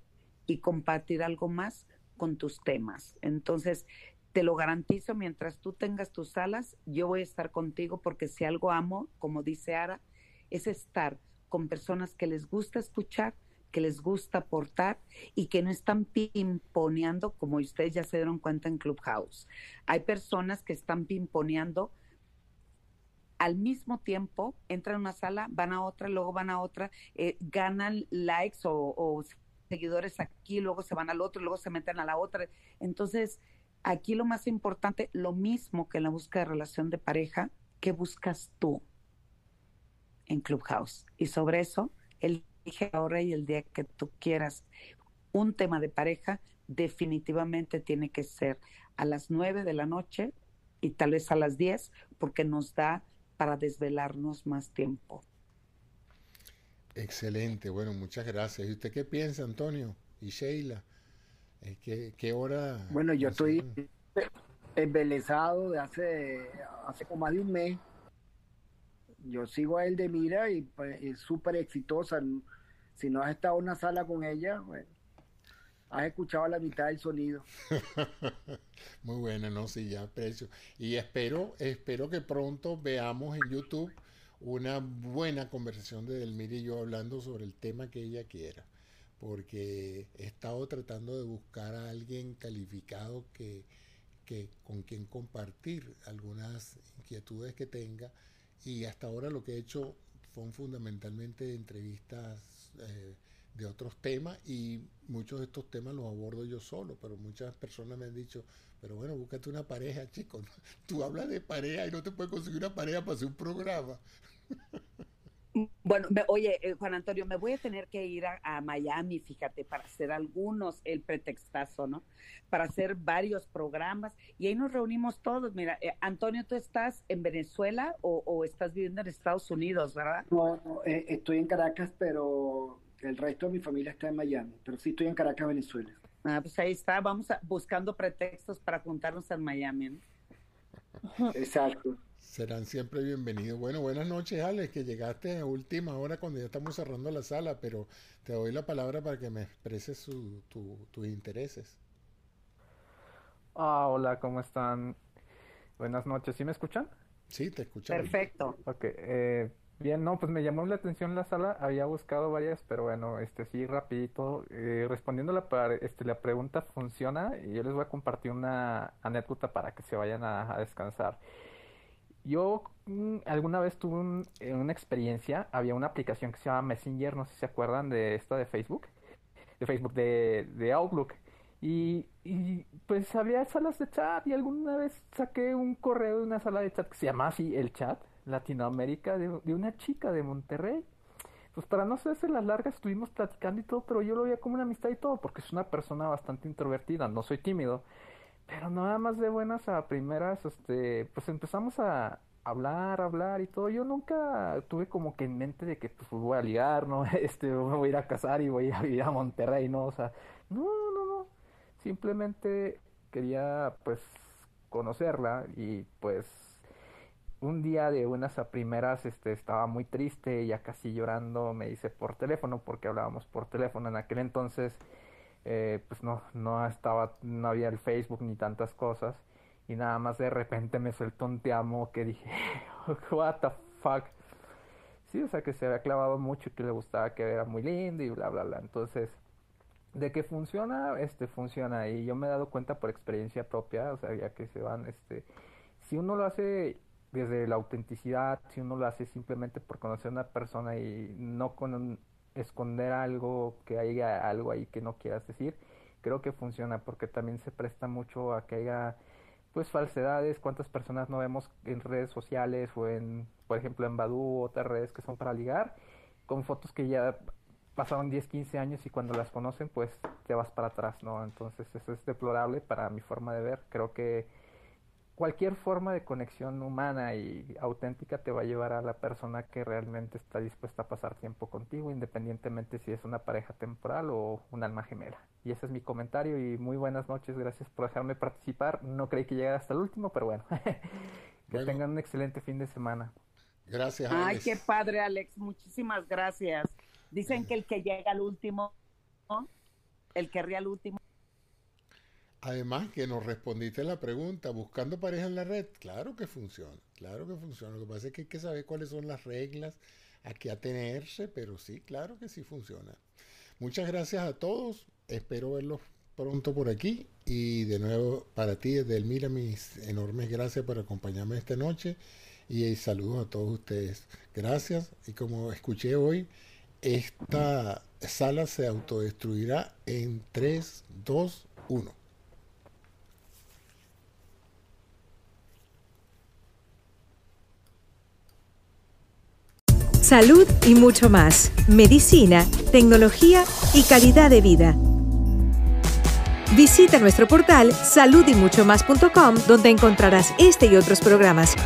y compartir algo más con tus temas. Entonces, te lo garantizo, mientras tú tengas tus alas, yo voy a estar contigo porque si algo amo, como dice Ara, es estar con personas que les gusta escuchar, les gusta aportar y que no están pimponeando, como ustedes ya se dieron cuenta en Clubhouse. Hay personas que están pimponeando al mismo tiempo entran a una sala, van a otra, luego van a otra, eh, ganan likes o, seguidores aquí, luego se van al otro, luego se meten a la otra. Entonces, aquí lo más importante, lo mismo que en la búsqueda de relación de pareja, ¿qué buscas tú en Clubhouse? Y sobre eso, elige ahora y el día que tú quieras. Un tema de pareja definitivamente tiene que ser a las nueve de la noche y tal vez a las diez, porque nos da para desvelarnos más tiempo. Excelente, bueno, muchas gracias. ¿Y usted qué piensa, Antonio? Y Sheila, eh, ¿qué, qué hora? Bueno, yo estoy embelesado de hace, hace como más de un mes. Yo sigo a él de mira y pues, es súper exitosa. Si no has estado en una sala con ella, bueno, has escuchado la mitad del sonido. <laughs> Muy buena, no, sí, ya aprecio. Y espero, espero que pronto veamos en YouTube una buena conversación de Delmira y yo hablando sobre el tema que ella quiera. Porque he estado tratando de buscar a alguien calificado que, que con quien compartir algunas inquietudes que tenga. Y hasta ahora lo que he hecho son fundamentalmente entrevistas eh, de otros temas y muchos de estos temas los abordo yo solo, pero muchas personas me han dicho, pero bueno, búscate una pareja, chicos. <laughs> Tú hablas de pareja y no te puedes conseguir una pareja para hacer un programa. <laughs> Bueno, oye, eh, Juan Antonio, me voy a tener que ir a, Miami, fíjate, para hacer algunos, el pretextazo, ¿no? Para hacer varios programas y ahí nos reunimos todos. Mira, eh, Antonio, ¿tú estás en Venezuela o, estás viviendo en Estados Unidos, verdad? No, eh, estoy en Caracas, pero el resto de mi familia está en Miami, pero sí estoy en Caracas, Venezuela. Ah, pues ahí está, vamos buscando pretextos para juntarnos en Miami. Exacto. Serán siempre bienvenidos. Bueno, buenas noches, Alex, que llegaste a última hora cuando ya estamos cerrando la sala, pero te doy la palabra para que me expreses tus intereses. Ah, hola, ¿cómo están? Buenas noches, ¿sí me escuchan? Sí, te escuchan. Perfecto. Ok, eh, Bien, no, pues me llamó la atención la sala, había buscado varias, pero bueno, este sí, rapidito, eh, respondiendo la, este, la pregunta funciona, y yo les voy a compartir una anécdota para que se vayan a, descansar. Yo mm, alguna vez tuve eh, una experiencia, había una aplicación que se llama Messenger, no sé si se acuerdan de esta de Facebook, de Facebook de, de Outlook, y, y, pues había salas de chat y alguna vez saqué un correo de una sala de chat que se llama así el chat Latinoamérica de, una chica de Monterrey. Pues para no hacerse las largas estuvimos platicando y todo, pero yo lo veía como una amistad y todo, porque es una persona bastante introvertida, no soy tímido. Pero nada más de buenas a primeras, este, pues empezamos a hablar, hablar y todo. Yo nunca tuve como que en mente de que pues voy a ligar, ¿no? <laughs> Este, voy a ir a casar y voy a ir a Monterrey, ¿no? O sea, no, no, no. Simplemente quería pues conocerla y pues un día de unas a primeras este, estaba muy triste, ya casi llorando, me hice por teléfono, porque hablábamos por teléfono en aquel entonces, eh, pues no, no estaba, no había el Facebook ni tantas cosas, y nada más de repente me suelto un te amo que dije, <laughs> what the fuck. Sí, o sea que se había clavado mucho, que le gustaba, que era muy lindo y bla, bla, bla. Entonces, de que funciona, este, funciona. Y yo me he dado cuenta por experiencia propia, o sea, ya que se van, este, si uno lo hace desde la autenticidad, si uno lo hace simplemente por conocer a una persona y no con esconder algo, que haya algo ahí que no quieras decir, creo que funciona porque también se presta mucho a que haya pues falsedades, cuántas personas no vemos en redes sociales o en, por ejemplo, en Badu otras redes que son para ligar, con fotos que ya pasaron 10, 15 años y cuando las conocen pues te vas para atrás, ¿no? Entonces eso es deplorable para mi forma de ver, creo que cualquier forma de conexión humana y auténtica te va a llevar a la persona que realmente está dispuesta a pasar tiempo contigo, independientemente si es una pareja temporal o un alma gemela. Y ese es mi comentario y muy buenas noches, gracias por dejarme participar. No creí que llegara hasta el último, pero bueno, <laughs> que tengan un excelente fin de semana. Gracias. Alex. Ay, qué padre, Alex, muchísimas gracias. Dicen que el que llega al último, el que ríe al último Además que nos respondiste la pregunta, buscando pareja en la red, claro que funciona, claro que funciona. Lo que pasa es que hay que saber cuáles son las reglas a qué atenerse, pero sí, claro que sí funciona. Muchas gracias a todos, espero verlos pronto por aquí y de nuevo para ti desde Mira mis enormes gracias por acompañarme esta noche y saludos a todos ustedes. Gracias y como escuché hoy, esta sala se autodestruirá en 3, 2, 1. Salud y mucho más, medicina, tecnología y calidad de vida. Visita nuestro portal saludymuchomás.com donde encontrarás este y otros programas.